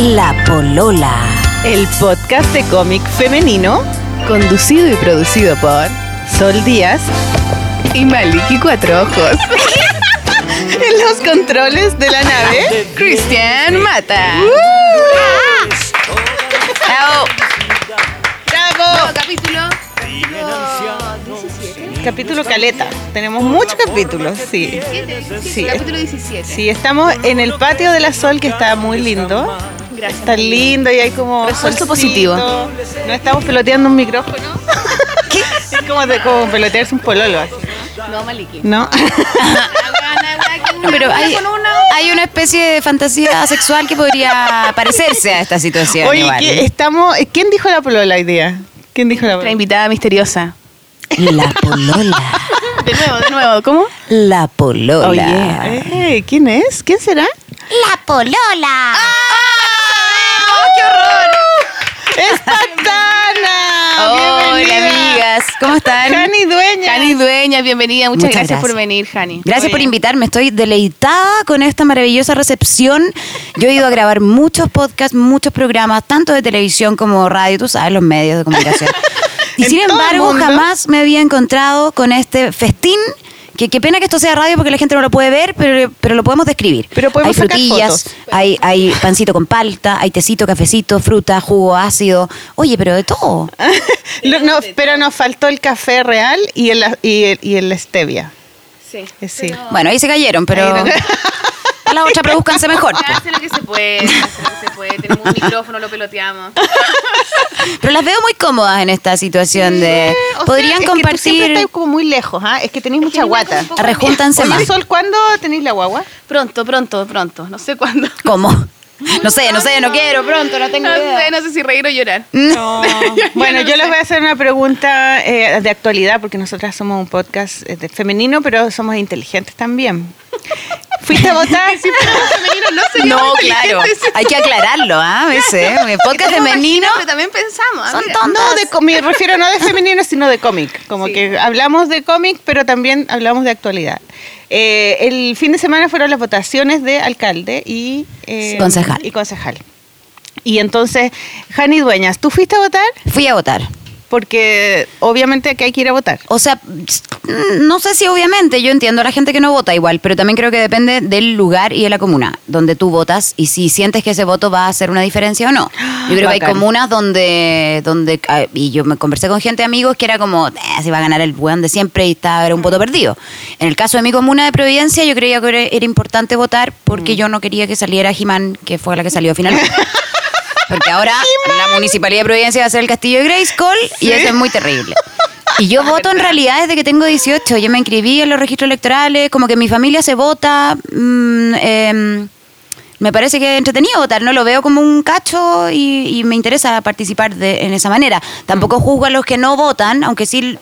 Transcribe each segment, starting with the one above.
La Polola. El podcast de cómic femenino, conducido y producido por Sol Díaz y Maliki Cuatro Ojos. en los controles de la nave, Cristian Mata. Bravo. ¡Bravo! capítulo. Capítulo Caleta. Tenemos muchos capítulos, sí. Sí. Capítulo 17. Sí, estamos en el patio de la Sol, que está muy lindo. Gracias. Está lindo y hay como solcito. positivo. No estamos peloteando un micrófono. ¿Qué? Es como, de, como pelotearse un pololo así. No, Maliki. ¿No? No, pero hay, hay una especie de fantasía sexual que podría parecerse a esta situación. Oye, igual. ¿qué- estamos, ¿quién dijo la polola hoy día? ¿Quién dijo la polola? invitada misteriosa. La Polola. De nuevo, de nuevo. ¿Cómo? La Polola. Oye, eh, ¿quién es? ¿Quién será? La Polola. ¡Qué horror! ¡Es Patana! Hola, Bienvenida. amigas. ¿Cómo están? Jani Dueña. Jani Dueña, bienvenida. Muchas, Muchas gracias, por venir, Jani. Gracias Muy por bien. invitarme, estoy deleitada con esta maravillosa recepción. Yo he ido a grabar muchos podcasts, muchos programas, tanto de televisión como radio, tú sabes, los medios de comunicación. Y sin embargo, jamás me había encontrado con este festín. Que qué pena que esto sea radio porque la gente no lo puede ver, pero, pero lo podemos describir. Pero podemos hay sacar frutillas, fotos. hay, hay pancito con palta, hay tecito, cafecito, fruta, jugo ácido. Oye, pero de todo. Lo- no, pero nos faltó el café real y el, y el, y el stevia. Sí. Eh. Bueno, ahí se cayeron, pero Ahí no- a la otra produzcanse mejor. Se hace lo que se puede, hace lo que se puede. Tenemos un micrófono, lo peloteamos. Pero las veo muy cómodas en esta situación de... O sea, Podrían es que tú siempre compartir... estás como muy lejos, ¿ah? Es que tenéis mucha guata. Rejúntanse más. Sol, ¿cuándo tenéis la guagua? Pronto, pronto, pronto. No sé cuándo. ¿Cómo? No sé, no sé, no quiero, pronto, no tengo No idea. sé, no sé si reír o llorar. No. bueno, yo les voy a hacer una pregunta eh, de actualidad porque nosotras somos un podcast eh, de femenino, pero somos inteligentes también. ¿Fuiste a votar? femenino no sería No, claro, sí. hay que aclararlo, ¿ah? A veces, el podcast Somos femenino... Pero también pensamos. Son amiga. tontas. No, de co- me refiero no de femenino, sino de cómic. Como Sí. que hablamos de cómic, pero también hablamos de actualidad. Eh, el fin de semana fueron las votaciones de alcalde y eh, Concejal. Y concejal. Y entonces, Jani Dueñas, ¿tú fuiste a votar? Fui a votar. Porque obviamente que hay que ir a votar. O sea, mm, no sé si obviamente, yo entiendo a la gente que no vota igual, pero también creo que depende del lugar y de la comuna donde tú votas y si sientes que ese voto va a hacer una diferencia o no. Yo creo que hay comunas donde, donde ah, y yo me conversé con gente, amigos, que era como, eh, se va a ganar el weón de siempre y está era un voto perdido. En el caso de mi comuna de Providencia, yo creía que era, era importante votar porque yo no quería que saliera Jimán, que fue la que salió finalmente. Porque ahora la municipalidad de Providencia va a ser el castillo de Grayskull y eso es muy terrible. Y yo voto en realidad desde que tengo 18. Yo me inscribí en los registros electorales, como que mi familia se vota. mm, em, me parece que es entretenido votar, no lo veo como un cacho y, y me interesa participar de, en esa manera. Tampoco juzgo a los que no votan, aunque sí,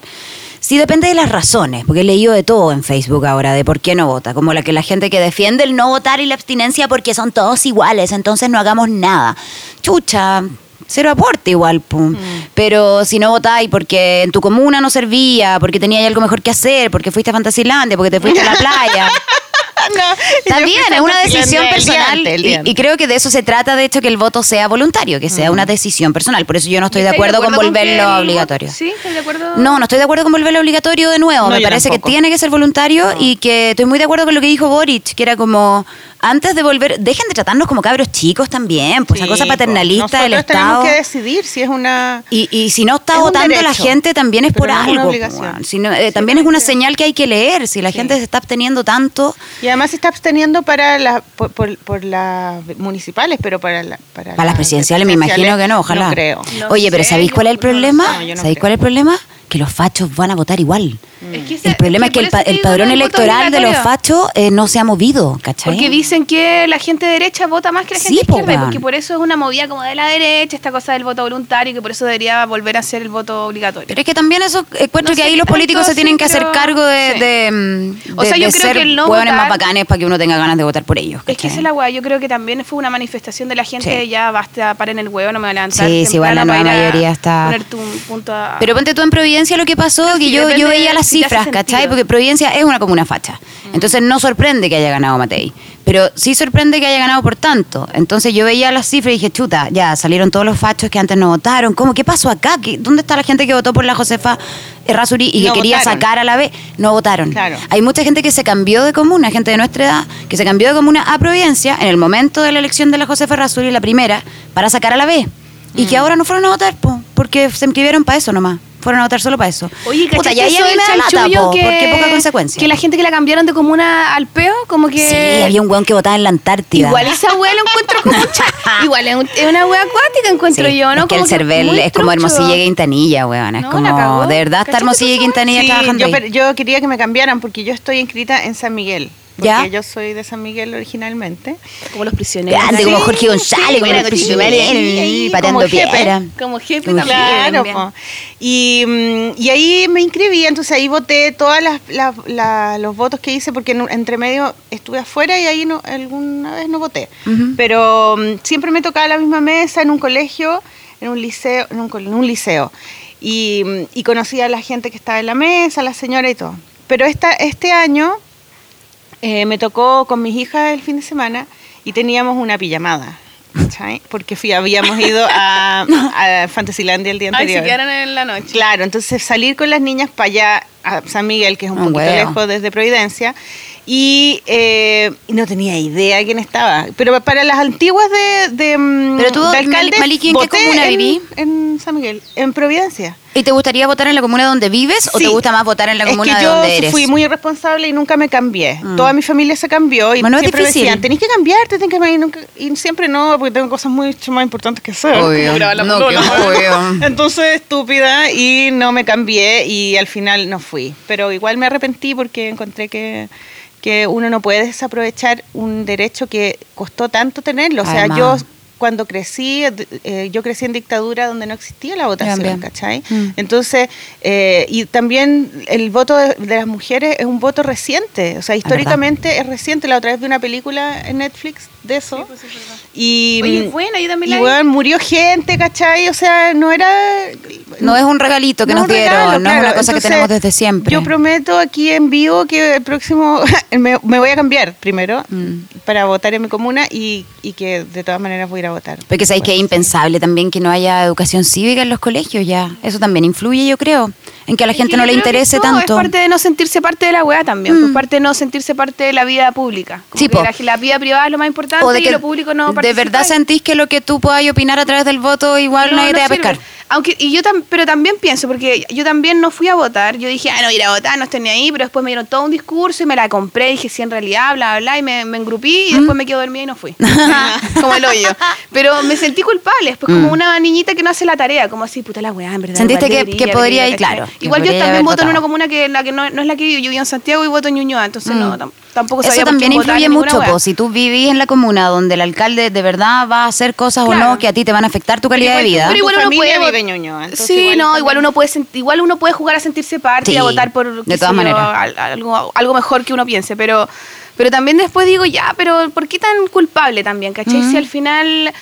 sí depende de las razones, porque he leído de todo en Facebook ahora, de por qué no vota, como la que la gente que defiende el no votar y la abstinencia porque son todos iguales, entonces no hagamos nada. Chucha. Cero aporte igual, pum. pero si no votáis porque en tu comuna no servía, porque teníais algo mejor que hacer, porque fuiste a Fantasilandia, porque te fuiste a la playa. Fui es una decisión el día personal antes, y, creo que de eso se trata, de hecho, que el voto sea voluntario, que sea una decisión personal. Por eso yo no estoy de ¿Estáis acuerdo con volverlo obligatorio. Sí, ¿estás de acuerdo? No, no estoy de acuerdo con volverlo obligatorio de nuevo. No, Me parece tampoco. que tiene que ser voluntario y que estoy muy de acuerdo con lo que dijo Boric, que era como antes de volver, dejen de tratarnos como cabros chicos también, pues Sí, esa cosa paternalista del Nosotros Estado. tenemos que decidir si es una... Y, y si no está Es votando la gente, también es por es una algo. Si no, eh, también es una señal que hay que leer. Si la gente se está absteniendo tanto, Y además se está absteniendo para la, por, por, por las municipales, pero para, la, para, Para las presidenciales me imagino que no, ojalá. No creo. No Oye, pero ¿sabéis cuál es el problema? ¿Sabéis cuál es el problema? Que los fachos van a votar igual. Es que ese- El problema es que el, pa- padrón electoral de los fachos eh, no se ha movido, ¿cachai? Porque dicen que la gente derecha vota más que la Sí, gente po, izquierda, weón. porque por eso es una movida como de la derecha, esta cosa del voto voluntario, que por eso debería volver a ser el voto obligatorio. Pero es que también eso, encuentro No que sé ahí los políticos se tienen sí, que hacer cargo de, sí. de, mm, O sea, yo de creo ser que el no hueones más bacanes para que uno tenga ganas de votar por ellos. Es que esa es la weá, yo creo que también fue una manifestación de la gente, Sí. ya basta, paren el huevo, no me voy a levantar. Sí, sí, igual la mayoría está- punto a... Pero ponte tú en Providencia Providencia lo que pasó, que yo, yo veía las cifras, ¿cachai? Porque Providencia es una comuna facha. Entonces no sorprende que haya ganado Matei. Pero sí sorprende que haya ganado por tanto. Entonces yo veía las cifras y dije, chuta, ya salieron todos los fachos que antes no votaron. ¿Cómo? ¿Qué pasó acá? ¿Dónde está la gente que votó por la Josefa Errázuri y que quería sacar a la vez? No votaron. Hay mucha gente que se cambió de comuna, gente de nuestra edad, que se cambió de comuna a Providencia en el momento de la elección de la Josefa Errázuri, la primera, para sacar a la B. Y que mm. ahora no fueron a votar, porque se inscribieron para eso nomás fueron a votar solo para eso. Oye, Puta, ya ahí me da que, porque poca consecuencia. Que la gente que la cambiaron de comuna al peo, como que... Sí, había un weón que votaba en la Antártida. Igual esa weá lo encuentro como... Igual es, una weá acuática, encuentro yo, ¿no? Es que el cervel es como Hermosilla y Quintanilla, weón. Es como... De verdad está Hermosilla y Quintanilla trabajando yo, yo quería que me cambiaran porque yo estoy inscrita en San Miguel porque yo soy de San Miguel originalmente. Como los prisioneros. Grande, como Jorge González, como los prisioneros, pateando piedra. Como jefe también. Claro, y, mm, y, ahí me inscribí, entonces ahí voté todos los votos que hice, porque entre medio estuve afuera y ahí no, alguna vez no voté. Pero mm, siempre me tocaba la misma mesa en un colegio, en un liceo, en un, en un liceo. Y, mm, y conocía a la gente que estaba en la mesa, la señora y todo. Pero esta, este año eh, me tocó con mis hijas el fin de semana y teníamos una pijamada. Porque fui, habíamos ido a, a Fantasylandia el día anterior. Ay, se en la noche. Claro, entonces salir con las niñas para allá, a San Miguel, que es un poquito lejos desde Providencia, eh, y, no tenía idea quién estaba. Pero para las antiguas de, de, mm, ¿Pero tú, de alcaldes, ¿en qué comuna viví? En, San Miguel, en Providencia. ¿Y te gustaría votar en la comuna donde vives o te gusta más votar en la comuna es que donde eres? Yo fui muy irresponsable y nunca me cambié. Mm. Toda mi familia se cambió y bueno, siempre decían, tenés que cambiarte, tenés que y, nunca, y siempre no, porque tengo cosas mucho más importantes que hacer. Obvio. no, Entonces, estúpida y no me cambié y al final no fui. Pero igual me arrepentí porque encontré que que uno no puede desaprovechar un derecho que costó tanto tenerlo. O sea, yo cuando crecí, eh, yo crecí en dictadura donde no existía la votación, ¿cachai? Mm. Entonces, eh, y también el voto de, las mujeres es un voto reciente, o sea, históricamente es, reciente. La otra vez vi una película en Netflix de eso. Pues y, Oye, bueno, yo también la murió gente, ¿cachai? O sea, no era... No es un regalito que nos dieron, no es una cosa que tenemos desde siempre. Yo prometo aquí en vivo que el próximo, me, voy a cambiar primero mm. para votar en mi comuna y, y que de todas maneras voy a ir a votar. Porque sabéis que es impensable también que no haya educación cívica en los colegios ya. Eso también influye, yo creo, en que a la gente no le interese tanto. Es parte de no sentirse parte de la weá también, Es pues, mm. parte de no sentirse parte de la vida pública. sí, la, vida privada es lo más importante y lo público no ¿De verdad sentís que lo que tú puedas opinar a través del voto igual nadie te va a pescar? Aunque, y yo pero también pienso, porque yo también no fui a votar, yo dije, ah, no, ir a votar, no estoy ni ahí, pero después me dieron todo un discurso y me la compré, dije, sí, en realidad, bla, bla, y me, me engrupí y después me quedo dormida y no fui. como el hoyo. Pero me sentí culpable, pues como mm. una niñita que no hace la tarea, como así, puta la weá, en verdad. Sentiste que, que, podría ir, claro. Igual yo también voto en una comuna que, la que no, no, es la que yo, yo vivo en Santiago y voto en Ñuñoa, entonces no, mm. Tampoco sabía Eso también influye mucho, pues, si tú vivís en la comuna donde el alcalde de verdad va a hacer cosas o no que a ti te van a afectar tu calidad de vida. Pero igual uno puede... Ñuñoa, sí, Sí, no, igual uno puede igual uno puede jugar a sentirse parte y a votar por de todas maneras. algo, algo mejor que uno piense, pero pero también después digo, ya, pero ¿por qué tan culpable también, cachai? Si al final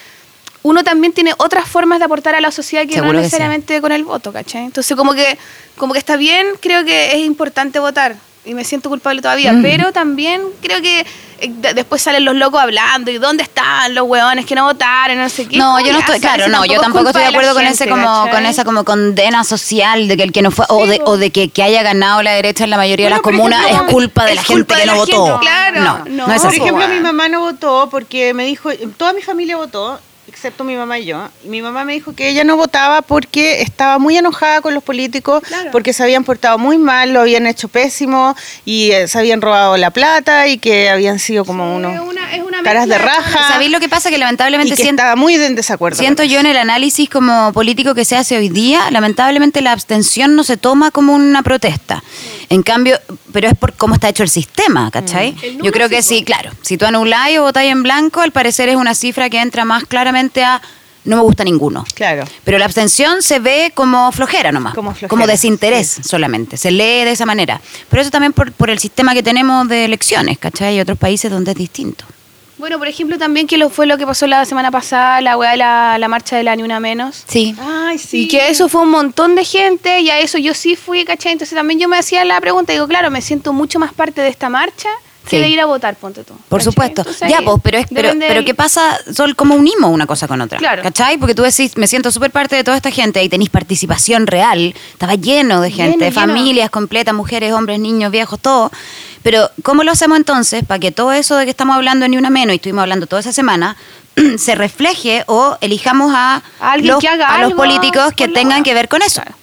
uno también tiene otras formas de aportar a la sociedad que no necesariamente con el voto, ¿cachai? Entonces como que como que está bien, creo que es importante votar y me siento culpable todavía, pero también creo que eh, después salen los locos hablando y dónde están los hueones que no votaron, no sé qué. No, yo no estoy, claro, no, yo tampoco estoy de acuerdo con ese como con esa como condena social de que el que no fue o de, o de que, que haya ganado la derecha en la mayoría de las comunas es culpa de la gente que no votó. Claro, no, no, es así. Por ejemplo, mi mamá no votó porque me dijo, toda mi familia votó excepto mi mamá y yo. Y mi mamá me dijo que ella no votaba porque estaba muy enojada con los políticos, porque se habían portado muy mal, lo habían hecho pésimo y eh, se habían robado la plata y que habían sido como unos caras de raja. ¿Sabéis lo que pasa? Que lamentablemente y que estaba muy en desacuerdo. Siento yo en el análisis como político que se hace hoy día, lamentablemente la abstención no se toma como una protesta. En cambio, pero es por cómo está hecho el sistema, ¿cachai? Mm. Yo creo que sí, claro. Si tú anuláis o votáis en blanco, al parecer es una cifra que entra más claramente a no me gusta ninguno. Claro. Pero la abstención se ve como flojera nomás. Como, como desinterés solamente. Se lee de esa manera. Pero eso también por, por el sistema que tenemos de elecciones, ¿cachai? Hay otros países donde es distinto. Bueno, por ejemplo, también que lo fue lo que pasó la semana pasada, la weá de la, la marcha de la Ni Una Menos. Sí. Ay, sí. Y que eso fue un montón de gente y a eso yo sí fui, ¿cachai? Entonces también yo me hacía la pregunta, digo, claro, me siento mucho más parte de esta marcha que Sí. de ir a votar, ponte tú. Por ¿cachai? supuesto. Entonces ya, pues, pero, es, pero, pero ¿qué pasa? Sol, ¿cómo unimos una cosa con otra? Claro. ¿Cachai? Porque tú decís, me siento súper parte de toda esta gente y tenéis participación real. Estaba lleno de gente, Lleno, lleno. familias completas, mujeres, hombres, niños, viejos, todo. Pero, ¿cómo lo hacemos entonces para que todo eso de que estamos hablando ni una menos y estuvimos hablando toda esa semana se refleje o elijamos a, los, que haga a los políticos que tengan que ver con eso? Claro.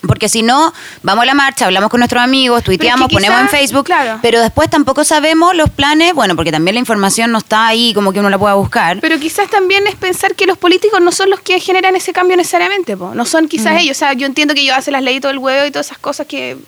Porque si no, vamos a la marcha, hablamos con nuestros amigos, tuiteamos, que ponemos en Facebook, claro. pero después tampoco sabemos los planes, bueno, porque también la información no está ahí como que uno la pueda buscar. Pero quizás también es pensar que los políticos no son los que generan ese cambio necesariamente, po. no son quizás ellos. O sea, yo entiendo que ellos hacen las leyes todo el huevo y todas esas cosas que,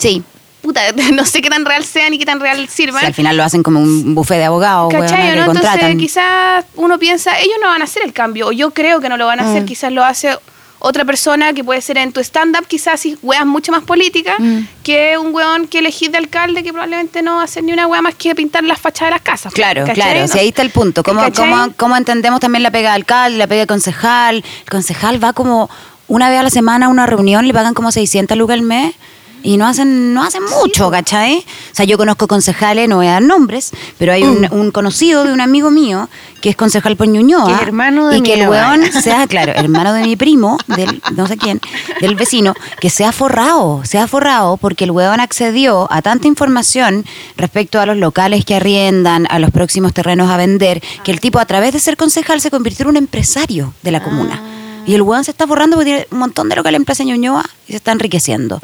Sí, puta, no sé qué tan real sean y qué tan real sirvan. si al final lo hacen como un buffet de abogados, ¿Cachai? ¿no? Entonces quizás uno piensa, ellos no van a hacer el cambio, o yo creo que no lo van a Mm. hacer, quizás lo hace otra persona que puede ser en tu stand-up, quizás si weas mucho más políticas, Mm. que un weón que elegís de alcalde que probablemente no va a hacer ni una wea más que pintar las fachadas de las casas. Claro, ¿cachai? claro, No si ahí está el punto. ¿Cómo, cómo, cómo entendemos también la pega de alcalde, la pega de concejal? El concejal va como una vez a la semana a una reunión, le pagan como 600 lucas al mes y no hacen no hacen mucho, ¿cachai? O sea, yo conozco concejales, no voy a dar nombres, pero hay un, un conocido de un amigo mío que es concejal por Ñuñoa. Que es hermano de Y que mi el abuela. weón sea, claro, hermano de mi primo, del no sé quién, del vecino, que se ha forrado, se ha forrado porque el weón accedió a tanta información respecto a los locales que arriendan, a los próximos terrenos a vender, que el tipo a través de ser concejal se convirtió en un empresario de la comuna. Y el weón se está forrando porque tiene un montón de locales en Plaza Ñuñoa y se está enriqueciendo.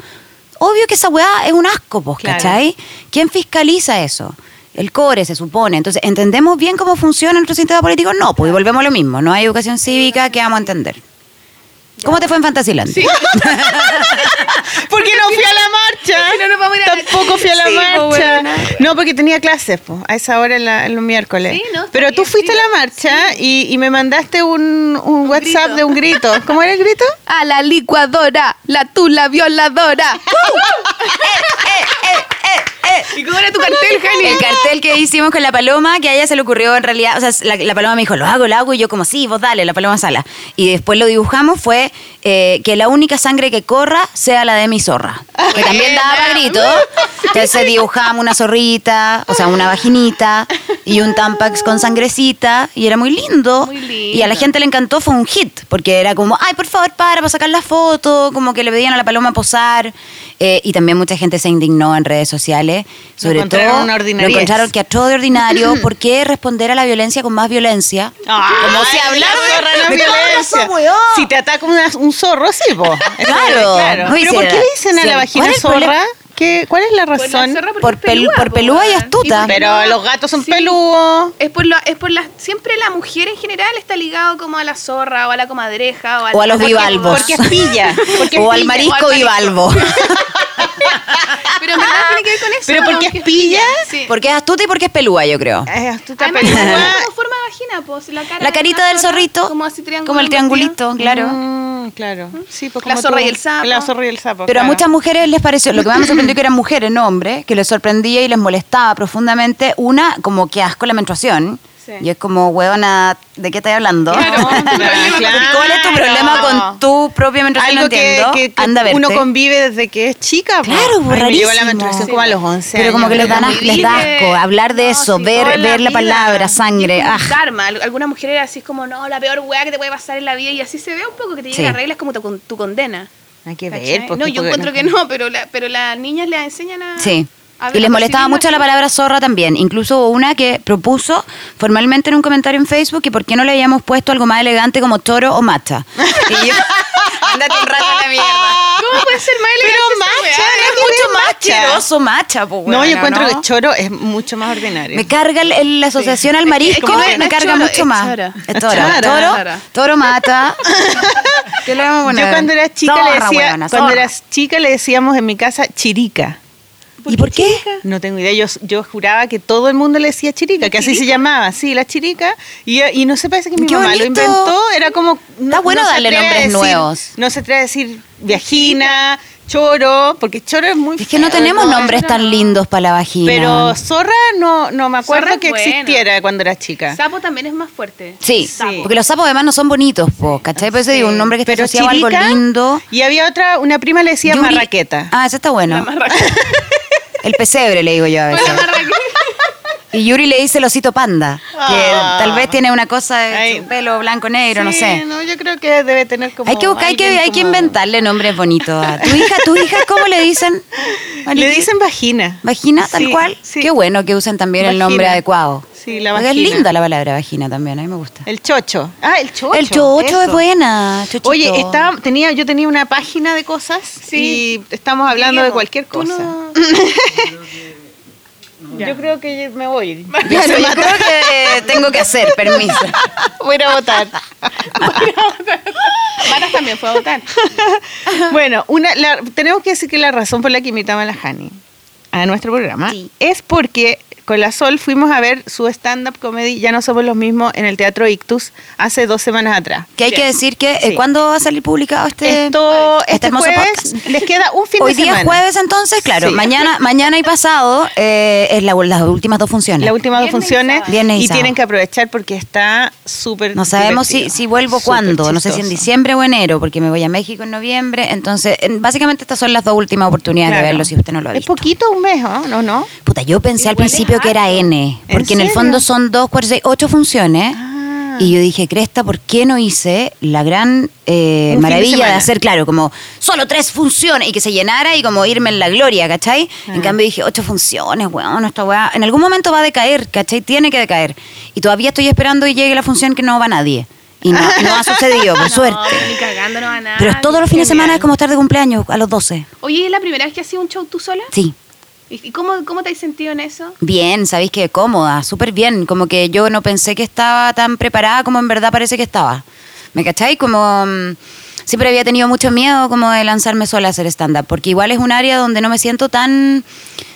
Obvio que esa weá es un asco, pues, Claro. ¿cachai? ¿Quién fiscaliza eso? El core se supone. Entonces, ¿entendemos bien cómo funciona nuestro sistema político? No, pues volvemos a lo mismo. No hay educación cívica que vamos a entender. ¿Cómo te fue en Fantasyland? Porque no fui a la marcha. Si no nos vamos a ir a la- Tampoco fui a la Sí, po, marcha. no, porque tenía clases po, a esa hora en, la- en los miércoles. Sí, no, está Pero tú bien, fuiste sí. a la marcha y, y me mandaste un, un WhatsApp grito. de un grito. ¿Cómo era el grito? A la licuadora, la tula violadora. ¿Y cómo era tu cartel, Jani? El cartel que hicimos con la paloma, que a ella se le ocurrió en realidad, o sea, la, la paloma me dijo, lo hago, lo hago, y yo como, sí, vos dale, la paloma sala. Y después lo dibujamos, fue eh, que la única sangre que corra sea la de mi zorra. Que también daba grito. Entonces dibujamos una zorrita, o sea, una vaginita, y un tampax con sangrecita, y era muy lindo. Muy Y a la lindo. gente le encantó, fue un hit, porque era como, ay, por favor, para, para sacar la foto, como que le pedían a la paloma posar. Eh, y también mucha gente se indignó en redes sociales, sobre todo lo encontraron que a todo de ordinario, ¿por qué responder a la violencia con más violencia? como si hablar la zorra no es de violencia. Si te ataca una- un zorro, sí. Eso Claro. Oye, Pero ¿por qué le dicen a la vagina ¿Cuál es el problema? ¿Qué, ¿Cuál es la la razón? Por es pelúa, por po, pelúa y astuta. Pero los gatos son Sí. peludos. Es por, la, es por la, siempre la mujer en general está ligado como a la zorra o a la comadreja o, a los porque- bivalvos. Porque es pilla. Porque es o al marisco balbo. Pero en verdad tiene que ver con eso. Pero porque Que es pilla. Sí. Porque es astuta y porque es pelúa, yo creo. Es astuta Además, pelúa. tiene como forma de vagina, pues, la, cara La carita del zorra, zorrito, como, así triángulo como el triangulito, claro. Mm, claro. Sí, pues La como zorra tú. y el sapo. La zorra y el sapo. Pero a muchas mujeres les pareció, lo que más me sorprendió que eran mujeres, no hombres, que les sorprendía y les molestaba profundamente, una, como que asco la menstruación. Sí. Y es como, huevona, ¿de qué estás hablando? Claro, claro. ¿Cuál es tu problema con tu propia menstruación? Algo no que, entiendo. que- que Anda a verte. uno convive desde que es chica. po. Claro, pues, Ay, me llegó la menstruación como a los 11 Pero como que les, dan les da asco hablar de No, eso, sí, ver, la ver la palabra, sangre. Ah. karma. Al- Algunas mujeres así es como, no, la peor weá que te puede pasar en la vida. Y así se ve un poco que te Sí. llega regla es como tu, con- tu condena. Hay que ¿cachai? ver. porque- no, yo encuentro que no, pero, la, pero las niñas les enseñan a. Sí. Y les a molestaba mucho la palabra zorra también. Incluso hubo una que propuso formalmente en un comentario en Facebook que por qué no le habíamos puesto algo más elegante como toro o macha. Y yo, ándate un rato a la mierda. ¿Cómo puede ser más elegante macha, Es mucho más macha? asqueroso macha, pues, No, yo encuentro ¿no? que choro es mucho más ordinario. Me carga el- el- la asociación al marisco, que es- me carga choro, mucho es más. chora. Es toro. Chara. Toro, Chara. toro mata. ¿Qué le vamos a poner? Yo cuando era chica le decía, cuando era chica le decíamos en mi casa chirica. ¿Y por qué? No tengo idea, yo, yo juraba que todo el mundo le decía chirica, que así se llamaba, sí, la chirica. Y, y no sé, parece que mi Qué mamá lo inventó, era como... no- bueno no se darle nombres decir- nuevos. No se atreve a decir viagina, Choro, porque choro es muy Es que no feo, tenemos ¿no? nombres tan lindos para la vagina. Pero zorra no, no me acuerdo que bueno. existiera cuando era chica. Sapo también es más fuerte. Sí, Sapo. porque los sapos además no son bonitos, po, ¿cachai? Por eso digo, un nombre que Pero asociado a algo lindo. Y había otra, una prima le decía Yuri- marraqueta. Ah, ese está bueno. La marraqueta. El pesebre le digo yo a veces. La marraqueta. Y Yuri le dice el osito panda, que Ah. tal vez tiene una cosa de Ay. su pelo blanco negro, no sé. No, yo creo que debe tener como. Hay que buscar, hay que, hay inventarle nombres bonitos. a- ¿Tu hija, tu hija cómo le dicen? Le dicen vagina. vagina, tal Sí, cual. sí. Qué bueno que usen también el Vagina. nombre adecuado. Sí, la Porque es vagina. linda la palabra vagina también, a mí me gusta. El chocho. Ah, el chocho. el chocho eso. es buena. chochito. Oye, está, tenía, yo tenía una página de cosas Sí. y estamos hablando de cualquier cosa. no- Ya. Yo creo que me voy. Yo, yo creo que eh, tengo que hacer, permiso. Voy a ir a votar. Varas también fue a votar. bueno, una, la- tenemos que decir que la razón por la que invitamos a la Hani a nuestro programa Sí. es porque con la Sol fuimos a ver su stand-up comedy Ya no somos los mismos en el Teatro Ictus hace dos semanas atrás. Que hay que decir que, eh, Sí. ¿cuándo va a salir publicado este, Esto, este este hermoso jueves podcast? les queda un fin Hoy de día semana. jueves entonces, claro, Sí. mañana, mañana y pasado eh, es la, las últimas dos funciones. Las últimas dos funciones sábado. Viernes y y tienen que aprovechar porque está súper No sabemos si, si vuelvo cuándo, no sé si en diciembre o enero, porque me voy a México en noviembre. Entonces, en- básicamente estas son las dos últimas oportunidades Claro. de verlo si usted no lo ha Es visto. poquito un mes, ¿no? ¿No? no? Puta, yo pensé al Igual es principio que era. N, ¿En porque en, el fondo son dos, cuatro, seis, ocho funciones. Ah. Y yo dije, Cresta, ¿por qué no hice la gran eh, de maravilla de, hacer, claro, como solo tres funciones y que se llenara y como irme en la gloria, ¿cachai? Ah. En cambio dije, ocho funciones, weón, esta weá. En algún momento va a decaer, ¿cachai? Tiene que decaer. Y todavía estoy esperando y llegue la función que no va nadie. Y no, no ha sucedido, por suerte. Ni cagando no va nada. Pero todos los fines de semana es como estar de cumpleaños a los 12. Oye, ¿es la primera vez que has sido un show tú sola? Sí. ¿Y cómo, cómo te has sentido en eso? Bien, sabéis que cómoda, súper bien. Como que yo no pensé que estaba tan preparada como en verdad parece que estaba. ¿Me cacháis? Como mm, siempre había tenido mucho miedo como de lanzarme sola a hacer stand-up, porque igual es un área donde no me siento tan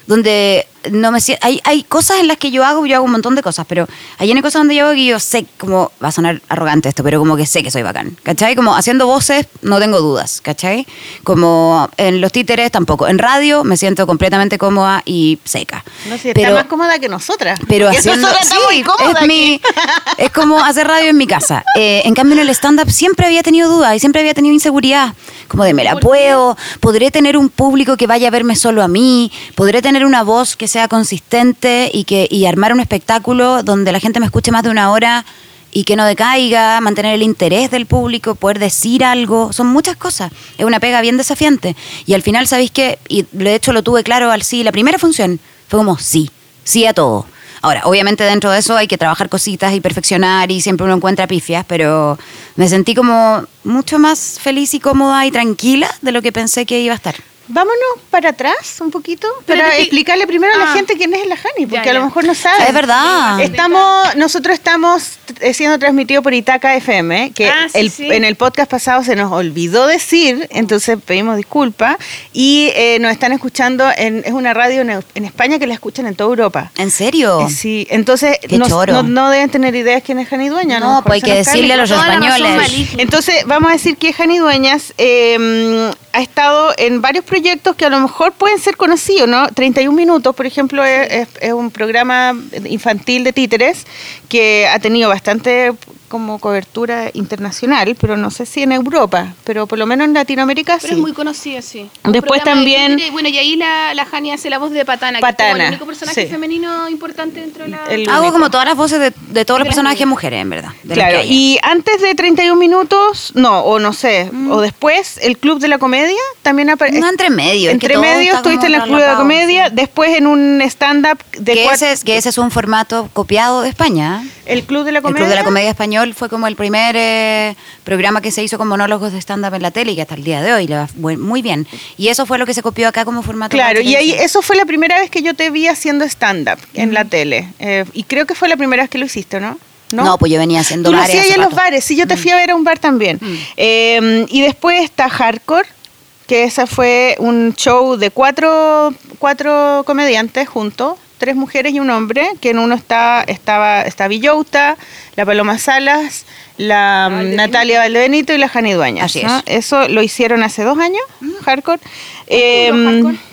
donde no me siento, hay, hay cosas en las que yo hago, yo hago un montón de cosas, pero hay una cosa donde yo hago que yo sé, como, va a sonar arrogante esto, pero como que sé que soy bacán, ¿cachai? Como haciendo voces, no tengo dudas, ¿cachai? Como en los títeres tampoco, en radio me siento completamente cómoda y seca. No sé, está más cómoda que nosotras. Pero haciendo, sí, muy es, mi- es como hacer radio en mi casa. Eh, en cambio, en el stand-up siempre había tenido dudas y siempre había tenido inseguridad. Como de, ¿me la puedo? ¿Podré tener un público que vaya a verme solo a mí? ¿Podré tener una voz que sea consistente y, que, y armar un espectáculo donde la gente me escuche más de una hora y que no decaiga, mantener el interés del público, poder decir algo? Son muchas cosas. Es una pega bien desafiante. Y al final, ¿sabéis qué? Y de hecho lo tuve claro al sí. La primera función fue como sí, sí a todo. Ahora, obviamente dentro de eso hay que trabajar cositas y perfeccionar y siempre uno encuentra pifias, pero me sentí como mucho más feliz y cómoda y tranquila de lo que pensé que iba a estar. Vámonos para atrás un poquito Pero para te explicarle primero a la Ah. gente quién es la Hani, porque Ya, a lo mejor no sabe. Es verdad. Estamos, nosotros estamos siendo transmitidos por Itaca FM, que Ah, sí, el- sí. en el podcast pasado se nos olvidó decir, entonces pedimos disculpas, y eh, nos están escuchando, en, es una radio en, en España que la escuchan en toda Europa. ¿En serio? Eh, Sí, entonces no, no- no deben tener ideas quién es Hani Dueña. No, mejor pues hay que decirle a los españoles. Entonces, vamos a decir que Jani Dueñas eh, ha estado en varios proyectos que a lo mejor pueden ser conocidos, ¿no? 31 Minutos, por ejemplo, es un programa infantil de títeres que ha tenido bastante como cobertura internacional, pero no sé si en Europa, pero por lo menos en Latinoamérica Pero sí. es muy conocido, sí. Después Un también- Bueno, y ahí la, la Jani hace la voz de Patana, que es como Patana, el único personaje sí. femenino importante dentro de la... El- Hago único. como todas las voces de, de todos los personajes mujeres, en verdad. de Claro, y antes de 31 minutos, no, o no sé, o después, el Club de la Comedia también aparece. No, entre medio, es que Entre medio estuviste en el Club de la Comedia, sí. después en un stand-up de que, ese es, que ese es un formato copiado de España. ¿eh? El Club de la El Comedia. Club de la Comedia Español fue como el primer eh, programa que se hizo con monólogos de stand-up en la tele y que hasta el día de hoy le va muy bien. Y eso fue lo que se copió acá como formato. Claro, y ahí eso fue la primera vez que yo te vi haciendo stand-up en la tele. Eh, y creo que fue la primera vez que lo hiciste, ¿no? ¿No? pues yo venía haciendo Tú lo bares hace en los rato. Mm. bares, sí, yo te fui a ver a un bar también. Eh, y después está Hardcore, que esa fue un show de cuatro, cuatro comediantes juntos, tres mujeres y un hombre, que en uno está, estaba, está Villota, la Paloma Salas, la mm, Natalia Valdebenito y la Jani Dueñas. Así ¿no? es. Eso lo hicieron hace dos años, hardcore. Eh,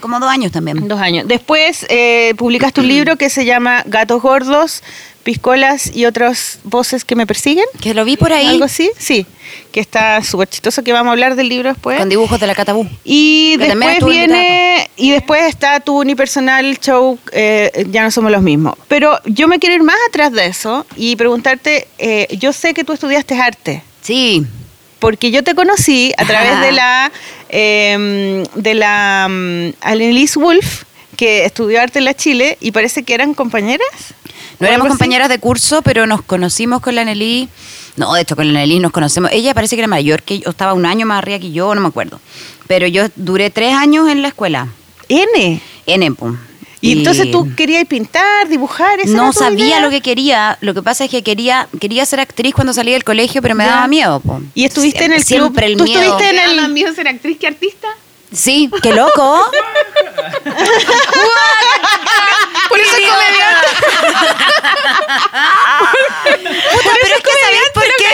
Como dos años también. Dos años. Después eh, publicaste un libro que se llama Gatos Gordos, Piscolas y otras voces que me persiguen. Que lo vi por ahí ¿Algo así? Sí. Que está súper chistoso, que vamos a hablar del libro después. con dibujos de la Catabú. Y Que después viene, y después está tu unipersonal show, eh, Ya no somos los mismos. Pero yo me quiero ir más atrás de eso y preguntarte, eh, yo sé que tú estudiaste arte. Sí. Porque yo te conocí a través Ajá. de la eh, de la um, Annelise Wolf, que estudió arte en la Chile, y parece que eran compañeras. No ¿O éramos compañeras de curso, pero nos conocimos con la Nelly. No, de hecho, con la Nelly nos conocemos. Ella parece que era mayor que yo, estaba un año más arriba que yo, no me acuerdo. Pero yo duré tres años en la escuela, N. en EMPU. Y, entonces tú querías pintar, dibujar, esa no era tu sabía idea? lo que quería. Lo que pasa es que quería quería ser actriz cuando salí del colegio, pero me Ya. daba miedo. po. Y estuviste en el club. Siempre el ¿Tú miedo. estuviste en ¿Te da el miedo ser actriz que artista? Sí, qué loco. Por eso es comediante. Puta, pero es que ¿sabéis por qué?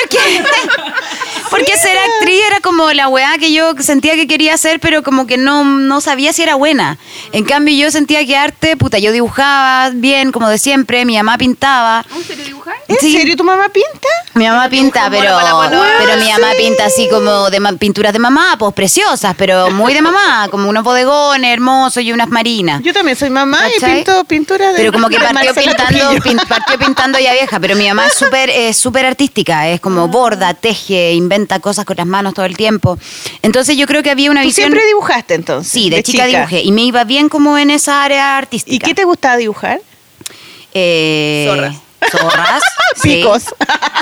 Porque, porque ser actriz era como la weá que yo sentía que quería hacer, pero como que no, no sabía si era buena. En cambio, yo sentía que arte, puta, yo dibujaba bien, como de siempre, mi mamá pintaba. ¿Aún serio dibujar? ¿En Sí. serio tu mamá pinta? Mi mamá pinta, mono pero, para la mano. pero mi mamá pinta así como de ma- pinturas de mamá, pues preciosas, pero muy de mamá, como unos bodegones hermosos y unas marinas. Yo también soy mamá y pinto pintura de Pero como que de partió Marcela pintando, Trujillo. pin- partió pintando ya vieja, pero mi mamá es súper es súper artística, es Ah. como borda, teje, inventa cosas con las manos todo el tiempo. Entonces yo creo que había una ¿Tú visión... siempre dibujaste entonces? Sí, de, chica, dibujé y me iba bien como en esa área artística. ¿Y qué te gustaba dibujar? Eh, Zorras. Zorras. sí. Picos.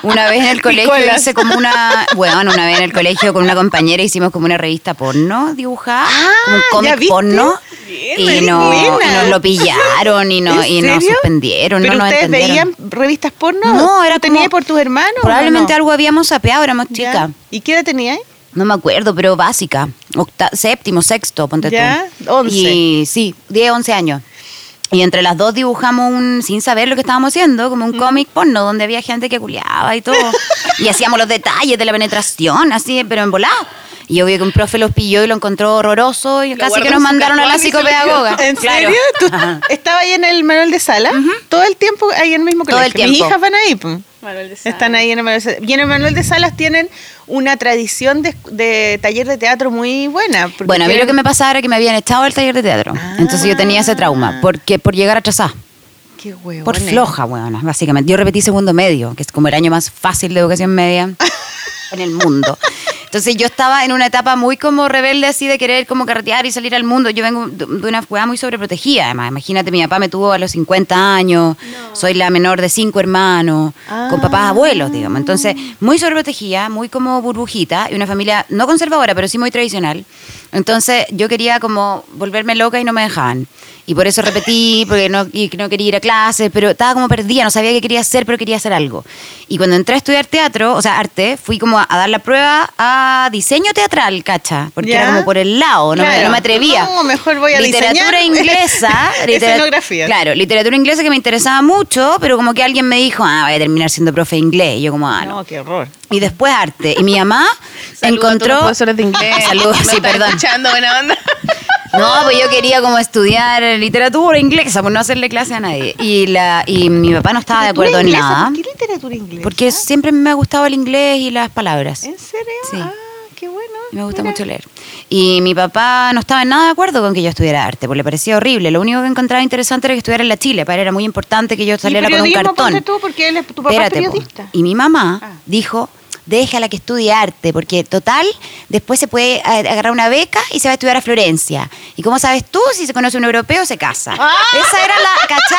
Una vez en el colegio Picolas. hice como una. Bueno, una vez en el colegio con una compañera hicimos como una revista porno dibujada. Ah, como un ¿ya cómic porno. Bien, y, no, y nos lo pillaron y, no, ¿En y nos suspendieron. ¿Pero no ustedes veían revistas porno? No, era ¿Tú tenías como- por tus hermanos? Probablemente no? algo habíamos sapeado, éramos chicas. ¿Y qué edad tenías? No me acuerdo, pero básica. Octa- séptimo, sexto, ponte Ya, tú. 11. Y sí, 10, 11 años. Y entre las dos dibujamos un, sin saber lo que estábamos haciendo, como un cómic porno, donde había gente que culiaba y todo. y hacíamos los detalles de la penetración, así, pero en volado. Y obvio que un profe los pilló y lo encontró horroroso y Lo casi que nos mandaron a la psicopedagoga. ¿En Claro. serio? ¿Tú Ajá. estabas ahí en el manual de sala? ¿Todo el tiempo ahí en el mismo Todo colegio? el Mis tiempo. hijas van ahí. pues. Manuel de Sala. Están ahí en el manual de salas. Y en el manual de salas tienen una tradición de, de taller de teatro muy buena. Bueno, a mí lo que me pasaba era que me habían echado del taller de teatro. Entonces yo tenía ese trauma, porque por llegar atrasada. Qué huevones. Por floja, weona, básicamente. Yo repetí segundo medio, que es como el año más fácil de educación media en el mundo. Entonces yo estaba en una etapa muy como rebelde así de querer como carretear y salir al mundo. Yo vengo de una weá muy sobreprotegida, además. Imagínate, mi papá me tuvo a los 50 años, soy la menor de cinco hermanos, con papás abuelos, digamos. Entonces, muy sobreprotegida, muy como burbujita, y una familia no conservadora, pero sí muy tradicional. Entonces yo quería como volverme loca y no me dejaban. Y por eso repetí, porque no, y que no quería ir a clases, pero estaba como perdida, no sabía qué quería hacer, pero quería hacer algo. Y cuando entré a estudiar teatro, o sea, arte, fui como a, a dar la prueba a diseño teatral, cacha, porque Ya. era como por el lado, no, me, no me atrevía. No, mejor voy a Literatura diseñar inglesa. litera- escenografías. Claro, literatura inglesa que me interesaba mucho, pero como que alguien me dijo, ah, voy a terminar siendo profe de inglés. Y yo como, ah, no. No, qué horror. Y después arte. Y mi mamá a todos encontró... los profesores de inglés. Saludos, sí, perdón. escuchando, buena onda. No, pues yo quería como estudiar literatura inglesa, por no hacerle clase a nadie. Y, la, y mi papá no estaba de acuerdo en ¿Literatura nada. ¿Por qué literatura inglesa? Porque siempre me ha gustado el inglés y las palabras. ¿En serio? Sí. Ah, qué bueno. Y me gusta Mira. mucho leer. Y mi papá no estaba en nada de acuerdo con que yo estudiara arte, porque le parecía horrible. Lo único que encontraba interesante era que estudiara en la Chile. Para él era muy importante que yo ¿Y saliera con un cartón. tú, porque él es- tu papá Espérate, es po. periodista. Y mi mamá Ah. dijo, déjala que estudie arte, porque total, después se puede agarrar una beca y se va a estudiar a Florencia. ¿Y cómo sabes tú si se conoce un europeo se casa? Ah. Esa era la, ¿cachai?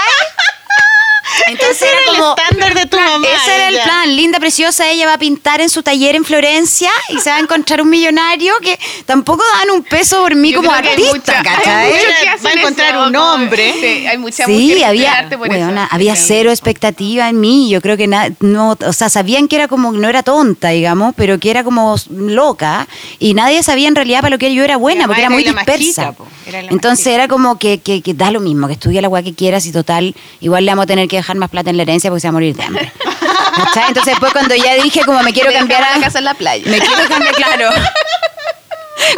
Entonces Ese era el como estándar de tu mamá, Ese era el plan, linda, preciosa, ella va a pintar en su taller en Florencia y se va a encontrar un millonario que tampoco dan un peso por mí Yo como artista, mucha- Va a encontrar eso, un hombre. Sí, hay mucha Sí, mujer que estudia había, arte por weona, eso. había cero expectativa en mí. Yo creo que na- no, o sea, sabían que era como, no era tonta, digamos, pero que era como loca y nadie sabía en realidad para lo que yo era buena, porque era muy dispersa. po, era Entonces era como que, que, que da lo mismo, que estudie la weá que quieras y total, igual le vamos a tener que dejar más plata en la herencia porque se va a morir de hambre. ¿Cachai? Entonces después cuando ya dije como me quiero Me cambiar a la casa en la playa. Me quiero cambiar, claro.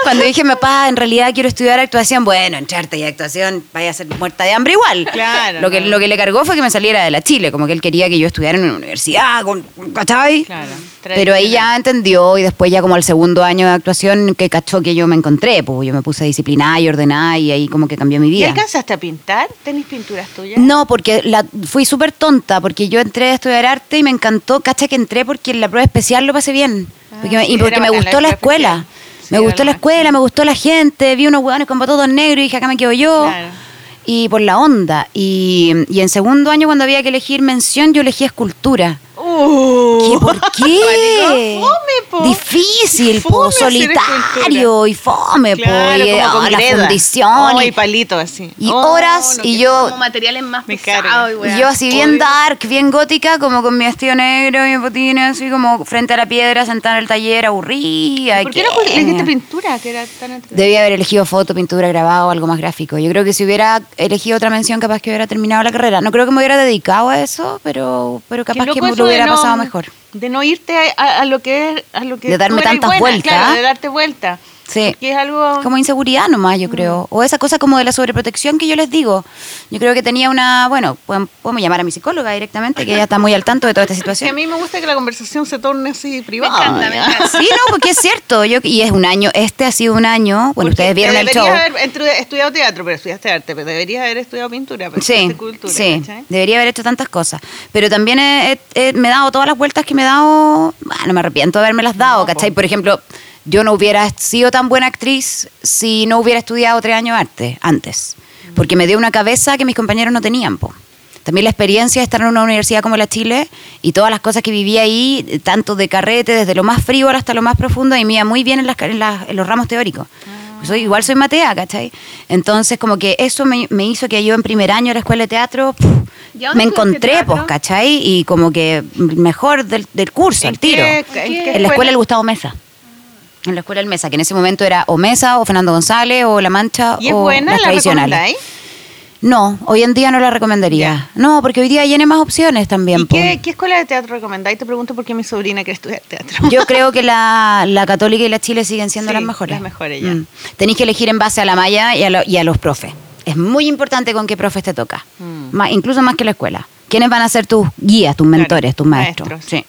Cuando dije, papá, en realidad quiero estudiar actuación, bueno, entrarte y actuación, vaya a ser muerta de hambre igual. Claro, Lo que, lo que le cargó fue que me saliera de la Chile, como que él quería que yo estudiara en una universidad, con, ¿cachai? Claro, Pero ahí ya entendió y después ya como al segundo año de actuación que cachó que yo me encontré, pues yo me puse disciplinada y ordenada y ahí como que cambió mi ¿Y vida. alcanzaste a pintar? ¿Tenés pinturas tuyas? No, porque la, fui súper tonta, porque yo entré a estudiar arte y me encantó, cacha que entré porque en la prueba especial lo pasé bien. Porque me- y porque era me gustó la escuela. especial. Sí, me gustó la escuela, me gustó la gente, vi unos hueones con todos negros y dije, acá me quedo yo. Claro. Y por la onda. Y, y en segundo año, cuando había que elegir mención, yo elegí escultura. Uh. ¿Qué, ¿Por qué? Fome, po. Difícil, po, Fome hacer solitario y fome, po, Claro, y, como oh, la fundición. Oh, y- y palito así. y Oh, horas no, y yo Como materiales más pesados. y yo así bien Obvio. dark, bien gótica, como con mi vestido negro y mi botines, así como frente a la piedra, sentada en el taller, aburrida. ¿Por qué no elegiste pintura? Que era tan? Debía haber elegido foto, pintura, grabado, algo más gráfico. Yo creo que si hubiera elegido otra mención, capaz que hubiera terminado la carrera. No creo que me hubiera dedicado a eso, pero, pero capaz que me de hubiera no- pasado mejor. De no irte a, a- a lo que es, a lo que De darme tantas buena, vueltas. Claro, de darte vuelta. Sí. Que es algo... Como inseguridad nomás, yo creo. O esa cosa como de la sobreprotección que yo les digo. Yo creo que tenía una, bueno, podemos llamar a mi psicóloga directamente, que ella está muy al tanto de toda esta que a situación. mí me gusta que la conversación se torne así privada. encanta, me ¿ya? encanta. Sí, no, porque es cierto. Yo, y es un año, este ha sido un año, bueno, Porque ustedes vieron el show. Deberías haber estudiado teatro, pero estudiaste arte, pero deberías haber estudiado pintura, pero Sí, estudiaste cultura, sí, ¿cachai? debería haber hecho tantas cosas. Pero también he- he- he- me he dado todas las vueltas que me he dado, bueno, no me arrepiento de haberme las dado, No, ¿cachai? po. Por ejemplo, yo no hubiera sido tan buena actriz si no hubiera estudiado tres años arte antes, porque me dio una cabeza que mis compañeros no tenían, po. También la experiencia de estar en una universidad como la Chile y todas las cosas que viví ahí, tanto de carrete, desde lo más frívolo hasta lo más profundo, y me iba muy bien en, las, en las- en los ramos teóricos. Soy, igual soy matea, ¿cachai? Entonces, como que eso me, me hizo que yo en primer año de la escuela de teatro puf, ¿Y a dónde me encontré, pues, ¿cachai? Y como que mejor del, del curso, ¿En al tiro. qué- en qué qué En la escuela del Gustavo Mesa. En la escuela del Mesa, que en ese momento era o Mesa, o Fernando González, o La Mancha, ¿Y es o buena? las ¿La tradicionales. No, hoy en día no la recomendaría. No, porque hoy día tiene más opciones también. ¿Y po. qué, qué escuela de teatro recomendáis? Te pregunto porque mi sobrina quiere estudiar teatro. Yo creo que la, la católica y la chile siguen siendo Sí, las mejores. las mejores ya. Mm. Tenéis que elegir en base a la malla y a, lo- y a los profes. Es muy importante con qué profes te toca. Mm. Más- incluso más que la escuela. ¿Quiénes van a ser tus guías, tus mentores, tus maestros? maestros. Sí.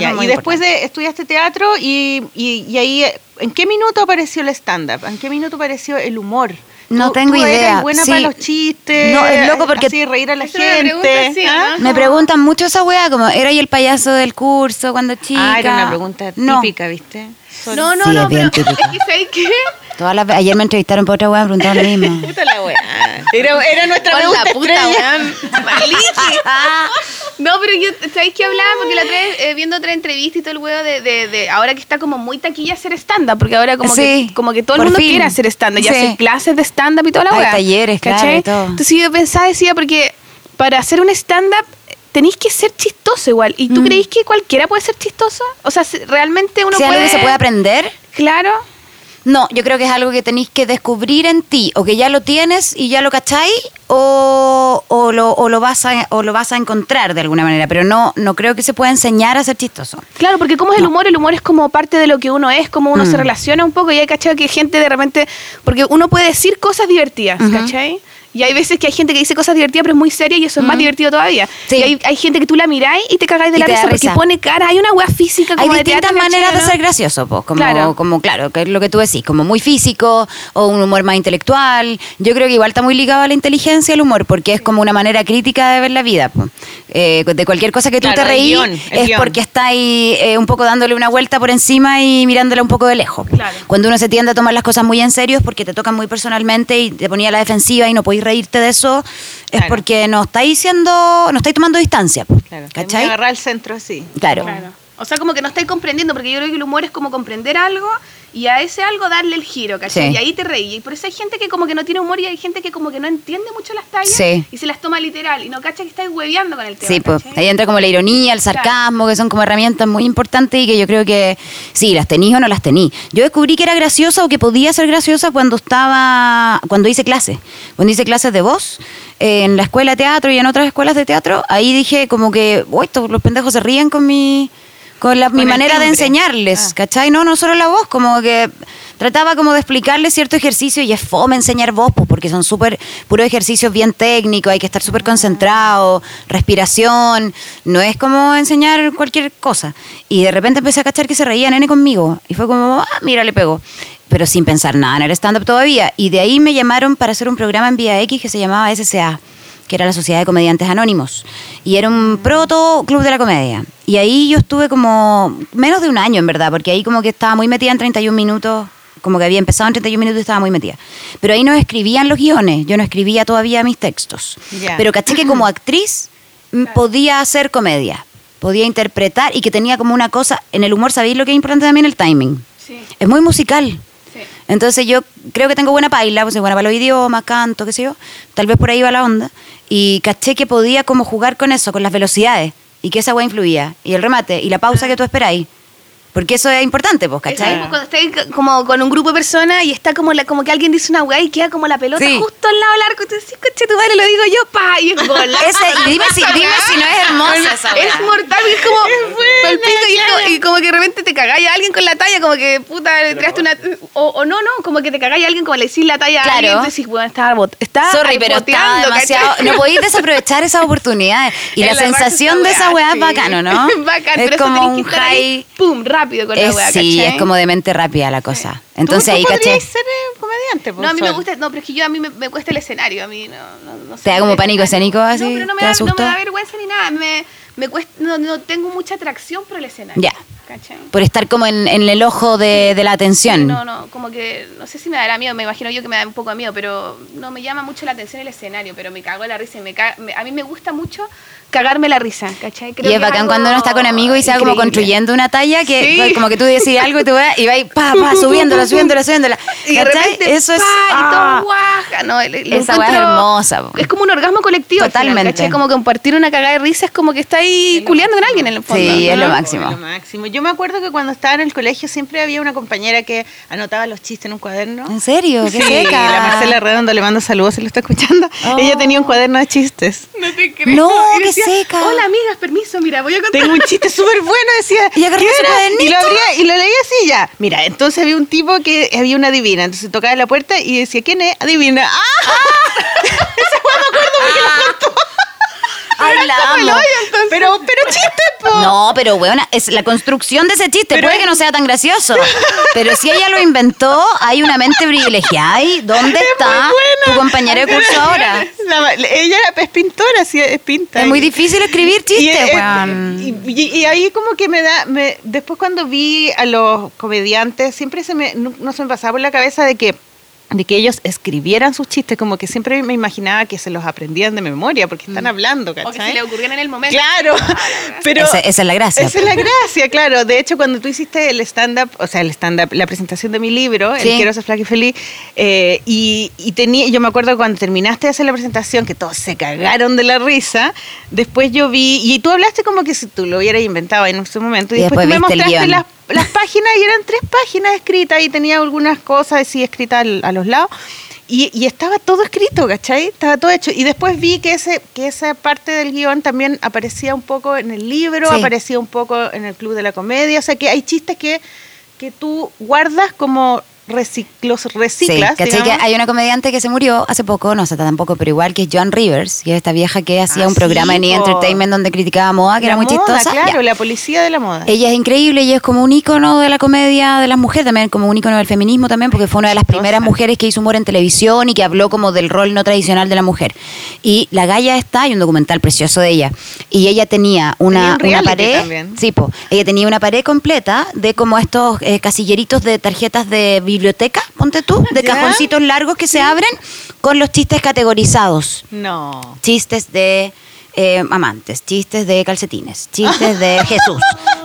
Ya, y después importante. de estudiaste teatro y, y, y ahí, ¿en qué minuto apareció el stand-up? ¿En qué minuto apareció el humor? No Tú- tengo tú idea. buena Sí. para los chistes. No, es loco porque- Así, reír a la gente. pregunta, sí, ¿ah? Me preguntan mucho esa weá, como, ¿era el payaso del curso cuando chica? Ah, era una pregunta No. típica, ¿viste? Solo- No, no, Sí, no, es pero típica. es que ¿sabes qué? Todas las ayer me entrevistaron por otra weá, me preguntaban lo mismo. Puta la weá. Era, era nuestra Con pregunta la puta, estrella. No, pero yo, ¿sabéis qué hablaba? Porque la otra vez, eh, viendo otra entrevista y todo el huevo de, de, de ahora que está como muy taquilla hacer stand-up, porque ahora como, Sí, que, como que todo el mundo fin. quiere hacer stand-up, y Sí. hacer clases de stand-up y toda la Hay weá. talleres, claro, ¿cachai? y todo. Entonces yo pensaba, decía, porque para hacer un stand-up tenéis que ser chistoso igual. ¿Y tú Mm. creéis que cualquiera puede ser chistoso? O sea, realmente uno puede... algo que se puede aprender, Claro. No, yo creo que es algo que tenéis que descubrir en ti, o que ya lo tienes y ya lo cacháis, o, o, lo, o, lo vas a, o lo vas a encontrar de alguna manera, pero no, no creo que se pueda enseñar a ser chistoso. Claro, porque ¿cómo es el humor? El humor es como parte de lo que uno es, como uno Mm. se relaciona un poco y hay cachado que gente de repente, porque uno puede decir cosas divertidas. ¿cachai? Y hay veces que hay gente que dice cosas divertidas pero es muy seria y eso es más divertido todavía. Sí. Y hay, hay gente que tú la miráis y te cagáis de la da risa porque risa. pone cara, hay una wea física Hay como de distintas teatro, maneras de ¿cachai, ser no? gracioso, pues, como, Claro. como claro, que es lo que tú decís, como muy físico o un humor más intelectual. Yo creo que igual está muy ligado a la inteligencia el humor, porque es como una manera crítica de ver la vida. Eh, de cualquier cosa que tú Claro, te reís guion, es guion. porque está ahí eh, un poco dándole una vuelta por encima y mirándola un poco de lejos. Claro. Cuando uno se tiende a tomar las cosas muy en serio es porque te tocan muy personalmente y te ponía a la defensiva y no podéis reírte de eso, es Claro. porque no estáis siendo, no estáis tomando distancia. Claro, ¿Cachai? agarrar el centro así. Claro. Claro. O sea, como que no estáis comprendiendo, porque yo creo que el humor es como comprender algo y a ese algo darle el giro, ¿cachai? Sí. Y ahí te reí. Y por eso hay gente que como que no tiene humor y hay gente que como que no entiende mucho las tallas Sí. y se las toma literal y no cacha que estáis hueveando con el tema. Sí, pues ahí entra como la ironía, el sarcasmo, que son como herramientas muy importantes y que yo creo que sí, las tení o no las tení. Yo descubrí que era graciosa o que podía ser graciosa cuando estaba, cuando hice clases. Cuando hice clases de voz, en la escuela de teatro y en otras escuelas de teatro, ahí dije como que, uy, estos- los pendejos se ríen con mi, con la, mi manera de enseñarles, Ah. ¿cachai? No, no solo la voz, como que trataba como de explicarles cierto ejercicio y es fome enseñar voz, pues, porque son súper, puros ejercicios bien técnicos, hay que estar súper concentrado, respiración, no es como enseñar cualquier cosa. Y de repente empecé a cachar que se reía nene conmigo y fue como, ah, mira, le pegó. Pero sin pensar nada en el stand-up todavía. Y de ahí me llamaron para hacer un programa en Vía X que se llamaba SCA que era la Sociedad de Comediantes Anónimos. Y era un proto club de la comedia. Y ahí yo estuve como menos de un año, en verdad, porque ahí como que estaba muy metida en 31 minutos, como que había empezado en 31 minutos y estaba muy metida. Pero ahí no escribían los guiones, yo no escribía todavía mis textos. Ya. Pero caché que como actriz mm, podía hacer comedia, podía interpretar y que tenía como una cosa, en el humor, ¿sabéis lo que es importante también? El timing. Sí, Es muy musical. sí. Entonces yo creo que tengo buena paila, pues soy buena para los idiomas, canto, qué sé yo. Tal vez por ahí va la onda. Y caché que podía como jugar con eso, con las velocidades. Y que esa weá influía. Y el remate, y la pausa que tú esperáis. Porque eso es importante, pues, Es ¿cachai? como cuando estás como con un grupo de personas y está como la, como que alguien dice una weá y queda como la pelota Sí. justo al lado del arco y tú decís, coche tu madre, lo digo yo, pa, y es gol. Ese, y dime si, dime si no es hermosa esa weá. Es mortal, y es como palpito y, es como- y como que de repente te cagáis a alguien con la talla, como que puta, le tiraste una. O, o no, no, como que te cagáis a alguien como le decís la talla Claro. a alguien, entonces decís, bueno, está, bot- está Sorry, pero está demasiado. ¿cachai? No podéis desaprovechar esas oportunidades. Y la, sensación de esa weá es bacano, ¿no? Es bacán, es pero eso como tenés que un estar ahí, high. pum, rápido con la weá, sí, ¿cachai? es como de mente rápida la cosa. Entonces ¿Tú- ahí, tú podrías ser eh, comediante, pues, No, a mí me gusta, no, pero es que yo a mí me, me cuesta el escenario, a mí no, no, no sé. ¿Te da como pánico escénico así? No, pero no me, ¿Te da, no me da vergüenza ni nada, me, me cuesta, no, no tengo mucha atracción por el escenario. Ya. ¿Cachai? Por estar como en, en el ojo de, de la atención. No, no, como que, no sé si me dará miedo, me imagino yo que me da un poco de miedo, pero no me llama mucho la atención el escenario, pero me cago en la risa y me, ca- me- a mí me gusta mucho cagarme la risa, ¿cachai? Creo y es que bacán cuando uno está con amigos y se va como construyendo una talla que Sí. pues, como que tú decís algo y tú vas y vas pa, pa, subiéndola, subiéndola, subiéndola. Y de repente, Eso es... ¡pa! y ah. todo guaja, no, Esa weá es hermosa, po. Es como un orgasmo colectivo. al final, Totalmente. ¿cachai? Como compartir una cagada de risa es como que está ahí culiando con alguien en el fondo. Sí, ¿no? es lo máximo. lo máximo. Yo me acuerdo que cuando estaba en el colegio siempre había una compañera que anotaba los chistes en un cuaderno. ¿En serio? ¿Qué Sí, seca? la Marcela Redondo le mando saludos si lo está escuchando. Oh. Ella tenía un cuaderno de chistes. No te creo. No, qué decía, seca. Hola, amigas, permiso, mira, voy a contar. Tengo un chiste súper bueno, decía. Y agarró ¿qué su cuadernito. Y lo abría y lo leía así ya. Mira, entonces había un tipo que había una divina. Entonces tocaba la puerta y decía, ¿quién es? Adivina. ¡Ah! Ay, la amo. Pero, pero chiste, po. No, pero weona, es la construcción de ese chiste. Pero Puede es- que no sea tan gracioso. Pero si ella lo inventó, hay una mente privilegiada. ¿Y dónde está tu compañera de curso ahora? La- ella es pintora, sí, es pinta. Es muy difícil escribir chistes, weón. y, y- y ahí como que me da, me, después cuando vi a los comediantes, siempre se me, no, no se me pasaba por la cabeza de que de que ellos escribieran sus chistes, como que siempre me imaginaba que se los aprendían de memoria, porque están hablando, O que ¿cachai? se le ocurrían en el momento. Claro, pero Esa- esa es la gracia. Esa es la gracia, claro. De hecho, cuando tú hiciste el stand-up, o sea, el stand-up, la presentación de mi libro, Sí. El Quiero ser flaca y feliz, eh, y, y tenía, yo me acuerdo cuando terminaste de hacer la presentación, que todos se cagaron de la risa, después yo vi, y tú hablaste como que si tú lo hubieras inventado en ese momento, y, Y después, después tú me mostraste las, las páginas, y eran tres páginas escritas, y tenía algunas cosas así escritas a los lados. Y, y estaba todo escrito, ¿cachai? Estaba todo hecho. Y después vi que, ese, que esa parte del guion también aparecía un poco en el libro, Sí. aparecía un poco en el Club de la Comedia. O sea, que hay chistes que, que tú guardas como recic- los Sí, reciclas. ¿cachai? Que digamos. hay una comediante que se murió hace poco, no sé tampoco, pero igual que es Joan Rivers, que es esta vieja que hacía Ah, un programa en E! Entertainment donde criticaba moda, que La era muy moda, chistosa. Claro, Ya. la policía de la moda. Ella es increíble, ella es como un ícono de la comedia de las mujeres, también como un ícono del feminismo también, porque fue una de las Chistosa. primeras mujeres que hizo humor en televisión y que habló como del rol no tradicional de la mujer. Y la Gaya está, hay un documental precioso de ella, y ella tenía una, Tenía un una pared, también. sí, po, ella tenía una pared completa de como estos eh, casilleritos de tarjetas de biblioteca, ponte tú, de Ya. cajoncitos largos que se abren con los chistes categorizados No. chistes de eh, amantes, chistes de calcetines, chistes de Jesús,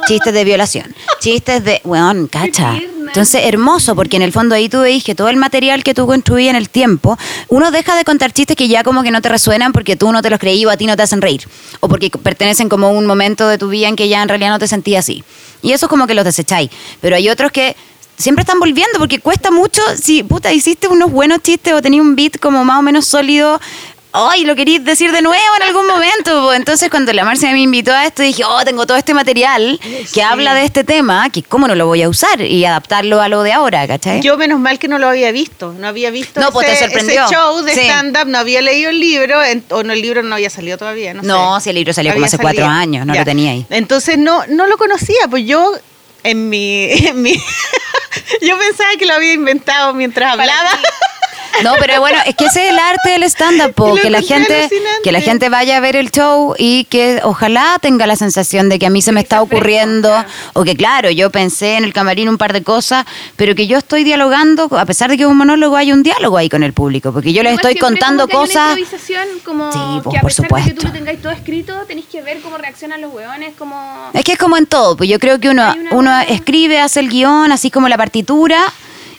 chistes de violación, chistes de, weón, cacha. Entonces, hermoso, porque en el fondo ahí tú veis que todo el material que tú construías en el tiempo, uno deja de contar chistes que ya como que no te resuenan porque tú no te los creí o a ti no te hacen reír, o porque pertenecen como a un momento de tu vida en que ya en realidad no te sentías así. Y eso es como que los desecháis. Pero hay otros que siempre están volviendo porque cuesta mucho, si puta hiciste unos buenos chistes o tenías un beat como más o menos sólido ay, lo queréis decir de nuevo en algún momento. Entonces, cuando la Marcia me invitó a esto, dije, oh, tengo todo este material que habla de este tema, que cómo no lo voy a usar y adaptarlo a lo de ahora, ¿cachai? Yo, menos mal que no lo había visto. No había visto no, pues te sorprendió. ese show de stand-up, no había leído el libro, o no, el libro no había salido todavía. No, no si el libro salió como hace cuatro años, no lo tenía ahí. Entonces, no, no lo conocía, pues yo en mi, en mi yo pensaba que lo había inventado mientras hablaba. No, pero bueno, es que ese es el arte del stand-up, que la gente que la gente vaya a ver el show y que ojalá tenga la sensación de que a mí se me está ocurriendo o que claro, yo pensé en el camarín un par de cosas, pero que yo estoy dialogando, a pesar de que es un monólogo, hay un diálogo ahí con el público, porque yo les estoy contando cosas. como sí, pues, por supuesto. De que tú lo tengáis todo escrito, tenéis que ver cómo reaccionan los hueones, como Es que es como en todo, pues yo creo que uno uno escribe, hace el guion, así como la partitura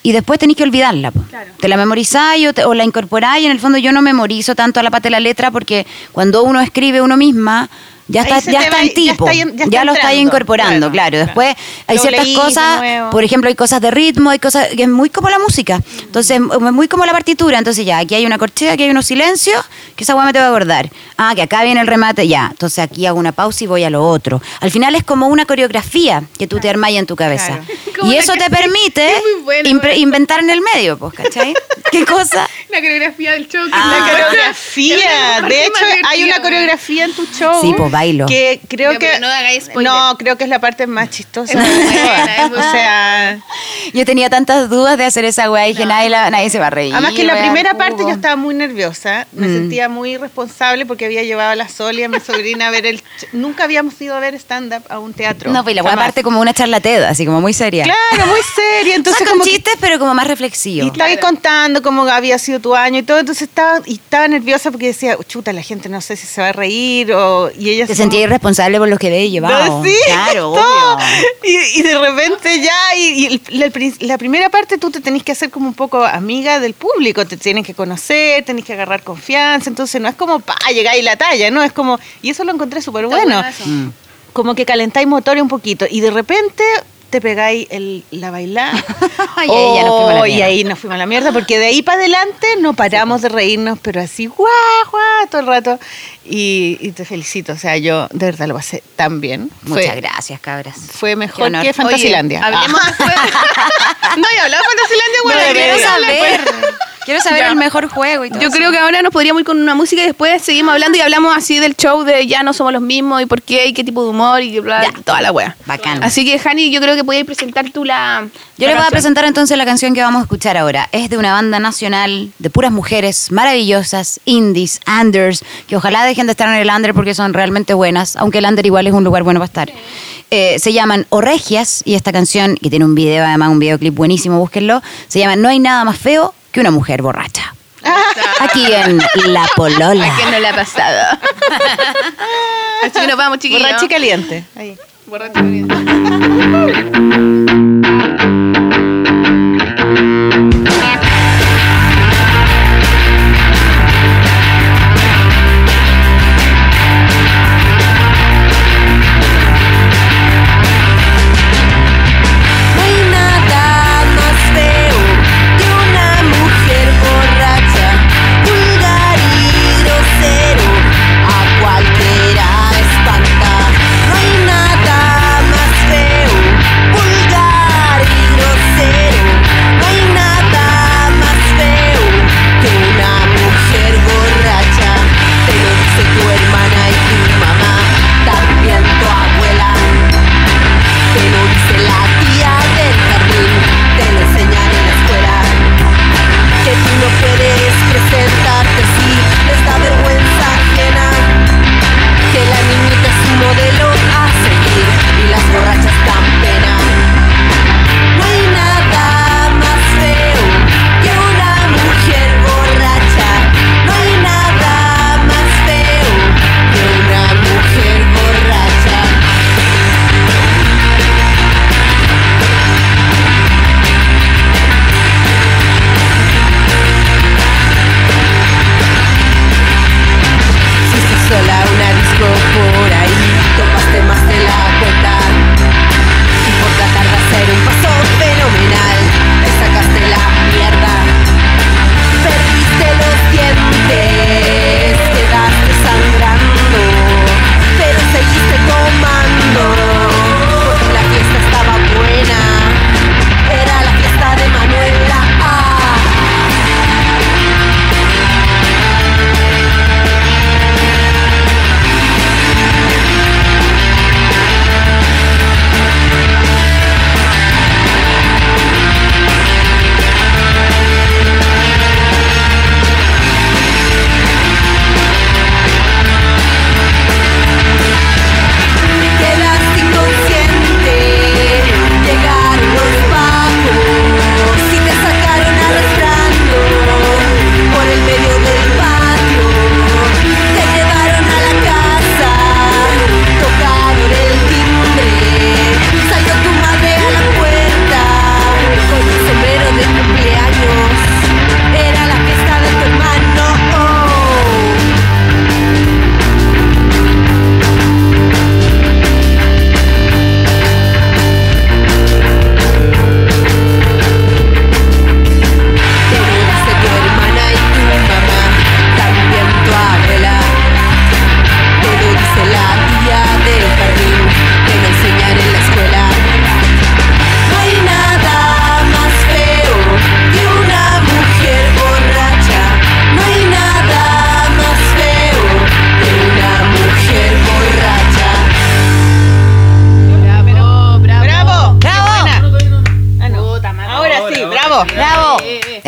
y después tenéis que olvidarla. Te la memorizáis o, la incorporáis. Y en el fondo yo no memorizo tanto a la parte de la letra porque cuando uno escribe uno misma, ya está, ya está en tipo, ya, lo está incorporando, claro. Después hay ciertas cosas, por ejemplo, hay cosas de ritmo, hay cosas que es muy como la música. Entonces, muy como la partitura. Entonces, ya, aquí hay una corchea, aquí hay unos silencios, que esa hueá me te va a acordar. Ah, que acá viene el remate, ya. Entonces, aquí hago una pausa y voy a lo otro. Al final es como una coreografía que tú te armas en tu cabeza. Y eso te permite inventar en el medio, pues, ¿cachai? ¿Qué cosa? La coreografía del show. Ah. la coreografía. De hecho, hay una coreografía en tu show. Sí, pues bailo. Que creo que. No, creo que es la parte más chistosa. o sea. Yo tenía tantas dudas de hacer esa weá y que nadie, nadie se va a reír. Además que en la primera parte yo estaba muy nerviosa. Me mm. sentía muy responsable porque había llevado a la Sol y a mi sobrina a ver el. Nunca habíamos ido a ver stand-up a un teatro. No, pues la weá parte como una charlateda, así como muy seria. Claro, muy seria. Entonces, como chistes, pero como más reflexivo. Y estaba contando cómo había sido tu año y todo. Entonces estaba, y estaba nerviosa porque decía, chuta, la gente no sé si se va a reír o. Y ella te sentía irresponsable por lo que había llevado. Sí, claro, obvio. Y, de repente ya, y, la, primera parte tú te tenés que hacer como un poco amiga del público, te tienes que conocer, tenés que agarrar confianza, entonces no es como, pa, llegáis la talla, ¿no? Es como, y eso lo encontré súper bueno. Como que calentáis motores un poquito y de repente te pegáis el, la bailada. y, ahí oh, y ahí nos fuimos a la mierda, porque de ahí para adelante no paramos de reírnos, pero así, guau, guau, todo el rato. Y, te felicito, o sea, yo de verdad lo pasé tan bien. Muchas gracias, cabras. Fue mejor que Fantasilandia. hablemos ah. no, y hablamos de Fantasilandia, bueno, no, quiero saber. Quiero saber el mejor juego y todo Yo creo que ahora nos podríamos ir con una música y después seguimos hablando y hablamos así del show de ya no somos los mismos y por qué y qué tipo de humor y bla, toda la wea. Bacán. Así que, Hani, yo creo que podías presentar tú la. Yo les voy a presentar entonces la canción que vamos a escuchar ahora. Es de una banda nacional de puras mujeres maravillosas, indies, unders, que ojalá dejen de estar en el under porque son realmente buenas, aunque el under igual es un lugar bueno para estar. Eh, se llaman Oregias y esta canción, que tiene un video, además un videoclip buenísimo, búsquenlo, se llama No hay nada más feo que una mujer borracha. Aquí en La Polola. ¿A quién no le ha pasado? Así que nos vamos, chiquillos. Borracha y caliente. Ahí. Borracha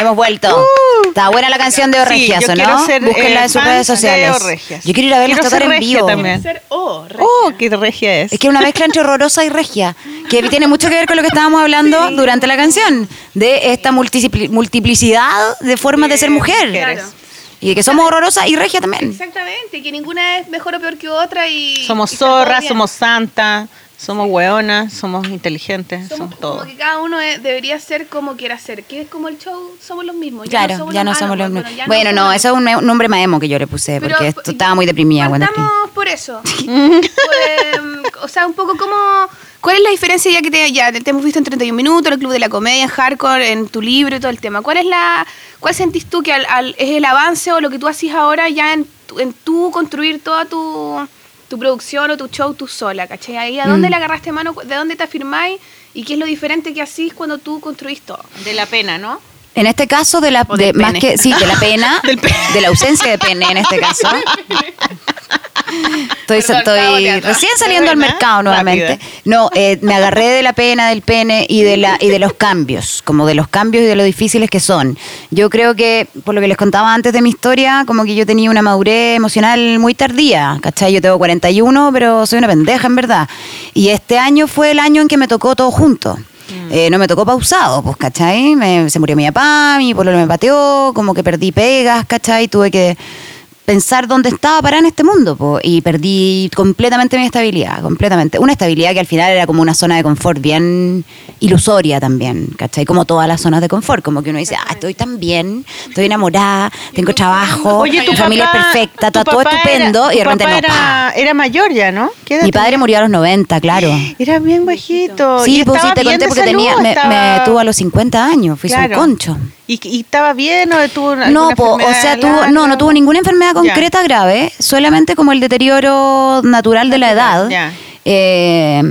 Hemos vuelto. Está buena la canción de Orregias, yo ¿o quiero no? ser, Búsquenla eh, en sus redes de sociales. Yo quiero ir a verlas Quiero tocar ser en regia vivo. también. Ser O, regia. Oh, qué regia es. Es que es una mezcla entre horrorosa y regia, que tiene mucho que ver con lo que estábamos hablando durante la canción, de esta multipli- multiplicidad de formas de ser mujer. Claro. Y de que somos horrorosa y regia también. Exactamente, que ninguna es mejor o peor que otra y... Somos zorras, somos santas, somos hueonas, somos inteligentes, somos, Somos todo. como que cada uno es- debería ser como quiera ser, que es como el show, somos los mismos. Claro, ya no ah, somos los bueno, mismos. ya Bueno, no, somos eso es un, nombre más emo que yo le puse, Pero, porque esto estaba muy deprimida cuando por eso. Pues, o sea, un poco como... ¿Cuál es la diferencia ya que te, ya te hemos visto en 31 minutos, en el Club de la Comedia, en Hardcore, en tu libro y todo el tema? ¿Cuál es la... ¿Cuál sentís tú que al- al- es el avance o lo que tú haces ahora ya en, tu- en tú construir toda tu, tu producción o tu show tú sola, ¿cachai? Ahí, ¿A Mm. dónde le agarraste mano? ¿De dónde te afirmáis? ¿Y qué es lo diferente que hacís cuando tú construís todo? De la pena, ¿no? En este caso, de la, O de, más que, sí, de la pena, de la ausencia de pene en este caso. Estoy, Perdón, estoy recién saliendo al mercado nuevamente. No, eh, me agarré de la pena, del pene y de la y de los cambios, como de los cambios y de lo difíciles que son. Yo creo que, por lo que les contaba antes de mi historia, como que yo tenía una madurez emocional muy tardía, ¿cachai? Yo tengo 41, pero soy una pendeja en verdad. Y este año fue el año en que me tocó todo junto. Eh, no me tocó pausado, pues, ¿cachai? Me- se murió mi papá, mi pueblo me pateó, como que perdí pegas, ¿cachai? Tuve que pensar dónde estaba parada en este mundo, po, y perdí completamente mi estabilidad, completamente. Una estabilidad que al final era como una zona de confort bien ilusoria también, ¿cachai? Como todas las zonas de confort, como que uno dice, ah, estoy tan bien, estoy enamorada, tengo trabajo, Oye, tu mi familia es perfecta, tu está todo estupendo, era- y de repente papá no. era, era mayor ya, ¿no? ¿Qué edad Mi padre tenía? murió a los 90, claro. Era bien bajito. Sí, ¿Y pues sí, te conté porque salud tenía, me tuvo a los 50 años, fui Claro. su concho. ¿Y, y estaba bien o tuvo alguna No, po, o enfermedad sea, tuvo, no, no tuvo ninguna enfermedad Ya. concreta grave, solamente como el deterioro natural de la edad. ya. Eh,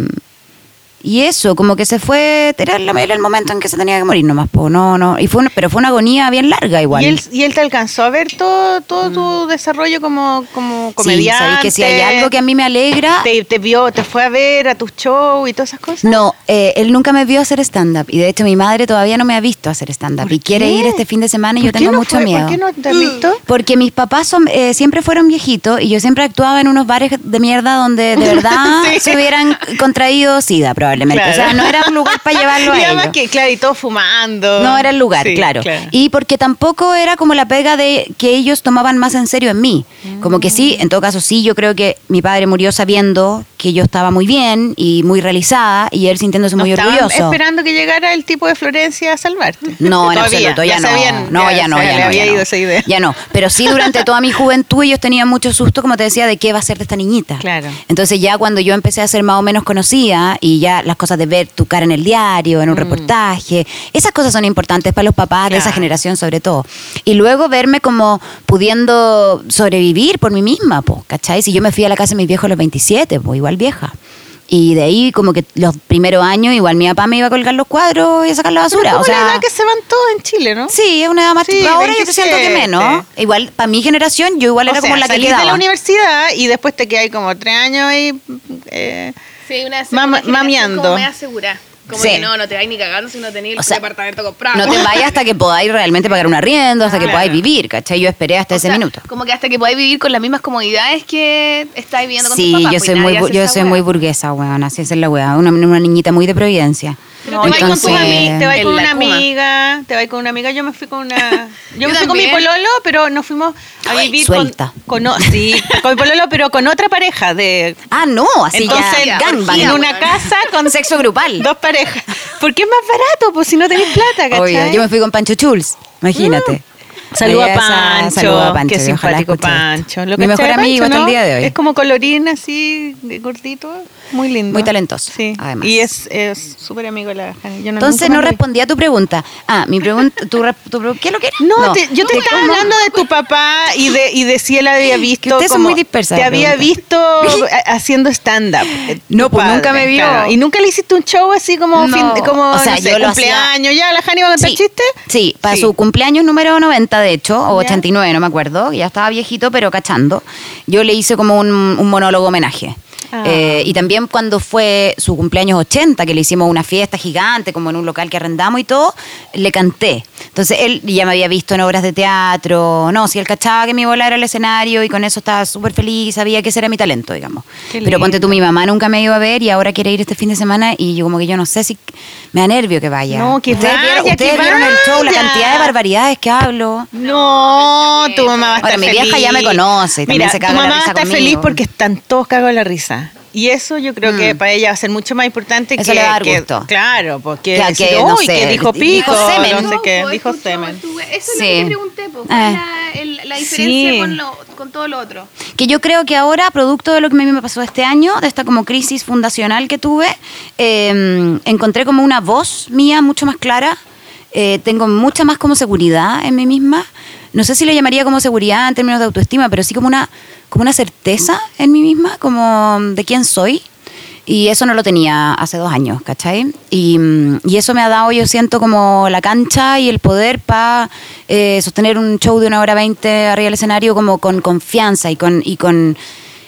y eso, como que se fue, era, el momento en que se tenía que morir nomás, po, no, no, y fue una- pero fue una agonía bien larga igual. ¿Y él, y él te alcanzó a ver todo, todo tu desarrollo como, como Mm. sí, comediante? sabéis que si hay algo que a mí me alegra, te, te vio, te fue a ver a tus shows y todas esas cosas. No, eh, él nunca me vio hacer stand-up y de hecho mi madre todavía no me ha visto hacer stand-up ¿Por y quiere ir este fin de semana y ¿Por yo tengo no mucho fue? miedo. ¿Por qué no te has visto? Porque mis papás son, eh, siempre fueron viejitos y yo siempre actuaba en unos bares de mierda donde de verdad Sí. se hubieran contraído sida probablemente. O sea, no era un lugar para llevarlo a ellos. que, claro, y todos fumando. No era el lugar, Sí, claro. Y porque tampoco era como la pega de que ellos tomaban más en serio en mí. Como que sí, en todo caso sí, yo creo que mi padre murió sabiendo que yo estaba muy bien y muy realizada y él sintiéndose No muy orgulloso. esperando que llegara el tipo de Florencia a salvarte. No, en Todavía, absoluto, ya, no. sabían, no, ya, no, ya no. había ya ido no. esa idea. Ya no. Pero sí, durante toda mi juventud ellos tenían mucho susto, como te decía, de qué va a ser de esta niñita. Claro. Entonces ya cuando yo empecé a ser más o menos conocida y ya las cosas de ver tu cara en el diario, en un reportaje, esas cosas son importantes para los papás de esa Mm. Generación sobre todo. Y luego verme como pudiendo sobrevivir por mí misma, po, ¿cachai? Si yo me fui a la casa de mis viejos a los 27, pues igual vieja. Y de ahí como que los primeros años igual mi papá me iba a colgar los cuadros y a sacar la Pero basura. como o sea, la edad que se van todos en Chile, ¿no? Sí, es una edad más. Sí, ahora yo te siento que 27. menos. Igual, para mi generación, yo igual O era sea, como la que quedaba. de la universidad y después te quedas como tres años ahí. eh, Sí, una segunda generación mameando. Como me asegura. Como Sí. que no, no te vais ni cagando si no O el departamento comprado. No te vayas hasta que podáis realmente pagar un arriendo, hasta que Claro. podáis vivir, ¿cachai? Yo esperé hasta O ese sea, minuto. Como que hasta que podáis vivir con las mismas comodidades que estáis viviendo con Sí, tus papás. yo pues, soy muy, yo soy muy burguesa, weón, así es la weá. Una, una niñita muy de Providencia. Pero te vas con tus te vas con una amiga, te vas con una amiga, yo me fui con una, yo, Yo me fui con mi pololo, pero nos fuimos a vivir suelta. con, con sí, con mi pololo, pero con otra pareja de Ah, no, así entonces ya. en una casa con Sexo grupal. dos parejas, porque es más barato, pues si no tenés plata, ¿cachai? Oye, yo me fui con Pancho Chuls, imagínate. Saluda a Pancho, saluda a Pancho, qué simpático. Pancho. ¿Lo Mi mejor amigo Pancho, hasta el no? día de hoy. Es como colorín así, gordito, muy lindo. Muy talentoso, Sí, además. y es súper amigo de la Jani. No- Entonces no respondí a tu pregunta. Ah, mi pregunta, tu, tu ¿qué es lo que era? No, te- yo te ¿De estaba hablando de tu papá y de, y de si él había visto. ustedes son muy dispersas Te había visto ha- haciendo stand-up. eh, No, pues, nunca me vio. Y nunca le hiciste un show así como, No. fin como O sea, no sé, yo lo hacía- cumpleaños. Ya, la Jani va a contar Sí, chistes. sí, para Sí. su cumpleaños número 90, de hecho, o Ya. 89, no me acuerdo, ya estaba viejito, pero cachando. Yo le hice como un, un monólogo homenaje. Ah. Eh, y también cuando fue su cumpleaños 80, que le hicimos una fiesta gigante, como en un local que arrendamos y todo, le canté. Entonces él ya me había visto en obras de teatro, no, si él cachaba que mi bola era el escenario y con eso estaba súper feliz, sabía que ese era mi talento, digamos. Pero ponte tú, mi mamá nunca me iba a ver y ahora quiere ir este fin de semana y yo como que yo no sé si me da nervio que vaya. No, que ustedes vaya, vieron, que ustedes vieron el show, la cantidad de barbaridades que hablo. No, tu mamá va a estar Ahora, mi feliz. vieja ya me conoce también Mira, se caga tu la mamá va a risa estar conmigo. feliz porque están todos cagados de la risa. Y eso yo creo que para ella va a ser mucho más importante Mm. Eso que... le va a dar que- gusto. Claro, porque... Que- decir, que, no "Uy, sé, que dijo dijo pico, semen". no sé qué, pues, dijo escuchó, semen. estuve- Eso es Sí. lo que pregunté, po, ¿cuál Ah. es la, la diferencia Sí. con, lo- con todo lo otro? Que yo creo que ahora, producto de lo que a mí me pasó este año, de esta como crisis fundacional que tuve, eh, encontré como una voz mía mucho más clara. Eh, tengo mucha más como seguridad en mí misma. No sé si le llamaría como seguridad en términos de autoestima, pero sí como una, como una certeza en mí misma, como de quién soy. Y eso no lo tenía hace dos años, ¿cachai? Y, mm, y eso me ha dado, yo siento, como la cancha y el poder para sostener un show de una hora veinte arriba del escenario como con confianza y con, y con,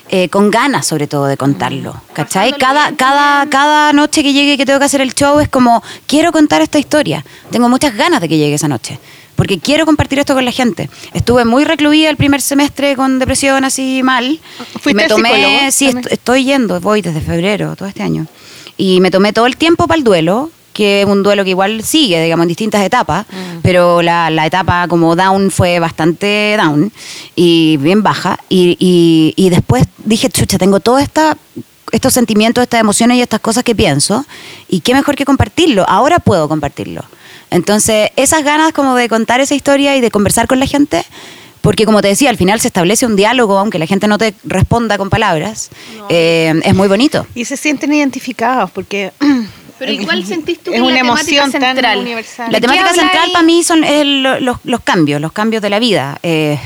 eh, con ganas, sobre todo, de contarlo, ¿cachai? Pasándolo Cada, cada, cada noche que llegue que tengo que hacer el show es como, quiero contar esta historia. Tengo muchas ganas de que llegue esa noche. Porque quiero compartir esto con la gente. Estuve muy recluida el primer semestre con depresión así mal. ¿Fuiste me tomé, psicólogo sí, est- estoy yendo, voy desde febrero, todo este año. Y me tomé todo el tiempo para el duelo, que es un duelo que igual sigue, digamos, en distintas etapas, Mm. pero la, la etapa como down fue bastante down y bien baja. Y, y- y después dije, chucha, tengo todos esta, estos sentimientos, estas emociones y estas cosas que pienso, y qué mejor que compartirlo. Ahora puedo compartirlo. Entonces, esas ganas como de contar esa historia y de conversar con la gente, porque como te decía, al final se establece un diálogo, aunque la gente no te responda con palabras, eh, es muy bonito. Y se sienten identificados porque... Pero igual sentís tú es que una la temática emoción tan central. universal. La ¿De qué temática central ahí? para mí son es lo- los, los cambios, los cambios de la vida. Eh,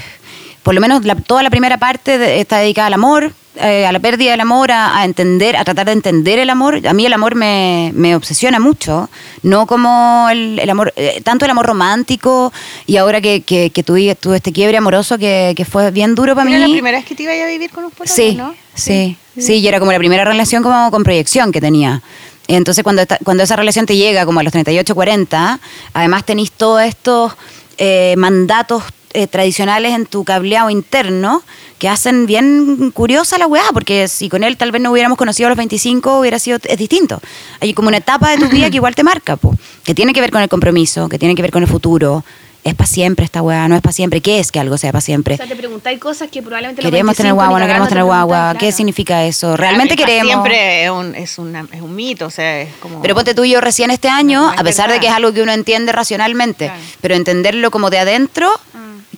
por lo menos la- toda la primera parte de- está dedicada al amor, eh, a la pérdida del amor, a, a entender, a tratar de entender el amor. A mí el amor me, me obsesiona mucho, no como el, el amor, eh, tanto el amor romántico y ahora que, que, que tuve, tuve este quiebre amoroso que, que fue bien duro para mí. Era la primera vez que te iba a vivir con un pololo, Sí, ¿no? sí, sí, y era como la primera relación como con proyección que tenía. Entonces, cuando, esta- cuando esa relación te llega como a los 38, 40, además tenéis todos estos eh, mandatos eh, tradicionales en tu cableado interno que hacen bien curiosa la weá, porque si con él tal vez no hubiéramos conocido a los 25, hubiera sido es distinto. Hay como una etapa de tu vida que igual te marca, po, que tiene que ver con el compromiso, que tiene que ver con el futuro. Es para siempre esta weá, no es para siempre. ¿Qué es que algo sea para siempre? O sea, te preguntáis cosas que probablemente Queremos tener 25 guagua, no queremos tener guagua. ¿Qué significa eso? ¿Realmente queremos? Siempre es un, es, una, es un mito, o sea, es como... Pero ponte tú y yo recién este año, No, a pesar de que es algo que uno entiende racionalmente, Claro. pero entenderlo como de adentro,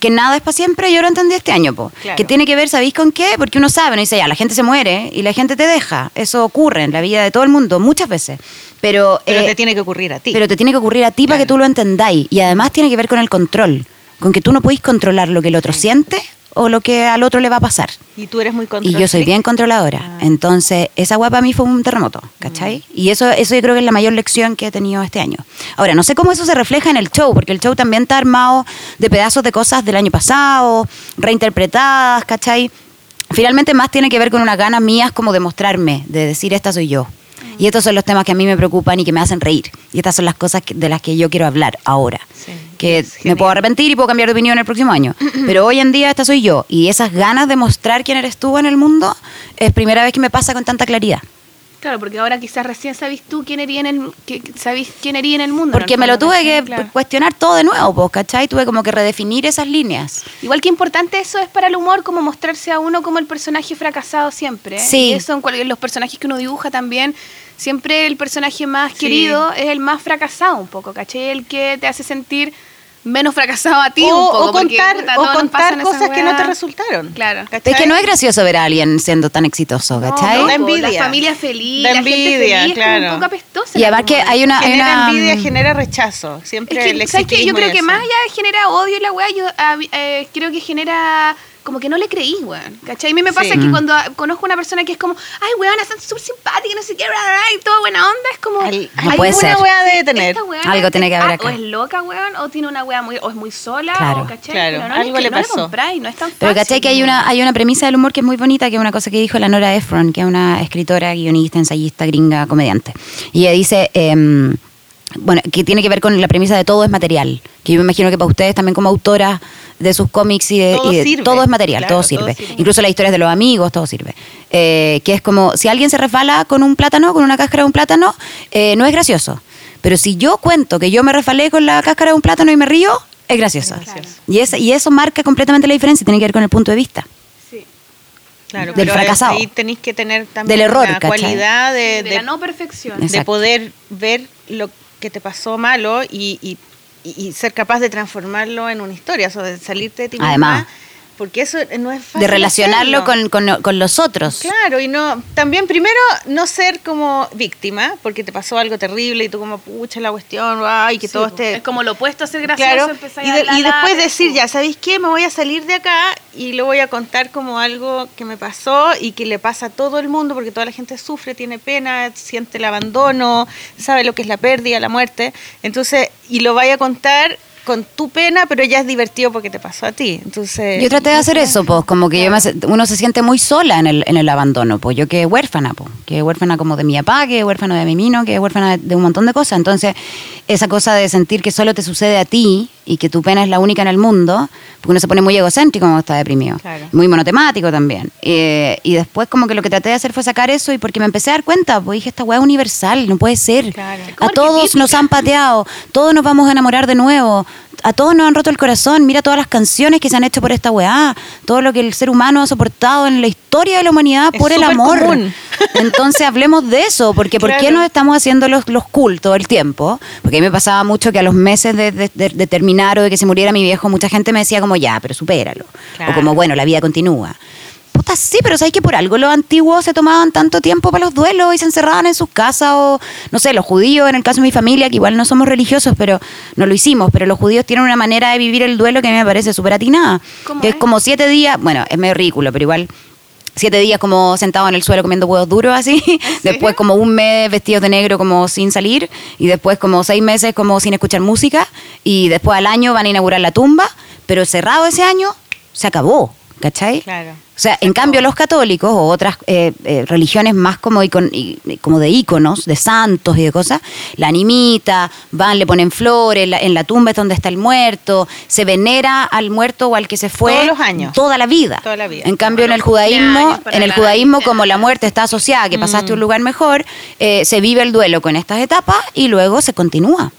que nada es para siempre, yo lo entendí este año, po. Claro. Que tiene que ver, ¿sabéis con qué? Porque uno sabe, no dice, ya, la gente se muere y la gente te deja. Eso ocurre en la vida de todo el mundo, muchas veces. Pero, Pero eh, te tiene que ocurrir a ti. pero te tiene que ocurrir a ti para que tú lo entendáis. Y además tiene que ver con el control, con que tú no podéis controlar lo que el otro siente o lo que al otro le va a pasar. y tú eres muy Y control yo soy bien controladora. Ah. Entonces, esa guapa para mí fue un terremoto, ¿cachai? Y eso, eso yo creo que es la mayor lección que he tenido este año. Ahora, no sé cómo eso se refleja en el show, porque el show también está armado de pedazos de cosas del año pasado, reinterpretadas, ¿cachai? Finalmente más tiene que ver con unas ganas mías como de mostrarme, de decir esta soy yo. Y estos son los temas que a mí me preocupan y que me hacen reír. Y estas son las cosas que- de las que yo quiero hablar ahora. Sí, que me puedo arrepentir y puedo cambiar de opinión el próximo año. Pero hoy en día esta soy yo. Y esas ganas de mostrar quién eres tú en el mundo es primera vez que me pasa con tanta claridad. Claro, porque ahora quizás recién sabís tú quién ería en el, que, sabís quién ería en el mundo. Porque en me lo tuve que Claro. cuestionar todo de nuevo, pues, ¿cachai? Tuve como que redefinir esas líneas. Igual que importante eso es para el humor, como mostrarse a uno como el personaje fracasado siempre. ¿eh? Sí. Y eso en, cual- en los personajes que uno dibuja también, siempre el personaje más Sí. querido es el más fracasado un poco, ¿caché? El que te hace sentir menos fracasado a ti o, un poco. o porque, contar, puta, o contar cosas que no te resultaron. Claro. ¿cachai? Es que no es gracioso ver a alguien siendo tan exitoso, ¿cachai? No, po, envidia. La familia feliz, la gente envidia, feliz, como claro. un poco apestosa. y además que hay una... hay Genera una- envidia, genera rechazo. Siempre Es el que, ¿sabes qué? Yo creo que más allá de genera odio y la weá, yo eh, creo que genera como que no le creí, weón. ¿Cachai? A mí me pasa Sí. que cuando conozco una persona que es como, ay, weón, es súper simpática, no sé qué, bla, bla, bla, y toda buena onda, es como. Al- No puede ser. Una weá debe tener. Algo tiene que haber ah, acá. O es loca, weón, o tiene una weá muy, o es muy sola, Claro. o ¿cachai? Claro, Pero no algo le no pasó. compráis, no es tan Pero ¿cachai? Que hay una, hay una premisa del humor que es muy bonita, que es una cosa que dijo la Nora Ephron, que es una escritora, guionista, ensayista, gringa, comediante. Y ella dice, em, bueno, que tiene que ver con la premisa de todo es material. Que yo me imagino que para ustedes también como autoras de sus cómics y de, Todo y de- sirve. todo es material, Claro, todo, todo sirve. Incluso las historias de los amigos, todo sirve. Eh, que es como, si alguien se resbala con un plátano, con una cáscara de un plátano, eh, no es gracioso. Pero si yo cuento que yo me resbalé con la cáscara de un plátano y me río, es gracioso. Gracioso. Y, es- y eso marca completamente la diferencia, tiene que ver con el punto de vista. Sí. Claro, del pero fracasado. ahí tenéis que tener también Del error, la ¿cachai? cualidad Sí, de, de, de- la no perfección. De Exacto. poder ver lo que te pasó malo y, y- y- y ser capaz de transformarlo en una historia, o sea, de salirte de ti misma, Además. Porque eso no es fácil. de relacionarlo con, con- con los otros. Claro, y no, también primero no ser como víctima, porque te pasó algo terrible y tú como, pucha la cuestión, ay, que Sí, todo esté... Es como lo opuesto a ser gracioso, Claro, y, a de- y después de- decir, ya, ¿sabéis qué? Me voy a salir de acá y lo voy a contar como algo que me pasó y que le pasa a todo el mundo, porque toda la gente sufre, tiene pena, siente el abandono, sabe lo que es la pérdida, la muerte. Entonces, y lo vaya a contar con tu pena, pero ya es divertido porque te pasó a ti. Entonces, Yo traté de hacer eso, pues, como que yo me hace- uno se siente muy sola en el, en el abandono, pues yo que huérfana, pues, que huérfana como de mi papá, que huérfana de mi mino, que huérfana de, de un montón de cosas. Entonces, esa cosa de sentir que solo te sucede a ti y que tu pena es la única en el mundo, porque uno se pone muy egocéntrico cuando está deprimido, Claro. muy monotemático también. Eh, y después como que lo que traté de hacer fue sacar eso y porque me empecé a dar cuenta, pues dije, esta weá es universal, no puede ser. Claro. A todos nos han pateado, todos nos vamos a enamorar de nuevo, a todos nos han roto el corazón, mira todas las canciones que se han hecho por esta weá, todo lo que el ser humano ha soportado en la historia de la humanidad Es por el amor. común. Entonces hablemos de eso, porque ¿por qué nos estamos haciendo los, los cool todo el tiempo? Porque a mí me pasaba mucho que a los meses de, de- de- de terminar o de que se muriera mi viejo, mucha gente me decía como, ya, pero supéralo. Claro. O como, bueno, la vida continúa. Puta, sí, pero ¿sabes que por algo los antiguos se tomaban tanto tiempo para los duelos y se encerraban en sus casas? O, no sé, los judíos, en el caso de mi familia, que igual no somos religiosos, pero no lo hicimos, pero los judíos tienen una manera de vivir el duelo que a mí me parece súper atinada. ¿Cómo Que es es? como siete días, bueno, es medio ridículo, pero igual siete días como sentados en el suelo comiendo huevos duros así, después como un mes vestidos de negro como sin salir y después como seis meses como sin escuchar música y después al año van a inaugurar la tumba, pero cerrado ese año se acabó, ¿cachai? Claro. O sea, en cambio los católicos o otras eh, eh, religiones más como, icon- como de íconos, de santos y de cosas, la animita, van, le ponen flores, la- en la tumba es donde está el muerto, se venera al muerto o al que se fue Todos los años. toda la vida. Toda la vida. En cambio en el judaísmo, en el judaísmo como la muerte está asociada, que pasaste a un lugar mejor, eh, se vive el duelo con estas etapas y luego se continúa.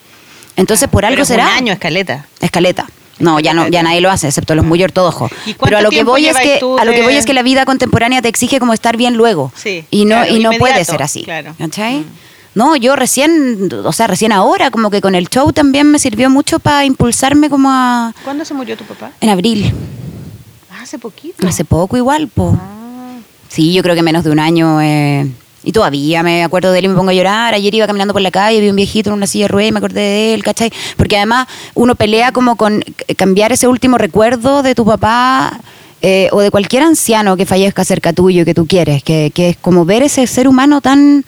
Entonces por algo Pero es será un año, escaleta. escaleta. No, ya no, ya nadie lo hace, excepto los muy ortodoxos. ¿Y cuánto Pero a lo que voy es que a lo que de- voy es que la vida contemporánea te exige como estar bien luego. Sí, y no claro, y no puede ser así. claro. ¿Cachai? No, yo recién, o sea, recién ahora, como que con el show también me sirvió mucho para impulsarme como a ¿Cuándo se murió tu papá? en abril, Ah, Hace poquito. hace poco igual, po. Ah. Sí, yo creo que menos de un año. eh, y todavía me acuerdo de él y me pongo a llorar. Ayer iba caminando por la calle, vi un viejito en una silla de ruedas y me acordé de él, ¿cachai? Porque además uno pelea como con cambiar ese último recuerdo de tu papá eh, o de cualquier anciano que fallezca cerca tuyo y que tú quieres, que, que es como ver ese ser humano tan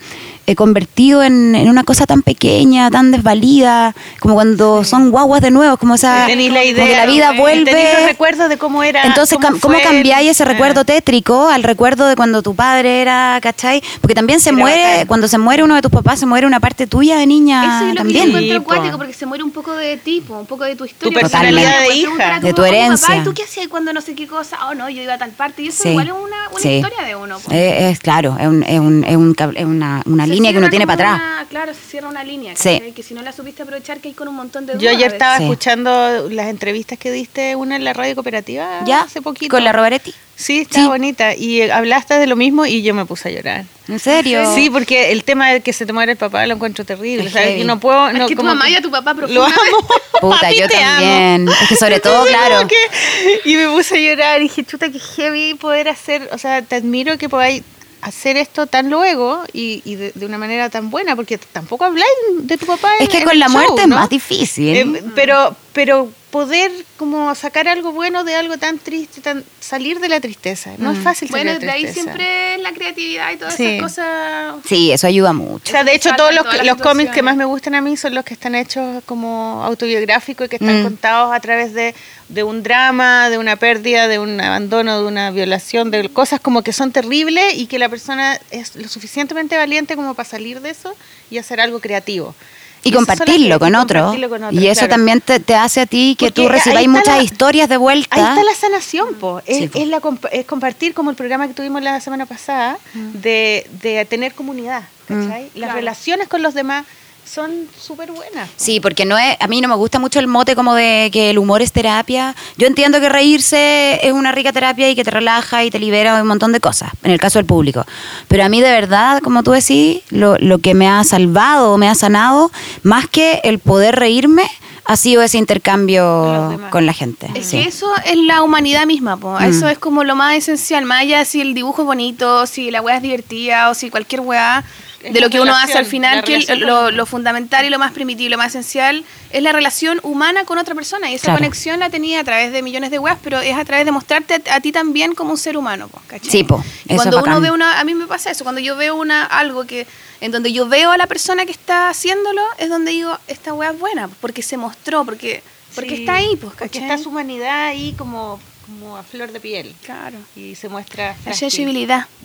eh, convertido en, en una cosa tan pequeña, tan desvalida, como cuando son guaguas de nuevo, como esa... Tenéis la como idea. que la vida ¿no? vuelve... Tenéis los recuerdos de cómo era. Entonces, ¿cómo fue cambiáis ese Ah. recuerdo tétrico al recuerdo de cuando tu padre era, ¿cachai? Porque también se Era muere, bacán. cuando se muere uno de tus papás, se muere una parte tuya de niña Eso es lo que yo también. encuentro acuático, porque se muere un poco de ti, po, un poco de tu historia. Tu Porque personalidad de hija. era De tu como, "Oye, herencia". Papá, ¿y tú qué hacías cuando no sé qué cosa? Oh, no, yo iba a tal parte. Y eso Sí. igual es una, una Sí. historia de uno. po. Eh, es claro, es, un- es un- es un cable- es una, una línea que uno tiene para atrás. una- claro, se cierra una línea. Sí. ¿cachai? Que si no la supiste aprovechar, que hay con un montón de dudas. Yo ayer estaba Sí. escuchando las entrevistas que diste, una en la radio cooperativa ¿Ya? hace poquito. Con la Robaretti. Sí, está Sí. bonita. Y hablaste de lo mismo y yo me puse a llorar. ¿En serio? Sí, porque el tema de que se te muere el papá lo encuentro terrible. Es o sea, heavy. yo no puedo. Es no, que tu como mamá y a tu papá Lo amo. Puta, Papi, yo te amo. también. Es que sobre todo, Entonces, claro. como que- y me puse a llorar y dije, chuta, que heavy poder hacer. O sea, te admiro que podáis hacer esto tan luego y, y de, de una manera tan buena, porque tampoco habláis de tu papá. Es en- que con la show, muerte es más difícil. Eh, pero, pero poder como sacar algo bueno de algo tan triste, tan salir de la tristeza. No es fácil salir Bueno, de de la ahí tristeza. siempre es la creatividad y todas Sí. esas cosas. Sí, eso ayuda mucho. O sea, de hecho, todos los, los cómics que más me gustan a mí son los que están hechos como autobiográficos y que están Mm. contados a través de, de un drama, de una pérdida, de un abandono, de una violación, de cosas como que son terribles y que la persona es lo suficientemente valiente como para salir de eso y hacer algo creativo. Y compartirlo con otro. compartirlo con otro, Y eso claro. también te, te hace a ti que Porque tú recibáis muchas la- historias de vuelta. Ahí está la sanación, po. Es, Sí, po. es la es compartir como el programa que tuvimos la semana pasada de, de tener comunidad, ¿cachai? Las Claro. relaciones con los demás son súper buenas. Sí, porque no es, a mí no me gusta mucho el mote como de que el humor es terapia. Yo entiendo que reírse es una rica terapia y que te relaja y te libera de un montón de cosas, en el caso del público. Pero a mí de verdad, como tú decís, lo, lo que me ha salvado, me ha sanado, más que el poder reírme, ha sido ese intercambio con la gente. Es sí. que eso es la humanidad misma, po. Mm. eso es como lo más esencial, más allá de si el dibujo es bonito, si la weá es divertida o si cualquier weá Es de lo que uno hace al final, que el- lo, fundamental y lo más primitivo, lo más esencial es la relación humana con otra persona. Y esa Claro. conexión la tenía a través de millones de weas, pero es a través de mostrarte a, a ti también como un ser humano, po, ¿cachai? Sí, po, Y eso cuando es uno ve una, a mí me pasa eso, cuando yo veo una algo que en donde yo veo a la persona que está haciéndolo, es donde digo, esta wea es buena, porque se mostró, porque porque Sí, está ahí, pues, Porque está su humanidad ahí como, como a flor de piel. Claro. Y se muestra La sensibilidad.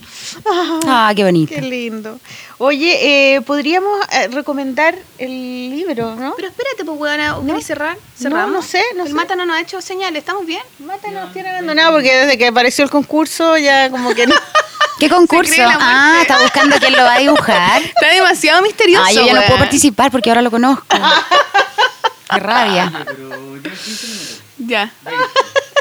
Ah, qué bonito. Qué lindo. Oye, eh, podríamos eh, recomendar el libro, ¿no? Pero espérate, pues, weona, ¿No? ¿querés cerrar? No, ¿Cerramos? no sé, no el sé. Mata no nos ha hecho señales, ¿estamos bien? Mata nos tiene abandonado porque desde que apareció el concurso ya como que no. ¿Qué concurso? Ah, está buscando quién lo va a dibujar. Está demasiado misterioso, Ah, yo ya no puedo participar porque ahora lo conozco. Qué rabia. Ya.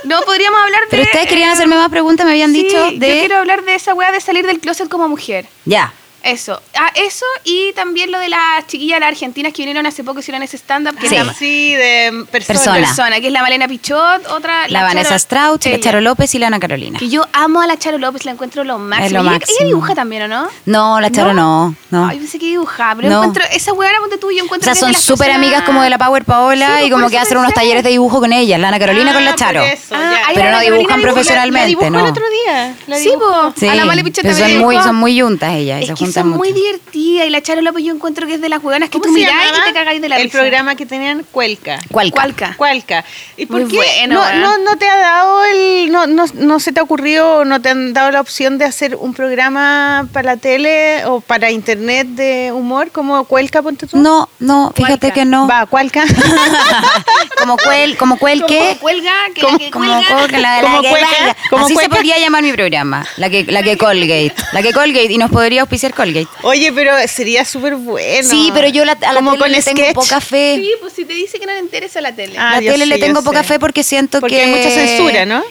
No, podríamos hablar de... Pero ustedes querían eh, hacerme más preguntas, me habían sí, dicho yo de... quiero hablar de esa weá de salir del closet como mujer. Ya. Eso. Ah, eso y también lo de las chiquillas, las argentinas que vinieron hace poco y hicieron ese stand-up. Que Sí. es la Sí, de. Persona. persona, que es la Malena Pichot, otra... La, Vanessa Charo- Strauch, la. Charo López y la Ana Carolina. Que yo amo a la Charo López, la encuentro lo máximo. lo Ella- máximo. Ella dibuja también, ¿o no? No, la Charo no. no. Ay, pensé que dibujaba, pero No. encuentro, esa hueá ponte tú, yo O encuentro sea, que es son súper personas- amigas como de la Power Paola Sí, y pues, como que hacen unos talleres de dibujo con ella, la Ana Carolina Ah, con la Charo. eso, Ah, Pero la no dibujan Carolina dibuja- profesionalmente, La no. el otro día. La Sí. Sí, A la Male Pichot también son muy, dibujó. son muy juntas ellas mucho. muy divertidas y la Charo López yo encuentro que es de las hueonas que ¿Cómo tú miráis y te cagáis de la El risa. programa que tenían Cuelca. Cualca. Cualca. Cualca. ¿Y por Muy qué bueno, no, weón. no, no te ha dado el. No, no, no se te ha ocurrido, no te han dado la opción de hacer un programa para la tele o para internet de humor como Cuelca, ponte tú? No, no, fíjate Cualca. que no. Va, Cualca. como cuel, como cuel que... Como cuelga, que Como- la que Como cuelga. la, la Como que cuelga. Así se podría llamar mi programa, la que, la que Colgate. La que Colgate, y nos podría auspiciar Colgate. Oye, pero sería súper bueno. Sí, pero yo la, a la tele con le tengo poca fe. Sí, pues si te dice que no le interesa la tele. Ah, la tele le sí, tengo poca sé. fe porque siento Porque que... hay mucha censura, ¿no?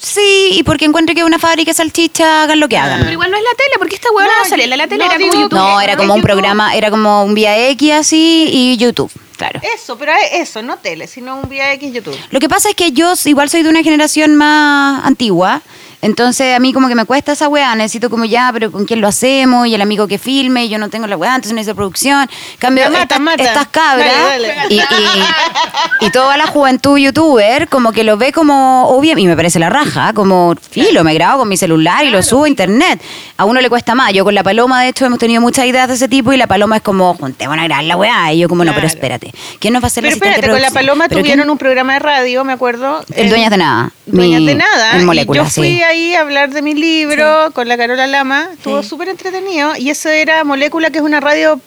Sí, y porque encuentro que una fábrica de salchicha hagan lo que hagan. Pero igual no es la tele, porque esta hueona no, No, salía la tele, no, era como YouTube. No, era como un YouTube. programa, era como un vía X así y YouTube, claro. Eso, pero eso, no tele, sino un vía X YouTube. Lo que pasa es que yo igual soy de una generación más antigua, entonces a mí como que me cuesta esa weá, necesito como ya, pero ¿con quién lo hacemos? Y el amigo que filme, y yo no tengo la weá, entonces necesito producción. Cambio, Ya, mata, estas, mata. estas cabras Dale, dale. Y, y- y toda la juventud youtuber como que lo ve como obvio, y me parece la raja, como filo, me grabo con mi celular y lo subo a internet. A uno le cuesta más, yo con la paloma de hecho hemos tenido muchas ideas de ese tipo y la paloma es como, juntémonos a grabar la weá, y yo como, no, pero espérate, ¿quién nos va a hacer Pero la espérate, con la? Paloma ¿Pero tuvieron quién? un programa de radio, me acuerdo. El Dueñas de Nada. Dueñas mi- de Nada. En y moléculas, yo fui sí. Ahí a hablar de mi libro con la Carola Lama. Estuvo súper entretenido. Y eso era Molécula, que es una radio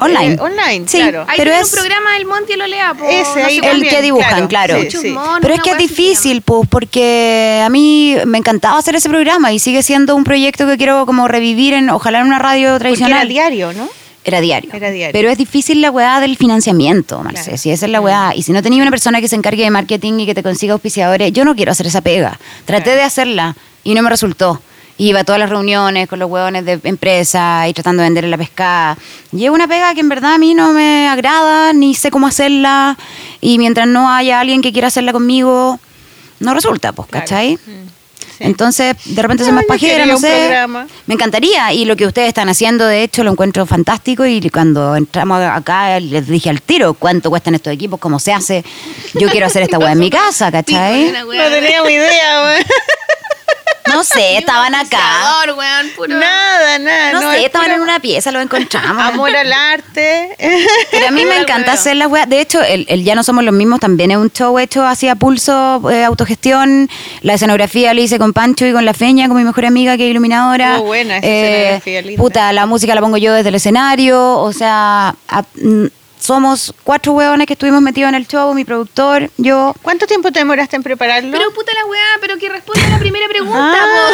Online. eh, online, Sí. claro. Ahí Pero tiene es- un programa del Monty y lo lea, po, Ese no ahí sé El que dibujan, claro. Sí, sí. Pero es que es difícil, pues, porque a mí me encantaba hacer ese programa y sigue siendo un proyecto que quiero como revivir en, ojalá en una radio Porque tradicional. era diario, ¿no? Era diario. Era diario. Pero es difícil la weá del financiamiento, Marce. Claro. Si esa es la weá. Y si no tenía una persona que se encargue de marketing y que te consiga auspiciadores, yo no quiero hacer esa pega. Traté Claro. de hacerla y no me resultó. Iba a todas las reuniones con los hueones de empresa y tratando de venderle la pescada. Y es una pega que en verdad a mí no me agrada, ni sé cómo hacerla. Y mientras no haya alguien que quiera hacerla conmigo, no resulta, pues, Claro. ¿cachai? Mm. Entonces, de repente soy No, más pajera, no sé. programa. Me encantaría. Y lo que ustedes están haciendo, de hecho, lo encuentro fantástico. Y cuando entramos acá, les dije al tiro cuánto cuestan estos equipos, cómo se hace. Yo quiero hacer esta weá en mi casa, ¿cachai? No teníamos idea, weón. No sé, estaban acá. Auspiciador, weón, puro. Nada, nada. No es sé, estaban puro en una pieza, lo encontramos. Amor al arte. Pero a mí me encanta hacer las weas. De hecho, el, el Ya no somos los mismos también es un show hecho hacia pulso, eh, autogestión. La escenografía la hice con Pancho y con la Feña, con mi mejor amiga que es iluminadora. Muy buena esa Eh, escenografía, linda. Puta, la música la pongo yo desde el escenario. O sea, a- mm, somos cuatro hueones que estuvimos metidos en el show, mi productor, yo. ¿Cuánto tiempo te demoraste en prepararlo? Pero puta la weá, pero que responde a la primera pregunta. Ah,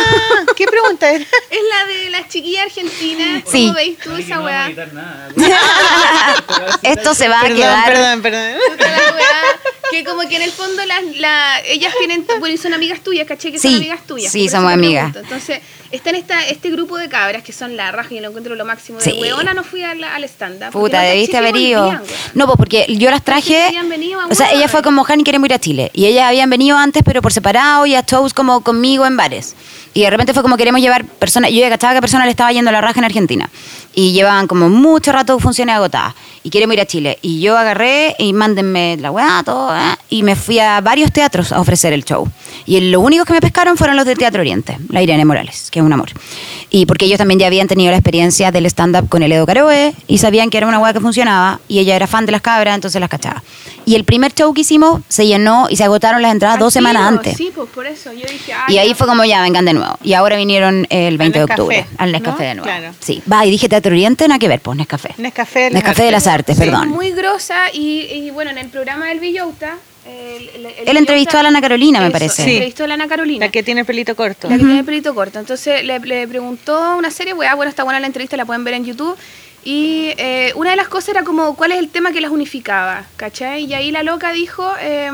¿Qué pregunta era? Es la de las chiquillas argentinas. ¿Cómo Sí. veis tú esa weá? Esto se va a quedar. perdón, perdón. Puta la weá, que como que en el fondo las, la, ellas tienen, bueno, y son amigas tuyas, ¿caché? Que son amigas tuyas. sí, somos amigas. pregunto. Entonces, está en esta, este grupo de cabras que son la raja y lo encuentro lo máximo. De Sí. weona no fui a la- al stand-up. Puta, debiste haber ido. No, pues porque yo las traje. venido O sea, ella fue como Jani queremos ir a Chile. Y ellas habían venido antes, pero por separado y a shows como conmigo en bares. Y de repente fue como queremos llevar personas. Yo ya cachaba que personas le estaba yendo a la raja en Argentina. Y llevaban como mucho rato funciones agotadas. Y queremos ir a Chile. Y yo agarré y mándenme la weá, todo. ¿eh? Y me fui a varios teatros a ofrecer el show. Y los únicos que me pescaron fueron los de Teatro Oriente, la Irene Morales, que es un amor. Y porque ellos también ya habían tenido la experiencia del stand-up con el Edo Caroe y sabían que era una weá que funcionaba y ella era fan de las cabras, entonces las cachaba. Y el primer show que hicimos se llenó y se agotaron las entradas dos semanas antes. Sí, pues por eso. Yo dije, Y ahí fue como ya, vengan de nuevo. Y ahora vinieron el 20 de octubre al Nescafé ¿no? de nuevo. Claro. Sí, va, y dije Teatro Oriente, nada que ver, pues Nescafé. Nescafé. de las Nescafé de las artes, perdón. muy grosa y, y bueno, en el programa del Villota... el- el- el Él entrevistó a la Ana Carolina, me parece. Sí. entrevistó a la Ana Carolina. La que tiene el pelito corto. La que tiene el pelito corto. Entonces le, le preguntó una serie, weá, bueno, está buena la entrevista, la pueden ver en YouTube. Y eh, una de las cosas era como, ¿cuál es el tema que las unificaba? ¿Cachai? Y ahí la loca dijo, eh,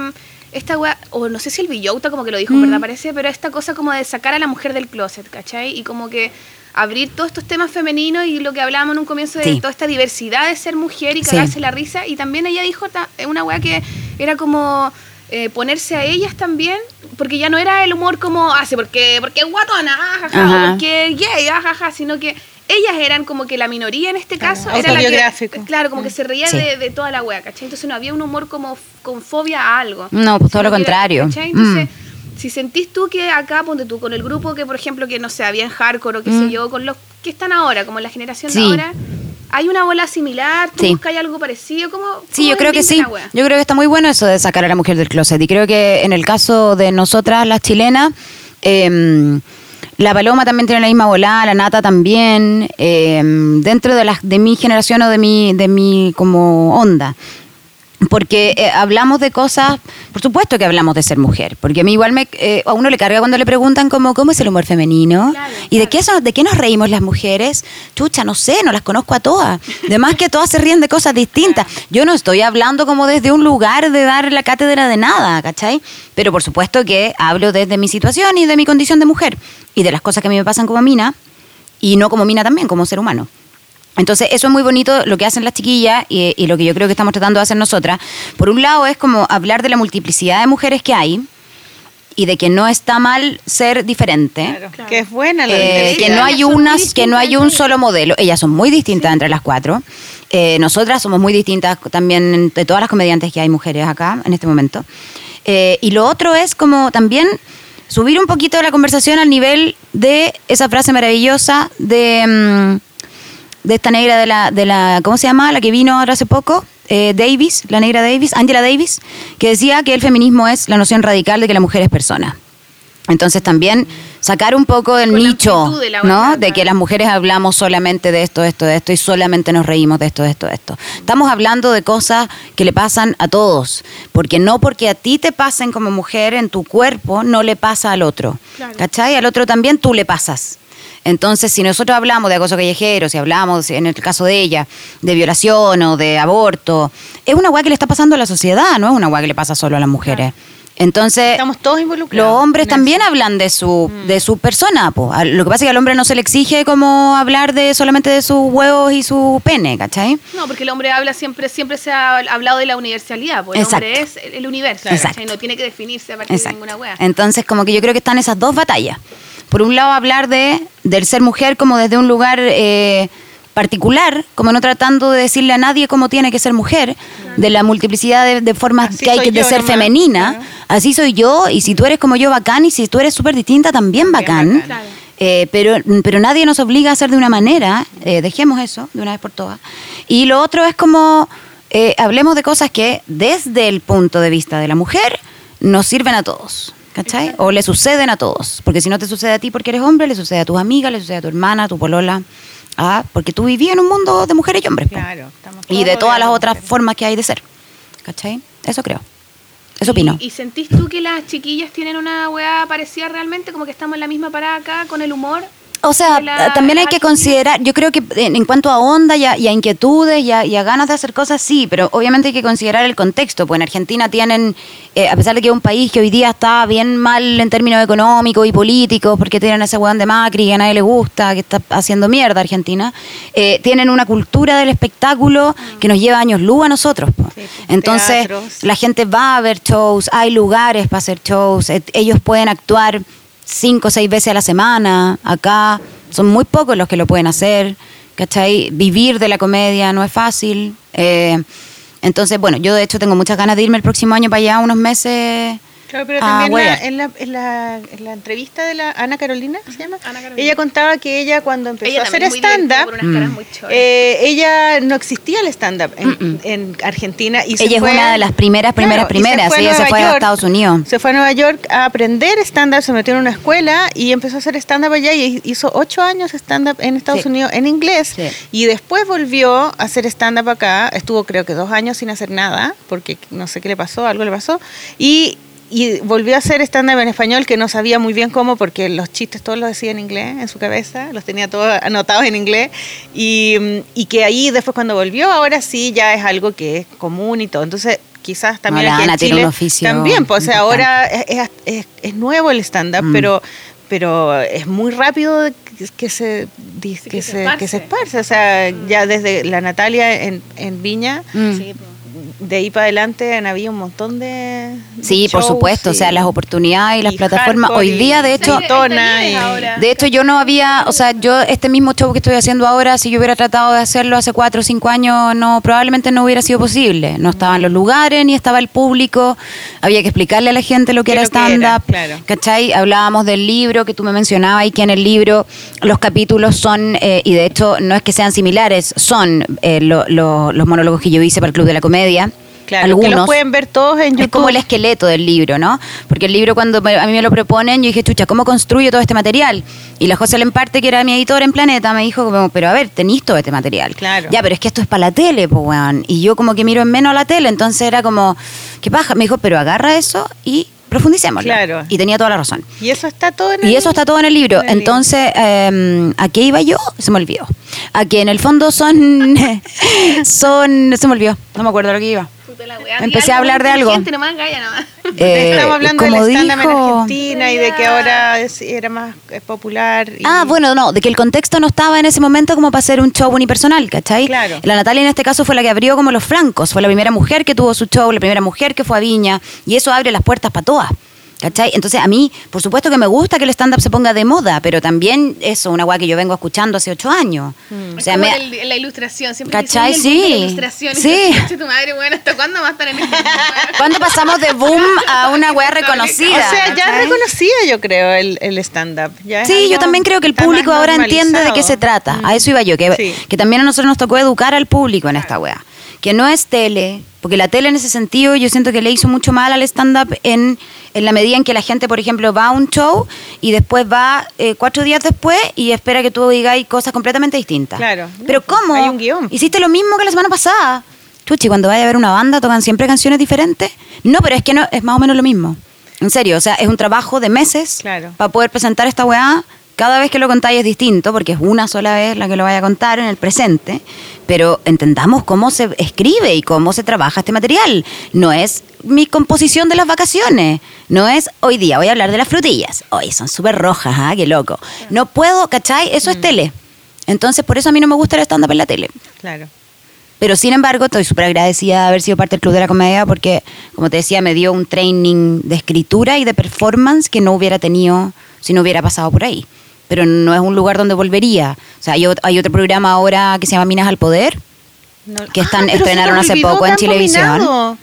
esta weá, o no sé si el Villota como que lo dijo, en ¿verdad? Parece, pero esta cosa como de sacar a la mujer del closet, ¿cachai? Y como que abrir todos estos temas femeninos y lo que hablábamos en un comienzo de Sí. toda esta diversidad de ser mujer y Sí. cagarse la risa. Y también ella dijo ta- una weá que era como eh, ponerse a ellas también, porque ya no era el humor como hace, porque, porque es guatona, ah, jaja, Ajá. porque es gay, ah, jaja, sino que ellas eran como que la minoría en este caso. Claro, era la que- claro, como que se reía Sí. de, de toda la wea, ¿cachai? Entonces no había un humor como con fobia a algo. No, pues todo lo contrario. ¿cachai? Entonces, Mm. Si sentís tú que acá, ponte tú, con el grupo que, por ejemplo, que no sé, había en hardcore o qué Mm. sé yo, con los que están ahora, como la generación Sí. de ahora, hay una bola similar, tú Sí. buscas algo parecido, como Sí, yo creo que sí. Yo Yo creo que está muy bueno eso de sacar a la mujer del closet. Y creo que en el caso de nosotras, las chilenas, eh, la Paloma también tiene la misma volada, la Nata también, eh, dentro de, las de mi generación o de mi, de mi como onda. Porque eh, hablamos de cosas, por supuesto que hablamos de ser mujer, porque a mí igual me, eh, a uno le carga cuando le preguntan como, ¿cómo es el humor femenino? Claro, ¿Y de qué, son- de qué nos reímos las mujeres? Chucha, no sé, no las conozco a todas. Además que todas se ríen de cosas distintas. Yo no estoy hablando como desde un lugar de dar la cátedra de nada, ¿cachai? Pero por supuesto que hablo desde mi situación y de mi condición de mujer y de las cosas que a mí me pasan como mina y no como mina también, como ser humano. Entonces, eso es muy bonito lo que hacen las chiquillas y, y lo que yo creo que estamos tratando de hacer nosotras. Por un lado, es como hablar de la multiplicidad de mujeres que hay y de que no está mal ser diferente. Claro, Que es buena la Eh, que no hay unas, que no hay un solo modelo. Ellas son muy distintas entre las cuatro. Eh, nosotras somos muy distintas también de todas las comediantes que hay mujeres acá en este momento. Eh, y lo otro es como también subir un poquito la conversación al nivel de esa frase maravillosa de, mm, de esta negra de la, de la, ¿cómo se llama? La que vino ahora hace poco, eh, Davis, la negra Davis, Angela Davis, que decía que el feminismo es la noción radical de que la mujer es persona. Entonces también sacar un poco del Con nicho, de ¿no? De que las mujeres hablamos solamente de esto, esto, de esto y solamente nos reímos de esto, de esto, de esto. Estamos hablando de cosas que le pasan a todos, porque no porque a ti te pasen como mujer en tu cuerpo, no le pasa al otro. Claro. ¿Cachai? Al otro también tú le pasas. Entonces, si nosotros hablamos de acoso callejero, si hablamos, en el caso de ella, de violación o de aborto, es una weá que le está pasando a la sociedad, no es una weá que le pasa solo a las mujeres. Entonces, Estamos todos involucrados. los hombres también hablan de su, de su persona. po. Lo que pasa es que al hombre no se le exige como hablar de solamente de sus huevos y su pene, ¿cachai? No, porque el hombre habla siempre, siempre se ha hablado de la universalidad, porque el Exacto. hombre es el- el universo, Exacto. ¿cachai? no tiene que definirse a partir de ninguna wea. Entonces, como que yo creo que están esas dos batallas. Por un lado, hablar de del ser mujer como desde un lugar eh, particular, como no tratando de decirle a nadie cómo tiene que ser mujer, de la multiplicidad de, de formas Así que hay que de ser nomás, femenina. claro. Así soy yo, y si tú eres como yo, bacán, y si tú eres súper distinta, también bacán. Eh, pero, pero nadie nos obliga a hacer de una manera, eh, dejemos eso de una vez por todas. Y lo otro es como, eh, hablemos de cosas que desde el punto de vista de la mujer nos sirven a todos, ¿cachai? O le suceden a todos, porque si no te sucede a ti porque eres hombre, le sucede a tus amigas, le sucede a tu hermana, a tu polola, ah, porque tú vivías en un mundo de mujeres y hombres. Claro, estamos Y de todas las otras mujeres. formas que hay de ser, ¿cachai? Eso creo. Eso ¿Y- opino. ¿Y, sentís tú que las chiquillas tienen una weá parecida realmente? Como que estamos en la misma parada acá con el humor. O sea, la- también hay que considerar, yo creo que en, en cuanto a onda y a, y a inquietudes y a, y a ganas de hacer cosas, sí, pero obviamente hay que considerar el contexto. Pues en Argentina tienen, eh, a pesar de que es un país que hoy día está bien mal en términos económicos y políticos, porque tienen ese weón de Macri que a nadie le gusta, que está haciendo mierda Argentina, eh, tienen una cultura del espectáculo que nos lleva años luz a nosotros. po. Sí, Entonces, teatros. la gente va a ver shows, hay lugares para hacer shows, et- ellos pueden actuar cinco o seis veces a la semana, acá son muy pocos los que lo pueden hacer, ¿cachai? Vivir de la comedia no es fácil. eh, entonces, bueno, yo de hecho tengo muchas ganas de irme el próximo año para allá, unos meses. Claro, pero a también la- en, la, en, la, en la entrevista de la Ana Carolina, ¿se llama? Ana Carolina. Ella contaba que ella cuando empezó Ella a hacer stand-up, choras. eh, ella no existía el stand-up en, en Argentina. Y se Ella es fue- una de las primeras, primeras, Claro, se primeras. a Ella se fue a. Estados Unidos. Se fue a Nueva York a aprender stand-up, se metió en una escuela y empezó a hacer stand-up allá y hizo ocho años stand-up en Estados Sí. Unidos en inglés. Sí. Y después volvió a hacer stand-up acá, estuvo creo que dos años sin hacer nada, porque no sé qué le pasó, algo le pasó. Y, y volvió a hacer stand-up en español que no sabía muy bien cómo, porque los chistes todos los decía en inglés en su cabeza, los tenía todos anotados en inglés. Y, mm, y que ahí después cuando volvió, ahora sí ya es algo que es común y todo. Entonces quizás también No, la aquí en Ana tiene un oficio también, pues, o sea, ahora es, es- es- nuevo el stand-up, Mm. pero pero es muy rápido que, se que, que se se, esparce. que se esparce, o sea, ya desde la Natalia en, en Viña, Mm. Sí, po. De ahí para adelante han habido un montón de Sí, por supuesto, o sea, las oportunidades y las y plataformas. Hoy día, de hecho, y-. De hecho, yo no había, o sea, yo este mismo show que estoy haciendo ahora, si yo hubiera tratado de hacerlo hace cuatro o cinco años, no, probablemente no hubiera sido posible. No estaban los lugares, ni estaba el público, había que explicarle a la gente lo que ¿Qué era lo que era? stand-up, Claro. ¿cachai? Hablábamos del libro que tú me mencionabas y que en el libro los capítulos son, eh, y de hecho no es que sean similares, son eh, lo- lo- los monólogos que yo hice para el Club de la Comedia. Claro, algunos. que los pueden ver todos en YouTube. Es como el esqueleto del libro, ¿no? Porque el libro cuando me- a mí me lo proponen, yo dije, chucha, ¿cómo construyo todo este material? Y la José Lemparte, que era mi editor en Planeta, me dijo, como, pero a ver, tenéis todo este material. Claro. Ya, pero es que esto es para la tele, pues, weón. Y yo como que miro en menos a la tele, entonces era como, ¿qué paja? Me dijo, pero agarra eso y profundicémoslo. Claro. Y tenía toda la razón. Y eso está todo en el Y eso está todo en el libro. en el Entonces, eh, ¿a qué iba yo? Se me olvidó. A que en el fondo son, son, se me olvidó, no me acuerdo lo que iba. Puta la weá, Empecé a hablar de algo. Nomás, Gaya, nomás. Eh, Estamos hablando del como en dijo- Argentina y de que ahora es- era más popular. y- Ah, bueno, no, de que el contexto no estaba en ese momento como para hacer un show unipersonal, ¿cachai? Claro. La Natalia en este caso fue la que abrió como los francos, fue la primera mujer que tuvo su show, la primera mujer que fue a Viña, y eso abre las puertas para todas. ¿Cachai? Entonces a mí, por supuesto que me gusta que el stand-up se ponga de moda, pero también eso, una weá que yo vengo escuchando hace ocho años. O Es sea, como me- el- la ilustración. Siempre ¿Cachai? dicen, "Oye, el boom de Sí. La ilustración. Sí. Y tu madre, bueno, ¿hasta cuándo va a estar en este ¿Cuándo pasamos de boom a una weá reconocida? O sea, ya ¿cachai? reconocía yo creo el, el stand-up. Sí, yo también creo que el público ahora entiende de qué se trata. A eso iba yo, que, Sí. que también a nosotros nos tocó educar al público en esta wea. Que no es tele, porque la tele en ese sentido yo siento que le hizo mucho mal al stand-up en, en la medida en que la gente, por ejemplo, va a un show y después va eh, cuatro días después y espera que tú digas cosas completamente distintas. Claro. Pero ¿cómo? Hay un guion. Hiciste lo mismo que la semana pasada. Chuchi, cuando vaya a ver una banda, ¿tocan siempre canciones diferentes? No, pero es que no, es más o menos lo mismo. En serio, o sea, es un trabajo de meses Claro. para poder presentar esta weá. Cada vez que lo contáis es distinto, porque es una sola vez la que lo vaya a contar en el presente, pero entendamos cómo se escribe y cómo se trabaja este material. No es mi composición de las vacaciones. No es hoy día, voy a hablar de las frutillas. Hoy son súper rojas, ¿ah? Qué loco. No puedo, ¿cachai? Eso es tele. Entonces, por eso a mí no me gusta el stand-up en la tele. Claro. Pero sin embargo, estoy súper agradecida de haber sido parte del Club de la Comedia porque, como te decía, me dio un training de escritura y de performance que no hubiera tenido si no hubiera pasado por ahí. Pero no es un lugar donde volvería. O sea, hay, hay otro programa ahora que se llama Minas al Poder, No- Que están- Ah, estrenaron hace poco en Chilevisión. Minado.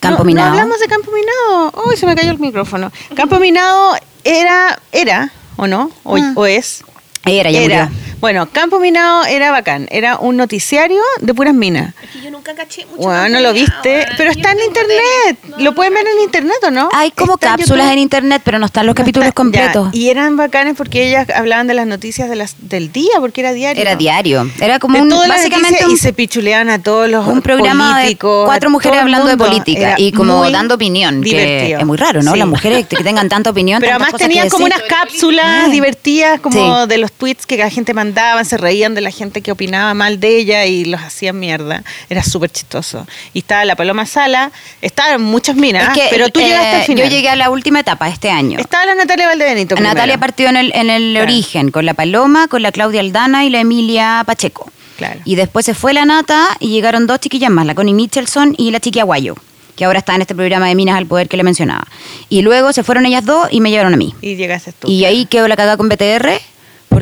Campo No- Minado. No hablamos de Campo Minado. Uy, se me cayó el micrófono. Campo Minado era, era, ¿o no? O, Ah. o es. Era, ya Era. murió. Bueno, Campo Minado era bacán. Era un noticiario de puras minas. Es que yo nunca caché mucho. Bueno, no lo viste, bueno, pero está en internet. No, lo no pueden ver en internet, ¿o no? Hay como Está cápsulas en internet, pero no están los No capítulos está- completos. ya. Y eran bacanes porque ellas hablaban de las noticias de las, del día, porque era diario. Era diario. Era como De un, básicamente un, y se pichuleaban a todos los un programa políticos, de cuatro mujeres hablando de política Era y como dando opinión, que divertido. es muy raro, ¿no? Sí. Las mujeres que tengan tanta opinión, Pero además que tenían como unas cápsulas Ah. divertidas, como de los tweets que la gente mandaba, se reían de la gente que opinaba mal de ella y los hacían mierda. Era súper chistoso. Y estaba la Paloma Sala, estaban muchas minas, Es que, pero tú eh, llegaste al final. Yo llegué a la última etapa este año. Estaba la Natalia Valdebenito. Natalia primero. partió en el, en el Claro. origen, con la Paloma, con la Claudia Aldana y la Emilia Pacheco. Claro. Y después se fue la Nata y llegaron dos chiquillas más, la Connie Michelson y la Chiqui Aguayo, que ahora está en este programa de Minas al Poder que le mencionaba. Y luego se fueron ellas dos y me llevaron a mí. Y llegaste tú. Y ahí quedó la cagada con BTR,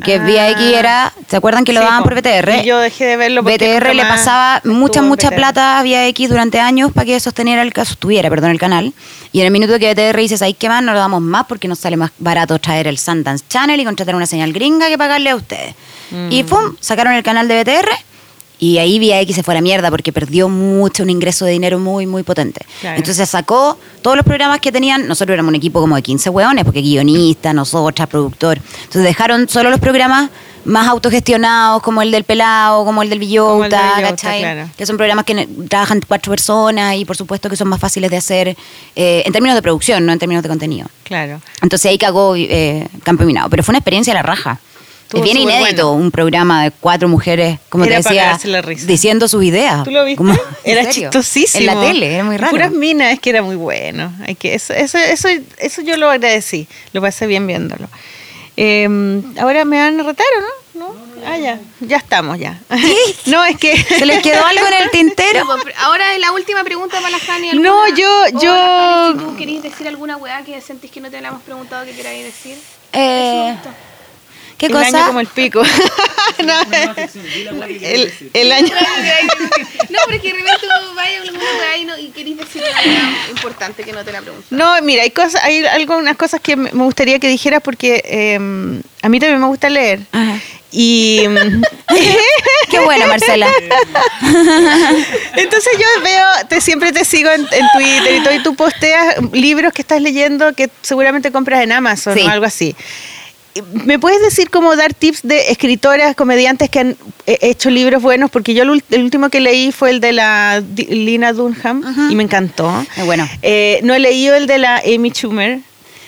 porque Ah. VIX era, ¿se acuerdan que lo Sí, daban po. por BTR? Y yo dejé de verlo porque BTR le pasaba mucha, mucha BTR. plata a VIX durante años para que sosteniera el sostuviera, perdón, el canal. Y en el minuto que BTR dice, ¿sabéis qué más? No lo damos más porque nos sale más barato traer el Sundance Channel y contratar una señal gringa que pagarle a ustedes. Mm. Y ¡pum! Sacaron el canal de BTR y ahí VIX se fue a la mierda porque perdió mucho, un ingreso de dinero muy, muy potente. Claro. Entonces sacó todos los programas que tenían, nosotros éramos un equipo como de 15 hueones, porque guionista, nosotras, productor. Entonces dejaron solo los programas más autogestionados, como el del Pelado, como el del Villota, ¿cachai? claro. Que son programas que trabajan cuatro personas y por supuesto que son más fáciles de hacer eh, en términos de producción, no en términos de contenido. Claro. Entonces ahí cagó eh, Campo Minado. Pero fue una experiencia a la raja. Estuvo es bien inédito bueno. un programa de cuatro mujeres, como Era te decía, la risa. diciendo sus ideas. ¿Tú lo viste? Como- ¿en era chistosísimo. En la tele, era muy raro. Puras minas, es que era muy bueno. Hay que, eso, eso, eso, eso yo lo agradecí. Lo pasé bien viéndolo. Eh, ahora me van a retar, ¿o no? ¿No? Ah, ya. Ya estamos, ya. no, es que... ¿Se les quedó algo en el tintero? Pues, Ahora es la última pregunta para la Jani. No, ¿alguna- yo- yo- Jani, si tú querías decir alguna weá que sentís que no te la hemos preguntado que queráis decir? Eh, ¿Qué el cosa? año como el pico. No, el, el año... no, pero es que de repente tú vayas a alguna weá y, querís decir weá importante que no te la pregunto. No, mira, hay cosas, hay algunas cosas que me gustaría que dijeras porque eh, a mí también me gusta leer. Ajá. Y mm, Qué bueno, Marcela. entonces yo veo, te, siempre te sigo en, en Twitter y todo, y tú posteas libros que estás leyendo que seguramente compras en Amazon Sí. o algo así. ¿Me puedes decir cómo dar tips de escritoras, comediantes que han eh, hecho libros buenos? Porque yo el, último que leí fue el de la Lina Dunham y me encantó. Bueno. Eh, no he leído el de la Amy Schumer.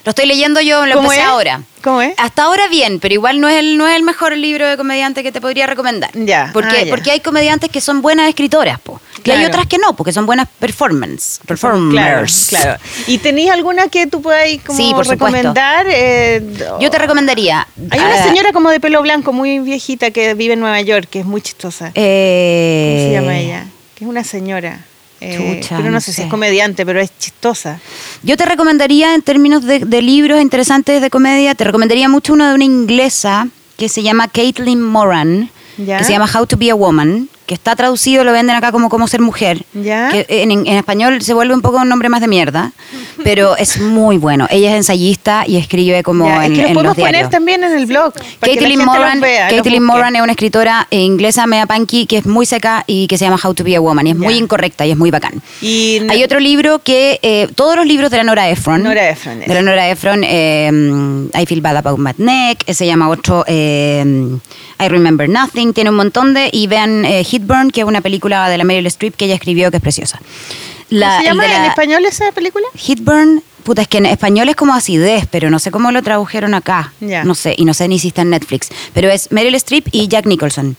Lo estoy leyendo yo, lo ¿Cómo empecé es? ahora. ¿Cómo es? Hasta ahora bien, pero igual no es el, no es el mejor libro de comediante que te podría recomendar. Ya, Porque, ah, ya. porque hay comediantes que son buenas escritoras, po. Y hay otras que no, porque son buenas performance. Performers. claro. ¿Y tenéis alguna que tú puedas como Sí, por recomendar? Eh, Yo te recomendaría. Hay una ah, señora como de pelo blanco, muy viejita, que vive en Nueva York, que es muy chistosa. eh, ¿Cómo se llama ella? Que es una señora. Eh, Chucha, pero no, no sé, si es comediante, pero es chistosa. Yo te recomendaría, en términos de, de libros interesantes de comedia, te recomendaría mucho uno de una inglesa que se llama Caitlin Moran, Ya. que se llama How to Be a Woman, que está traducido, lo venden acá como Cómo ser mujer. Ya. Que en, en español se vuelve un poco un nombre más de mierda, pero es muy bueno. Ella es ensayista y escribe como Ya, en, es que lo en podemos los poner también en el blog. Caitlin Moran, vea. Moran es una escritora eh, inglesa media punky que es muy seca y que se llama How to Be a Woman y es Ya. muy incorrecta y es muy bacán. Y Hay otro libro que, eh, todos los libros de la Nora Ephron. Nora Ephron, De la Nora Ephron, eh, I Feel Bad About My Neck, eh, se llama otro eh, I Remember Nothing, tiene un montón de, y vean eh, Hitburn, que es una película de la Meryl Streep que ella escribió que es preciosa. La- ¿Cómo se llama la- en español esa película? Hitburn, puta, es que en español es como acidez, pero no sé cómo lo tradujeron acá. Ya. No sé, y no sé ni si está en Netflix. Pero es Meryl Streep y Jack Nicholson.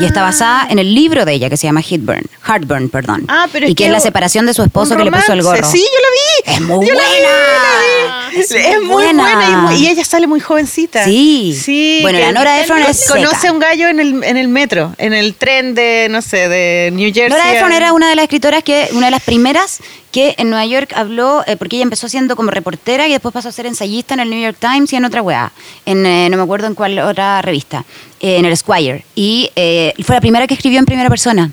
Y está basada en el libro de ella que se llama Heartburn, Heartburn, perdón. Ah, pero y que es la separación de su esposo que le puso el gorro. Sí, yo la vi. Es muy Yo la vi, buena. la vi. Es Es, muy buena. buena, y, muy- y ella sale muy jovencita. Sí. Sí. Bueno, la Nora Ephron él es seca. Conoce a un gallo en el, en el metro, en el tren de, no sé, de New Jersey. Nora Ephron a- era una de las escritoras que, una de las primeras que en Nueva York habló, eh, porque ella empezó siendo como reportera y después pasó a ser ensayista en el New York Times y en otra weá, en, eh, no me acuerdo en cuál otra revista, eh, en el Squire. Y eh, fue la primera que escribió en primera persona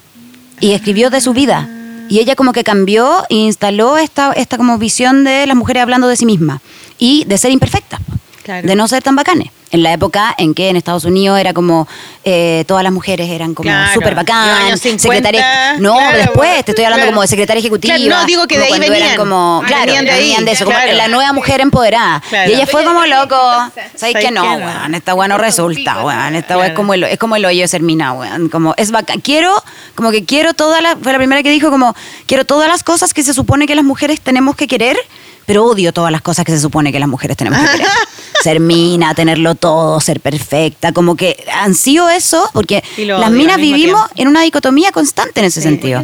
y escribió de su vida. Y ella como que cambió e instaló esta, esta como visión de las mujeres hablando de sí mismas y de ser imperfectas, Claro. de no ser tan bacanes. En la época en que en Estados Unidos era como eh, todas las mujeres eran como Claro. súper bacán, años 50, secretaria. No, claro, después bueno, te estoy hablando claro. como de secretaria ejecutiva. Claro, no, digo que de ahí cuando eran venían. como, Ah, claro, venían venían de eso, como la nueva mujer empoderada. Y ella fue como loco, ¿sabes ¿Sabes que no, qué no? weón? Esta weá no resulta, weón. Esta weá es como el, es como el hoyo de Sermina, weón. Como es bacán. Quiero, como que quiero todas las, fue la primera que dijo como, quiero todas las cosas que se supone que las mujeres tenemos que querer, pero odio todas las cosas que se supone que las mujeres tenemos que querer. ser mina, tenerlo todo, ser perfecta, como que han sido eso, porque las minas vivimos tiempo. en una dicotomía constante en ese sentido.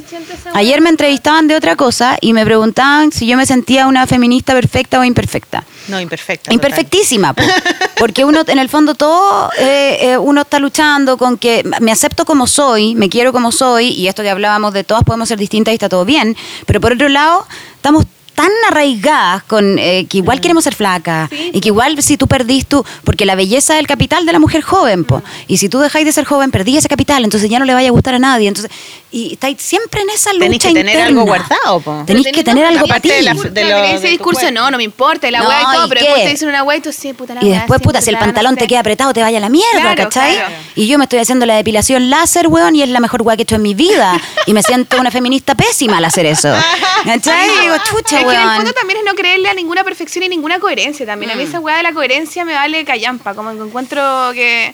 Ayer me entrevistaban de otra cosa y me preguntaban si yo me sentía una feminista perfecta o imperfecta. No, imperfecta. Imperfectísima, po. porque uno en el fondo todo, eh, eh, uno está luchando con que me acepto como soy, me quiero como soy, y esto que hablábamos de todas podemos ser distintas y está todo bien, pero por otro lado estamos tan arraigadas con eh, que igual queremos ser flacas y que igual si tú perdís tú, porque la belleza es el capital de la mujer joven, po, y si tú dejáis de ser joven perdí ese capital, entonces ya no le vaya a gustar a nadie, entonces y estáis siempre en esa lucha Tenés que tener algo guardado, po. Tenéis que tener algo para ti. de la- de lo- ese de discurso, cuerpo. no, no me importa, la No, weá y todo, ¿y pero qué? después te dicen una weá y tú sí, puta la Y después, puta, si el pantalón no te queda apretado, te vaya a la mierda, Claro, ¿cachai? claro. Y yo me estoy haciendo la depilación láser, weón, y es la mejor weá que he hecho en mi vida. Y me siento una feminista pésima al hacer eso. ¿Cachai? Y digo, chucha, que en el fondo también es no creerle a ninguna perfección y ninguna coherencia también. A Mm. mí esa weá de la coherencia me vale callampa, como que encuentro que,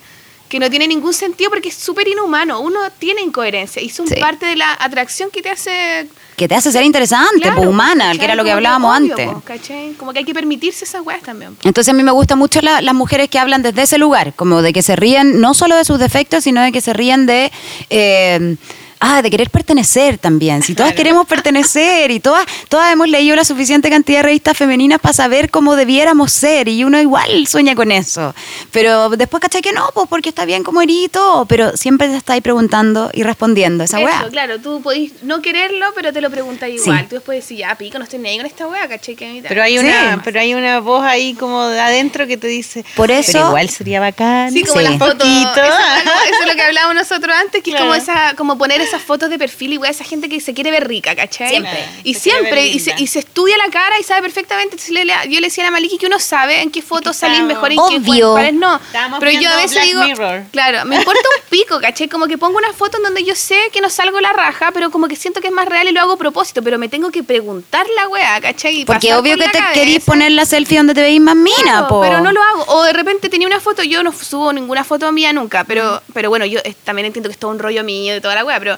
que no tiene ningún sentido porque es súper inhumano. Uno tiene incoherencia y son Sí. parte de la atracción que te hace... Que te hace ser interesante, Claro, pues, humana, ¿cachai? que era lo que hablábamos obvio, antes. po, ¿cachai? Como que hay que permitirse esas weas también. po. Entonces a mí me gustan mucho la- las mujeres que hablan desde ese lugar, como de que se ríen no solo de sus defectos, sino de que se ríen de... eh, Ah, de querer pertenecer también. Si todas queremos pertenecer y todas, todas hemos leído la suficiente cantidad de revistas femeninas para saber cómo debiéramos ser y uno igual sueña con eso. Pero después caché que no, pues porque está bien como herito, pero siempre te estáis preguntando y respondiendo esa Eso, weá. claro, tú podís no quererlo, pero te lo preguntas igual. Sí. Tú después decís, ya, pico, no estoy ni ahí con esta wea, ¿cachai? Que Pero hay, Sí. una, pero hay una voz ahí como de adentro que te dice. Por eso- Pero igual sería bacán. Sí, como Sí. las fotos. Eso, eso es lo que hablábamos nosotros antes, que Claro. es como esa, como poner esas fotos de perfil y weá, esa gente que se quiere ver rica, ¿cachai? Siempre. Y Se siempre, y se, linda. y se estudia la cara y sabe perfectamente. Yo le decía a la Maliki que uno sabe en qué fotos estábamos- mejor y en qué Obvio. cuáles no. Estábamos Pero yo a veces Black digo, Mirror. claro, me importa un pico, ¿cachai? Como que pongo una foto en donde yo sé que no salgo la raja, pero como que siento que es más real y lo hago a propósito, pero me tengo que preguntar la weá, ¿cachai? Y Porque obvio por que te cabeza. querís poner la selfie donde te veis más mina, Claro, po. pero no lo hago. O de repente tenía una foto, yo no subo ninguna foto mía nunca, pero, pero bueno, yo también entiendo que es todo un rollo mío de toda la wea, pero...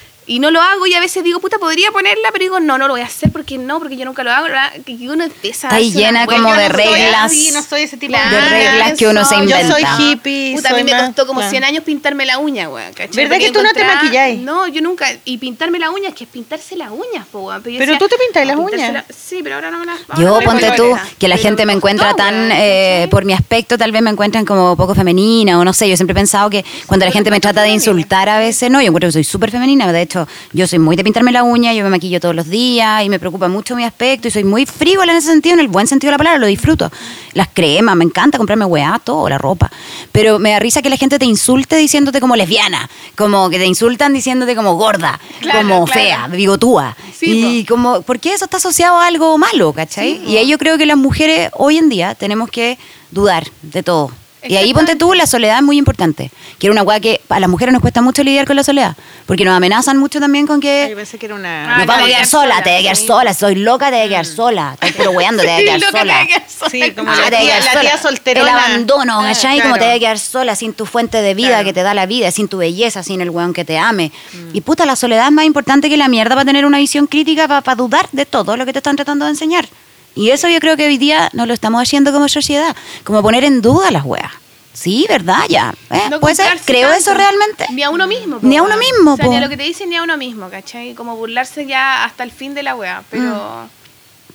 Y no lo hago y a veces digo, puta, podría ponerla, pero digo, no, no lo voy a hacer porque no, porque yo nunca lo hago. que uno empieza Está llena como de no soy reglas. así, no soy ese tipo Claro, de reglas que uno se soy- inventa. Yo soy hippie. Puta, a mí soy me costó como claro. 100 años pintarme la uña, weón. ¿Verdad Porque que tú no te maquilláis? No, yo nunca. Y pintarme la uña, es que es pintarse las uñas, po, weón. Pero decía, tú te pintas las "Ah, uñas". la- Sí, pero ahora no me las. Yo, no ponte tú, que la Pero gente me costó, encuentra tan, eh, por mi aspecto, tal vez me encuentran como poco femenina o no sé. Yo siempre he pensado que cuando la gente me trata de insultar a veces, no, yo encuentro que soy súper femenina. De hecho, yo soy muy de pintarme la uña, yo me maquillo todos los días y me preocupa mucho mi aspecto y soy muy frívola en ese sentido, en el buen sentido de la palabra, lo disfruto. Las cremas, me encanta comprarme weá, todo, la ropa. Pero me da risa que la gente te insulte diciéndote como lesbiana, como que te insultan diciéndote como gorda, Claro, como claro. fea, bigotúa. Sí, y como, ¿por qué eso está asociado a algo malo, cachai? y ahí yo creo que las mujeres hoy en día tenemos que dudar de todo. Y ahí ponte tú, la soledad es muy importante. Que era una weá que a las mujeres nos cuesta mucho lidiar con la soledad. Porque nos amenazan mucho también con Ay, Yo que pensé que era Ah, una. nos vamos a quedar sola, te voy a quedar sí. sola, soy loca, te voy a quedar sola. Estás pero weando, te voy a quedar sola. sola. Sí, como Ah, la tía, la sola. tía solterona. El abandono, Ah, ¿cachai? Como te voy a quedar sola sin tu fuente de vida Claro. que te da la vida, sin tu belleza, sin el weón que te ame. Mm. Y puta, la soledad es más importante que la mierda para tener una visión crítica, para dudar de todo lo que te están tratando de enseñar. Y eso yo creo que hoy día no lo estamos haciendo como sociedad, como poner en duda las weas. Sí, ¿verdad? Ya. ¿eh? No ¿Puede ser? comprarse ¿Creo tanto. eso realmente? Ni a uno mismo. po, Ni a uno mismo, O sea, po. ni a lo que te dicen ni a uno mismo, ¿cachai? Como burlarse ya hasta el fin de la wea. Pero,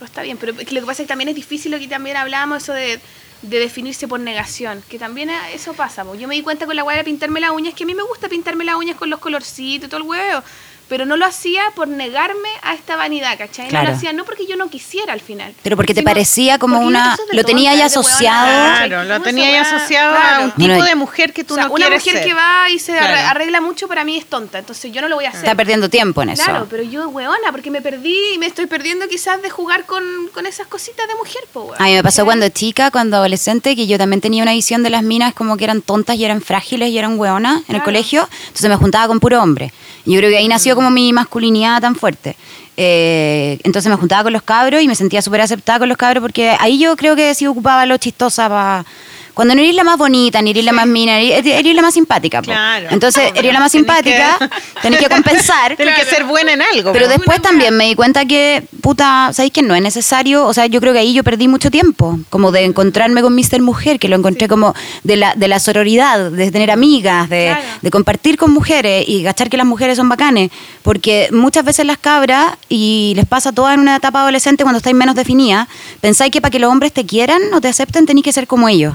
Mm. está bien. Pero lo que pasa es que también es difícil lo que también hablábamos, eso de, de definirse por negación. Que también eso pasa. po. Yo me di cuenta con la wea de pintarme las uñas, que a mí me gusta pintarme las uñas con los colorcitos y todo el huevo. Pero no lo hacía por negarme a esta vanidad, ¿cachai? No lo hacía no porque yo no quisiera al final. Pero porque te parecía como una- es lo tenía ya es asociado. Claro, lo tenía ya asociado a un tipo Bueno, de mujer que tú O sea, no una quieres mujer ser. que va y se arre- Claro. arregla mucho para mí es tonta, entonces yo no lo voy a hacer. Está perdiendo tiempo en eso. Claro, pero yo, weona, porque me perdí y me estoy perdiendo quizás de jugar con, con esas cositas de mujer, po. A mí me pasó cuando chica, cuando adolescente, que yo también tenía una visión de las minas como que eran tontas y eran frágiles y eran hueonas en el colegio. Entonces me juntaba con puro hombre. Y yo creo que ahí nació como mi masculinidad tan fuerte. Eh, entonces me juntaba con los cabros y me sentía súper aceptada con los cabros porque ahí yo creo que sí ocupaba lo chistosa para... Cuando no eres la más bonita, ni eres la más mina, eres, eres la más simpática. po. Claro. Entonces, eres la más Tenés simpática, que- tenés que compensar. Tienes que ser buena en algo. Pero después también me di cuenta que, puta, ¿sabéis que no es necesario? O sea, yo creo que ahí yo perdí mucho tiempo, como de encontrarme con Mr. Mujer, que lo encontré como de la, de la sororidad, de tener amigas, de, Claro. de compartir con mujeres y cachar que las mujeres son bacanes. Porque muchas veces las cabras, y les pasa todas en una etapa adolescente cuando estáis menos definidas, pensáis que para que los hombres te quieran o te acepten tenéis que ser como ellos.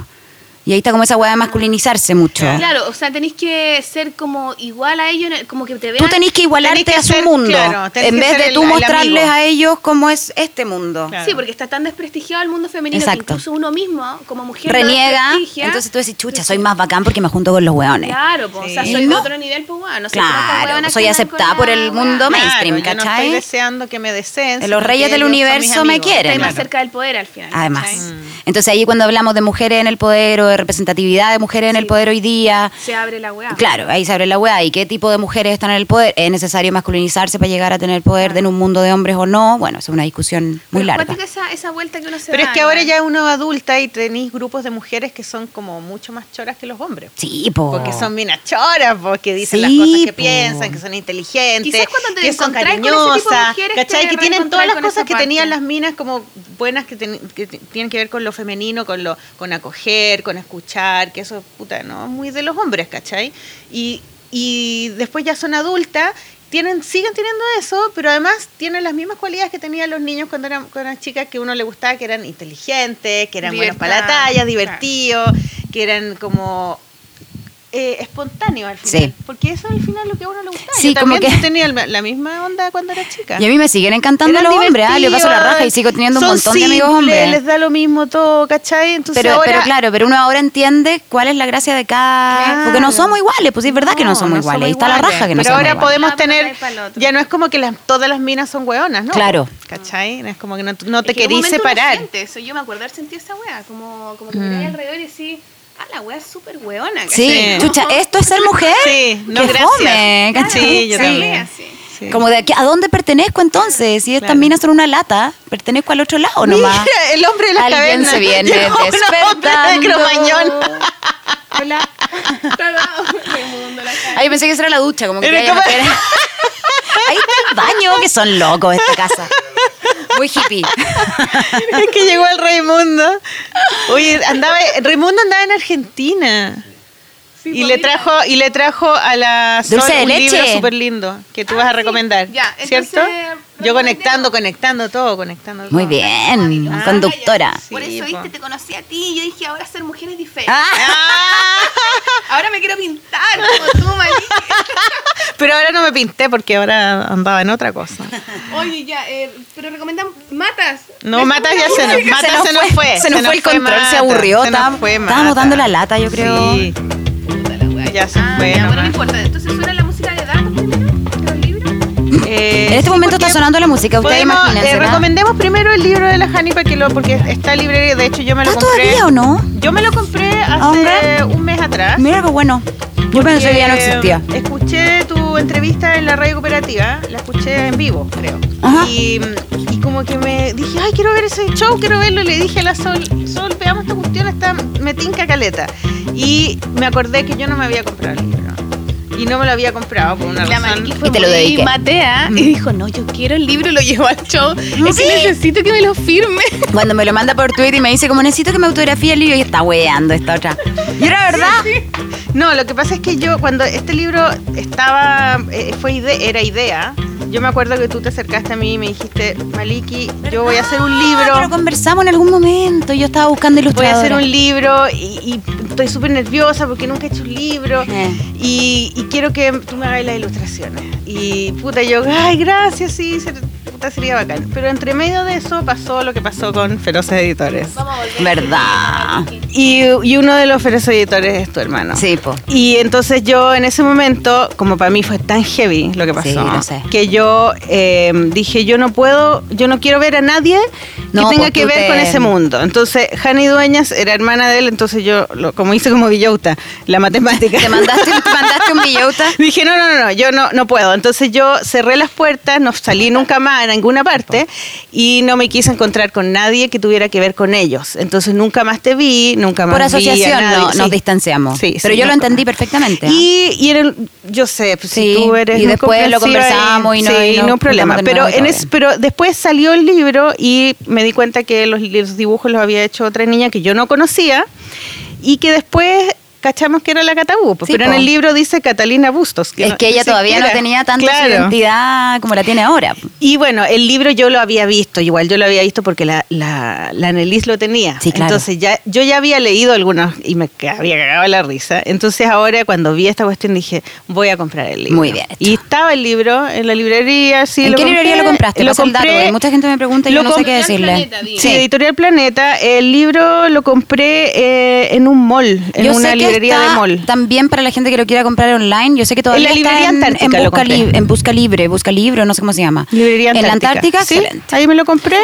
Y ahí está como esa hueá de masculinizarse mucho. Claro, o sea, tenéis que ser como igual a ellos, como que te vean. Tú tenés que igualarte Tenés que a su ser- mundo, claro, tenés en vez de tú el mostrarles a ellos cómo es este mundo. Claro. Sí, porque está tan desprestigiado el mundo femenino Exacto. que incluso uno mismo, como mujer, Reniega, entonces tú decís, chucha, soy más bacán porque me junto con los hueones. Claro, pues, o sea, soy de otro nivel, pues, bueno, Claro, soy aceptada por el mundo mainstream, yo no ¿cachai? estoy deseando que me deseen. Los reyes del universo me quieren. Estáis más Claro. cerca del poder al final. Además. ¿cachai? Entonces ahí cuando hablamos de mujeres en el poder o de representatividad de mujeres en el poder hoy día, Se abre la weá. claro, ahí se abre la weá. ¿Y qué tipo de mujeres están en el poder? ¿Es necesario masculinizarse para llegar a tener poder de en un mundo de hombres o no? Bueno, es una discusión muy Pero larga. esa, esa vuelta que uno se Pero da, es que ahora ya uno es adulta y tenéis grupos de mujeres que son como mucho más choras que los hombres. Sí, po. Porque son minas choras, porque dicen Sí, las cosas que po. piensan, que son inteligentes, Quizás cuando te que son cariñosas, ¿cachai? Que tienen todas las cosas que tenían las minas como buenas que, ten- que tienen que ver con lo femenino, con lo con acoger, con escuchar, que eso, puta, ¿no? Muy de los hombres, ¿cachai? Y, y después ya son adultas tienen, siguen teniendo eso, pero además tienen las mismas cualidades que tenían los niños cuando eran, cuando eran chicas que uno le gustaba, que eran inteligentes, que eran buenos para la Libertad, talla, claro. divertidos, que eran como eh, espontáneos al final. Sí. Porque eso al final lo que a uno le gustaba. Sí, Yo como también que- tenía la misma onda cuando era chica. Y a mí me siguen encantando Eran los hombres, ah, le paso la raja y sigo teniendo un montón de amigos simples, hombres. Les da lo mismo todo, ¿cachai? Entonces Pero, ahora, pero claro, pero uno ahora entiende cuál es la gracia de cada... Claro. Porque no somos iguales, pues sí, es verdad que no somos iguales. Ahí está la raja que no Pero somos ahora iguales. podemos Ya, pero tener, ahí pa'l otro. ya no es como que las, todas las minas son hueonas, ¿no? Claro. ¿Cachai? Es como que no, no te Es que querís separar. siente eso. Yo me acuerdo haber sentido esa wea, como, como que Mm. miráis alrededor y decís, ah, la wea es súper weona. Sí, Sí. chucha, ¿esto es ser mujer? Sí, no, Qué gracias. fome, ¿cachai? Sí, yo Sí. también. Sí. Como de aquí, ¿a dónde pertenezco entonces? Si estas Claro. minas son una lata, pertenezco al otro lado nomás. Mira, el hombre de la Alguien caverna. se viene Llegó hombre de despertando. Cromañón. Hola. Raimundo, la cara. Ay, pensé que eso era la ducha, como que Era te como- Ahí está baño, que son locos esta casa. Muy hippie. Es que llegó el Raimundo. Oye, andaba, Raimundo andaba en Argentina. Y le trajo y le trajo a la Sol Dulce de un libro súper lindo que tú Ah, vas a sí. recomendar, ¿cierto? Yo conectando, conectando todo, conectando todo. Muy bien, Ah, conductora. ya. Por Sí, eso, po. viste, te conocí a ti y yo dije, ahora ser mujer es diferente. Ah, Ahora me quiero pintar como tú, Maliki. Pero ahora no me pinté porque ahora andaba en otra cosa. Oye, ya, eh, pero recomiendan matas. No, Matas ya se nos, Matas se nos fue. Se nos fue el control, se aburrió. se nos Estábamos fue estábamos Mata. dando la lata, yo creo. Sí, ya se Ah, fue. ya, bueno, no nomás. importa. Entonces suena la Eh, En este momento está sonando la música, ustedes imagínense. eh, recomendemos primero el libro de la Hani para que lo, porque está libre, de hecho yo me lo ¿Está compré. todavía o no? Yo me lo compré hace un mes atrás. Mira qué bueno. Yo pensé que ya no existía. Escuché tu entrevista en la radio cooperativa, la escuché en vivo, creo. Ajá. Y, y como que me dije, ay, quiero ver ese show, quiero verlo. Y le dije a la Sol, Sol, veamos esta cuestión, está, me tinca caleta. Y me acordé que yo no me había comprado el libro. Y no me lo había comprado por una La razón. Maliki fue Y te lo muy dediqué. matea y dijo, no, yo quiero el libro y lo llevó al show. Es que necesito que me lo firme. Cuando me lo manda por Twitter y me dice como necesito que me autografíe el libro y está weando esta otra. Y era verdad. No, lo que pasa es que yo cuando este libro estaba, eh, fue ide- era idea, yo me acuerdo que tú te acercaste a mí y me dijiste, Maliki, yo voy a hacer un libro. Pero conversamos en algún momento. Yo estaba buscando Voy a hacer un libro y, y estoy súper nerviosa porque nunca he hecho un libro Eh. y, y quiero que tú me hagas las ilustraciones. Y puta, yo, ay, gracias, sí, ser- sería bacán. Pero entre medio de eso pasó lo que pasó con Feroces Editores. Verdad. Y, y uno de los Feroces Editores es tu hermano. Sí, po. Y entonces yo en ese momento, como para mí fue tan heavy lo que pasó, Sí, lo sé. que yo eh, dije, yo no puedo, yo no quiero ver a nadie No, que tenga que ver con ese mundo. Entonces, Jani Dueñas era hermana de él, entonces yo, lo- como hice como Villauta, la matemática. ¿Te mandaste, te mandaste un billota? Dije, no, no, no, no, yo no, no puedo. Entonces yo cerré las puertas, no salí nunca más a ninguna parte y no me quise encontrar con nadie que tuviera que ver con ellos. Entonces nunca más te vi, nunca más Por vi a asociación nadie. no- Sí. nos distanciamos. Sí, Pero sí, yo no- lo entendí perfectamente. ¿ah? Y, y en el- yo sé, pues, Sí, si tú eres y después lo conversamos y no- sí, y nos no problema. Pero, en es- pero después salió el libro y me di cuenta que los dibujos los había hecho otra niña que yo no conocía y que después cachamos que era la Catabú. pues, Sí, pero en el libro dice Catalina Bustos. es no- que ella todavía no tenía tanta Claro. identidad como la tiene ahora. Y bueno, el libro yo lo había visto, igual yo lo había visto porque la, la, la Annelise lo tenía. Sí, claro. Entonces ya, yo ya había leído algunos y me había cagado la risa. Entonces ahora cuando vi esta cuestión dije, voy a comprar el libro. Muy bien hecho. Y estaba el libro en la librería, sí. ¿En lo qué compré, librería lo compraste? Lo el dato, compré- porque mucha gente me pregunta y yo no sé qué decirle. Planeta. Sí, Editorial Planeta. El libro lo compré eh, en un mall, en Yo una sé que librería está de mall. También para la gente que lo quiera comprar online, yo sé que todavía En la está librería en, Antártica en lo busca. Li- en busca libre, busca libro, no sé cómo se llama. Librería En la Antártica. Antártica, Sí, excelente. ahí me lo compré.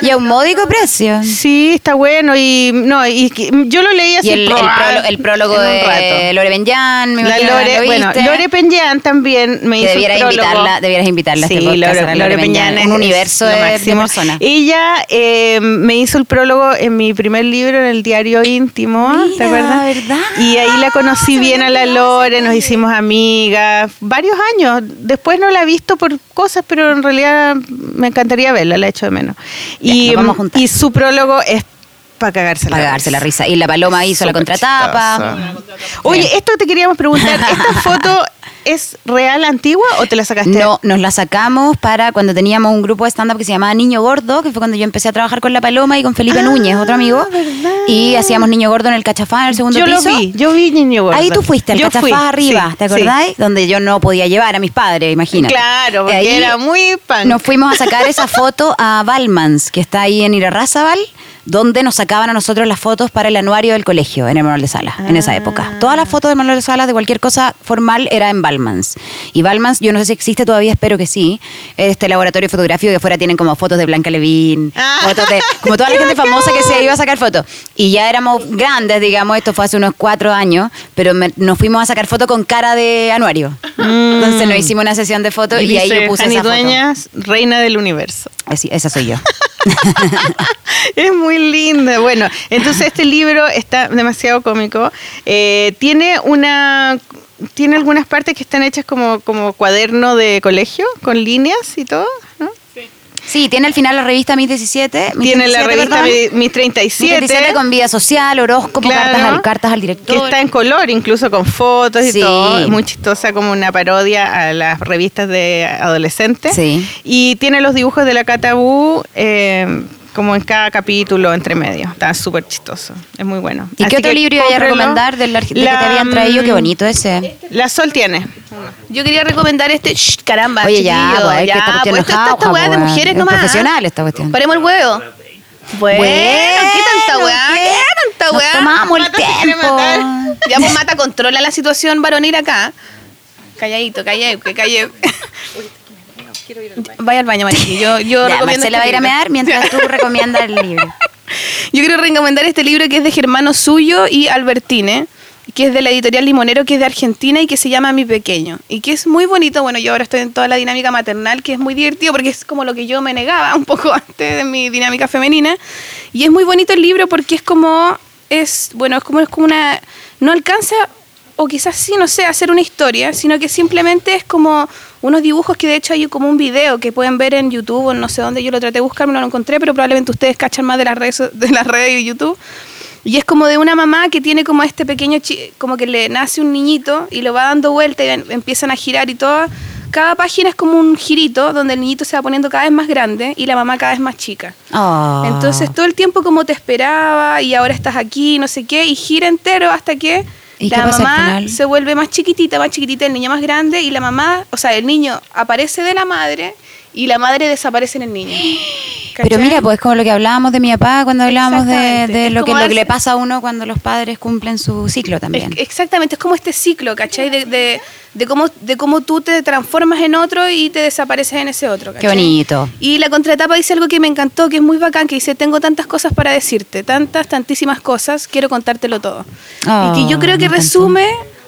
En Y a un módico precio. Sí, está bueno y no y yo lo leí así Y el, el, el prólogo en un de rato. Lore Benjan, me La Lore, lo bueno. Lore Penjan también me hizo debieras el prólogo. invitarla, debieras invitarla a Sí, este podcast, Lore, a Lore Lore Benjan, Peñán un es universo de, de máximo. personas. Ella eh, me hizo el prólogo en mi primer libro, en el diario íntimo, ¿te Mira, acuerdas? ¿verdad? Y ahí la conocí bien a la Lore, nos hicimos amigas, varios años. Después no la he visto por cosas, pero en realidad me encantaría verla, la he hecho de menos. Y, y su prólogo es para cagarse Para cagarse la risa. Y la paloma hizo la contratapa. Oye, esto te queríamos preguntar, ¿esta foto es real antigua o te la sacaste? No, nos la sacamos para cuando teníamos un grupo de stand-up que se llamaba Niño Gordo, que fue cuando yo empecé a trabajar con La Paloma y con Felipe Núñez, otro amigo. ¿verdad? Y hacíamos Niño Gordo en el Cachafá, en el segundo yo piso. lo vi, yo vi Niño Gordo. Ahí tú fuiste, al Yo Cachafá fui, arriba, sí, ¿te sí. acordáis? Donde yo no podía llevar a mis padres, imagínate. Claro, porque Ahí era muy punk. Nos fuimos a sacar esa foto a Balmans, que está ahí en Irarrázaval, donde nos sacaban a nosotros las fotos para el anuario del colegio, en el manual de sala, en esa época. Todas las fotos del manual de sala de cualquier cosa formal era en Balmans. Y Balmans, yo no sé si existe todavía, espero que sí. Este laboratorio fotográfico que afuera tienen como fotos de Blanca Levín, Ah. fotos de. como toda la ¡Qué gente famosa que se iba a sacar fotos. Y ya éramos grandes, digamos, esto fue hace unos cuatro años, pero me- nos fuimos a sacar fotos con cara de anuario. Entonces nos hicimimos una sesión de fotos y, ahí dice, yo puse Jani esa foto. Dueñas, reina del universo. Así, esa soy yo. es muy linda. Bueno, entonces este libro está demasiado cómico. Eh, tiene una tiene algunas partes que están hechas como, como cuaderno de colegio, con líneas y todo, ¿no? Sí, tiene al final la revista Mis 17. Mis Tiene la 37, revista perdón. Mi- Mis Mis 37, 37 con vida social, horóscopo, Claro. cartas, al, cartas al que director. está en color, incluso con fotos y Sí. todo. Muy chistosa, como una parodia a las revistas de adolescentes. Sí. Y tiene los dibujos de la Catabú eh, como en cada capítulo entre medio. Está súper chistoso. Es muy bueno. ¿Y Así qué otro que libro iba a recomendar del argi- de que te La, habían traído? Qué mm, bonito ese. La Sol tiene. Yo quería recomendar este. Shh, caramba, Oye, ya, chiquillo, pues, ya, esta cuestión pues, esta, esta weá de pues, mujeres es nomás. profesional esta cuestión. Paremos el huevo. Bueno, ¿qué tanta weá? ¿Qué tanta weá? tomamos el tiempo. Ya pues mata, controla la situación varonil acá. Calladito, calladito, que calle. Vaya al baño, Mariqui. Yo, yo Ya, recomiendo Marcela este va a ir a mear mientras tú recomiendas el libro. Yo quiero recomendar este libro que es de Germano Suyo y Albertine, que es de la editorial Limonero, que es de Argentina y que se llama Mi Pequeño. Y que es muy bonito. Bueno, yo ahora estoy en toda la dinámica maternal, que es muy divertido porque es como lo que yo me negaba un poco antes de mi dinámica femenina. Y es muy bonito el libro porque es como, es, bueno, es como, es como una, no alcanza o quizás sí, no sé, hacer una historia, sino que simplemente es como unos dibujos que de hecho hay como un video que pueden ver en YouTube o no sé dónde, yo lo traté de buscar, no lo encontré, pero probablemente ustedes cachan más de las redes, de las redes de YouTube. Y es como de una mamá que tiene como este pequeño, como que le nace un niñito y lo va dando vuelta y empiezan a girar y todo. Cada página es como un girito donde el niñito se va poniendo cada vez más grande y la mamá cada vez más chica. Ah. Entonces todo el tiempo como te esperaba y ahora estás aquí, no sé qué, y gira entero hasta que la mamá se vuelve más chiquitita, más chiquitita, el niño más grande y la mamá, o sea, el niño aparece de la madre y la madre desaparece en el niño. Pero mira, pues como lo que hablábamos de mi papá cuando hablábamos de, lo, que, lo que le pasa a uno cuando los padres cumplen su ciclo también. exactamente, es como este ciclo, ¿cachai? De, de, cómo, de cómo tú te transformas en otro y te desapareces en ese otro. ¿cachai? Qué bonito. Y la contraetapa dice algo que me encantó, que es muy bacán, que dice, tengo tantas cosas para decirte, tantas, tantísimas cosas, quiero contártelo todo. y que yo Oh, creo que resume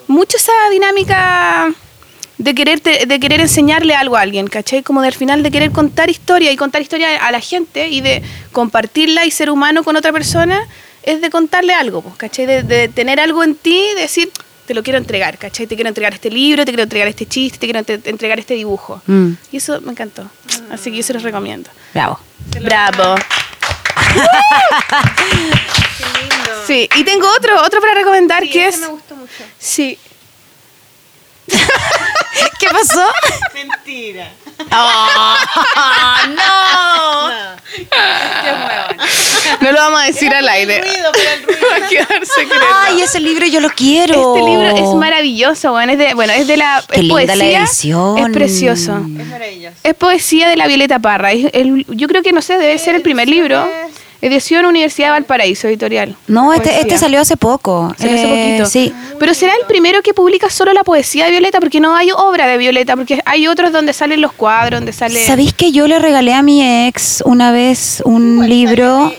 mucho esa dinámica de querer, de querer enseñarle algo a alguien, ¿cachai? Como del final de querer contar historia y contar historia a la gente y de compartirla y ser humano con otra persona, es de contarle algo, pues, ¿cachai? De, tener algo en ti, de decir, te lo quiero entregar, ¿cachai? Te quiero entregar este libro, te quiero entregar este chiste, te quiero entregar este dibujo. Mm. Y eso me encantó. Así que yo se los recomiendo. Bravo. Bravo. Sí, y tengo otro, otro para recomendar que es. me gustó mucho. Sí. ¿Qué pasó? Mentira. No lo vamos a decir al aire. Ruido, pero el ruido. Va a quedar secreto. Ay, ese libro yo lo quiero. Este libro es maravilloso, bueno, es de, bueno, es de la Qué es linda la poesía, edición. Es precioso. Es maravilloso. Es poesía de la Violeta Parra. Es el- yo creo que no sé, debe ser el primer libro. Edición Universidad de Valparaíso, editorial. No, este, este salió hace poco. Salió hace Eh, poquito. Sí. Pero será el primero que publica solo la poesía de Violeta, porque no hay obra de Violeta, porque hay otros donde salen los cuadros, donde sale. ¿Sabéis que yo le regalé a mi ex una vez un libro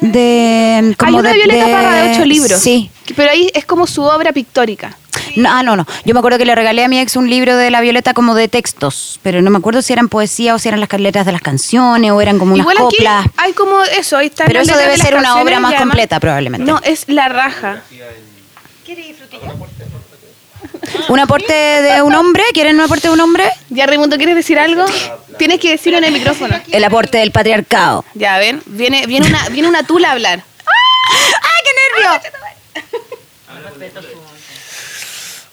de... Hay uno de, Violeta Parra de ocho libros. Sí. Pero ahí es como su obra pictórica. No, ah, no, no. Yo me acuerdo que le regalé a mi ex un libro de la Violeta como de textos, pero no me acuerdo si eran poesía o si eran las letras de las canciones o eran como unas Igual aquí coplas. hay como eso, ahí está. Pero eso debe de ser una obra más completa, probablemente. No, es la raja. ¿Un aporte de un hombre? ¿Quieren un aporte de un hombre? Ya, Raimundo, ¿quieres decir algo? Tienes que decirlo en el micrófono. El aporte del patriarcado. Ya, ven, viene, viene, una, viene una tula a hablar. ¡Ay, qué nervio!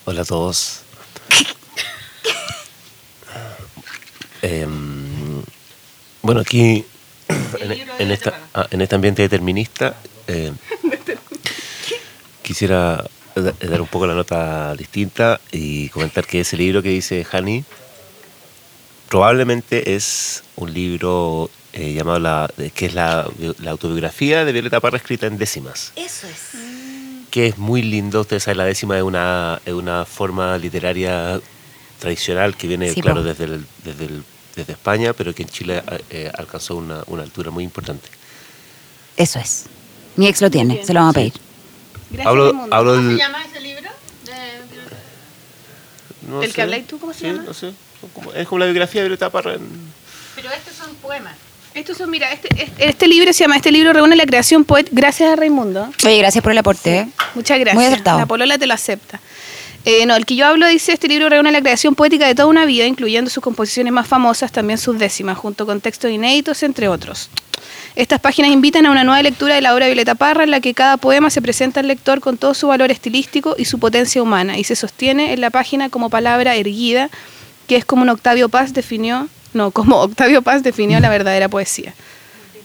Hola a todos. Em, bueno, aquí en, en esta, ah, en este ambiente determinista eh, quisiera da- dar un poco la nota distinta y comentar que ese libro que dice Hani probablemente es un libro eh, llamado la, que es la, la autobiografía de Violeta Parra escrita en décimas Eso es. Que es muy lindo. Ustedes saben, la décima es una, es una forma literaria tradicional que viene, Sí, claro, desde, el- desde, el- desde España, pero que en Chile eh, alcanzó una, una altura muy importante. Eso es. Mi ex lo tiene, se lo vamos a pedir. Gracias, Hablo, hablo ¿Cómo se del... llama ese libro? no ¿El que habláis tú, cómo se Sí, llama? no sé. Es como la biografía de Violeta Parra. en- Pero estos son poemas. Estos son, mira, este, este, este libro se llama, este libro reúne la creación poética, gracias a Raimundo. Oye, gracias por el aporte. ¿eh? Muchas gracias. Muy acertado. La polola te lo acepta. Eh, no, el que yo hablo dice, este libro reúne la creación poética de toda una vida, incluyendo sus composiciones más famosas, también sus décimas, junto con textos inéditos, entre otros. Estas páginas invitan a una nueva lectura de la obra de Violeta Parra, en la que cada poema se presenta al lector con todo su valor estilístico y su potencia humana, y se sostiene en la página como palabra erguida, que es como un Octavio Paz definió, no, como Octavio Paz definió la verdadera poesía.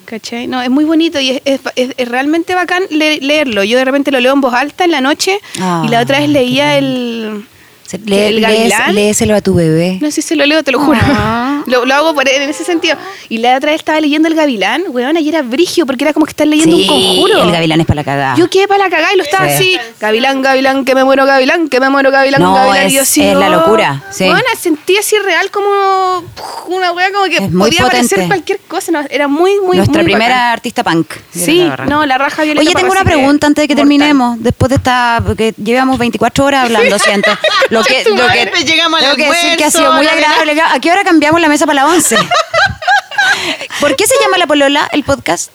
¿Cachai? No, es muy bonito y es, es- es- es realmente bacán le- leerlo. Yo de repente lo leo en voz alta en la noche y la otra vez leía el... Se- le- ¿El gavilán? léeselo a tu bebé. No sé si lo leo, te lo juro. Ah. Lo, lo hago por- en ese sentido. Y la otra vez estaba leyendo El Gavilán, weón, y era brigio porque era como que estás leyendo un conjuro. el gavilán es para la cagada. Yo quedé para la cagada y lo estaba Sí. así, Gavilán, Gavilán, que me muero, Gavilán, que me muero, Gavilán, No, Gavilán. es- y yo así, es la oh. locura, sí. Weona, sentí así real como una wea como que podía parecer potente. cualquier cosa. no, era muy, muy, Nuestra muy primera bacán. artista punk. Sí, no, la raja Violeta Oye, tengo una pregunta antes de que mortal. terminemos. Después de esta, porque llevamos 24 horas hablando, siento. Lo que, lo que, madre, llegamos al tengo que decir que ha sido muy agradable. ¿A qué hora cambiamos la mesa para la 11? ¿Por qué se llama La Polola el podcast?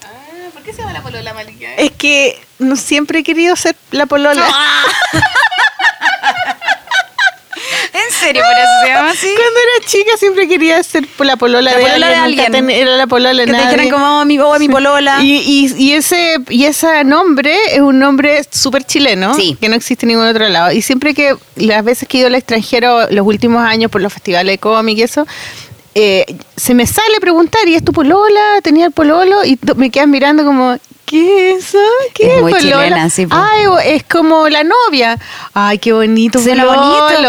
¿Por qué se llama la polola malika? Es que no siempre he querido ser la polola. serio, por eso se llama así. Cuando era chica siempre quería ser la polola, La de, polola de alguien, nunca alguien. ten- era la polola de Que te nadie. dijeran como oh, mi, oh, mi polola. Y, y, y ese y ese nombre es un nombre súper chileno Sí. que no existe en ningún otro lado. Y siempre que, las veces que he ido al extranjero los últimos años por los festivales de cómic y eso, eh, se me sale preguntar, ¿y es tu polola? ¿Tenía el pololo? Y me quedan mirando como, ¿qué es eso? ¿Qué Es es, muy polola? chilena, sí. Ay, es como la novia. Ay, qué bonito. Pololo.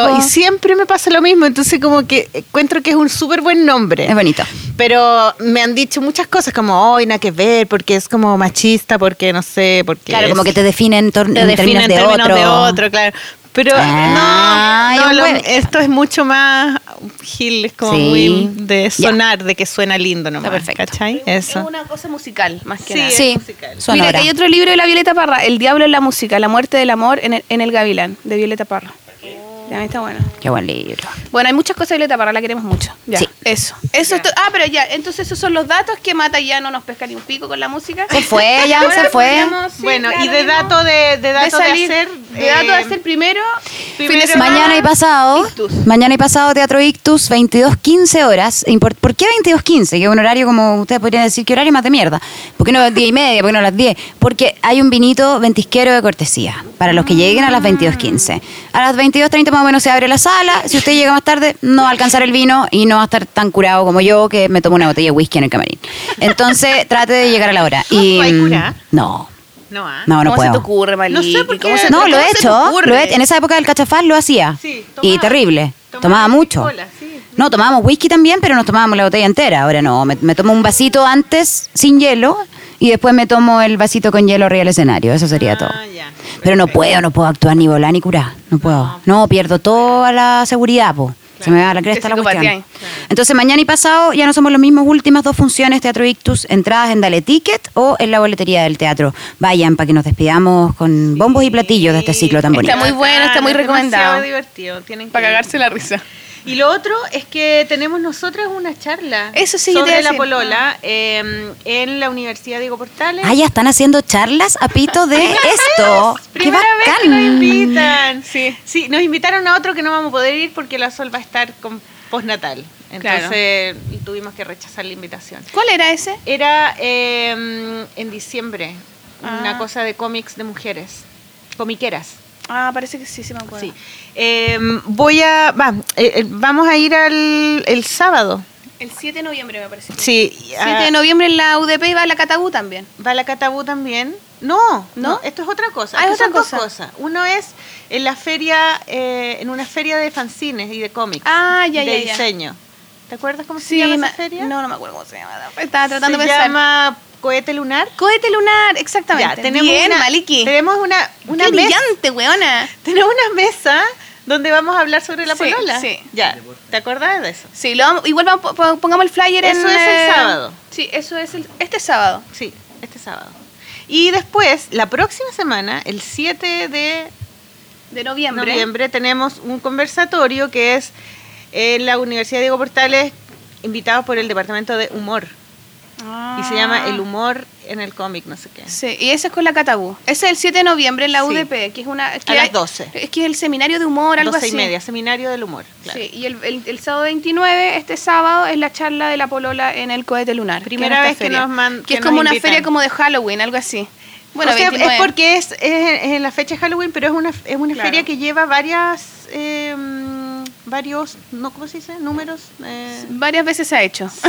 bonito. Y siempre me pasa lo mismo. Entonces como que encuentro que es un súper buen nombre. Es bonito. Pero me han dicho muchas cosas como, hoy nada que ver, porque es como machista, porque no sé, porque Claro, es- como que te definen te en define términos en de términos otro. de otro, claro. Pero Ah, no, no, ya, lo- esto es mucho más Gil, es como Sí. muy de sonar, de que suena lindo nomás, Está perfecto. ¿cachai? Es Eso. una cosa musical, más que Sí, nada. es Sí. Mira, hay otro libro de la Violeta Parra, El diablo en la música, La muerte del amor en el, en el gavilán, de Violeta Parra. Ya, está bueno. Qué buen libro. Bueno, hay muchas cosas de Violeta Parra, la queremos mucho. Ya, Sí. eso. eso es ah, pero ya, entonces esos son los datos que Mata ya no nos pesca ni un pico con la música. Se fue, ya se fue. sí, bueno, y de dato de, de de dato de, salir, hacer de dato de eh, hacer primero, primero- fin de semana, Mañana y pasado, Ictus. mañana y pasado Teatro Ictus, 22.15 horas. ¿Por qué 22.15? Que es un horario como ustedes podrían decir, ¿qué horario más de mierda? ¿Por qué no a las 10 y media? ¿Por qué no a las 10? Porque hay un vinito ventisquero de cortesía para los que lleguen a las 22.15. A las 22.30 más o menos se abre la sala. Si usted llega más tarde, no va a alcanzar el vino y no va a estar tan curado como yo que me tomo una botella de whisky en el camarín. Entonces, trate de llegar a la hora. Y, ¿Hay mm, cura? No, No, ¿ah? no, no ¿Cómo puedo. se te ocurre, Maliki? No sé por qué. ¿Cómo se- No, lo he hecho. Lo he- en esa época del cachafaz lo hacía. Sí, y terrible. Tomaba Tomaba mucho. sí. No, tomábamos whisky también, pero nos tomábamos la botella entera. Ahora no, me, me tomo un vasito antes sin hielo y después me tomo el vasito con hielo arriba del escenario. Eso sería Ah, todo. ya. Pero no puedo, no puedo actuar ni volar ni curar. No puedo. No, pierdo toda la seguridad, po. Se me va la cresta la cuestión. Entonces, mañana y pasado ya no somos los mismos. Últimas dos funciones, Teatro Ictus, entradas en Dale Ticket o en la boletería del teatro. Vayan para que nos despidamos con bombos y platillos de este ciclo tan bonito. Está muy bueno, está muy recomendado. demasiado divertido. Tienen que Para cagarse la risa. Y lo otro es que tenemos nosotras una charla Eso sí, sobre la polola eh, en la Universidad Diego Portales. Ah, ya están haciendo charlas a pito de esto. ¡Qué Primera vez que nos invitan. Sí. Sí, nos invitaron a otro que no vamos a poder ir porque la Sol va a estar con postnatal. Entonces y tuvimos que rechazar la invitación. ¿Cuál era ese? Era eh, en diciembre, Ah. una cosa de cómics de mujeres, comiqueras. Ah, parece que sí, sí me acuerdo. Sí. Eh, voy a, va, eh, eh, vamos a ir al el sábado. El 7 de noviembre me parece. Sí, 7 de noviembre en la UDP y va a la Catabú también. va la Catabú también. No, ¿No? no, esto es otra cosa. Ah, es Esto otra son dos cosa. cosas. Uno es en la feria, eh, en una feria de fanzines y de cómics. Ah, ya, de ya, ya. ¿Te acuerdas cómo se Sí, llama ma- esa feria? No, no me acuerdo cómo se llama. Estaba tratando se de pensar. llama Cohete Lunar. Cohete lunar, exactamente. Ya, tenemos Bien, una, Maliki. Tenemos una, una Qué mesa. brillante, weona. Tenemos una mesa donde vamos a hablar sobre la Sí, polola. sí. Ya, ¿te acordás de eso? Sí, lo vamos- igual vamos, pongamos el flyer en... Eso es el sábado. Sí, eso es el, este sábado. Sí, este sábado. Y después, la próxima semana, el 7 de De noviembre. noviembre, tenemos un conversatorio que es en la Universidad Diego Portales, invitados por el Departamento de Humor. Y se llama El Humor en el cómic, no sé qué. Sí, y ese es con la Catabú. Ese es el 7 de noviembre en la Sí. UDP, que es una... que las hay- 12. Es que es el seminario de humor, algo 12 así. y media, Seminario del Humor. claro. Sí, y el, el- el sábado 29, este sábado, es la charla de la polola en el cohete lunar. Primera vez que nos man- Que que es como una invitan. feria como de Halloween, algo así. Bueno, o sea, 29. es porque es, es en la fecha de Halloween, pero es una, es una Claro. feria que lleva varias, eh, varios, no, ¿cómo se dice? Números. eh, Varias veces se ha hecho.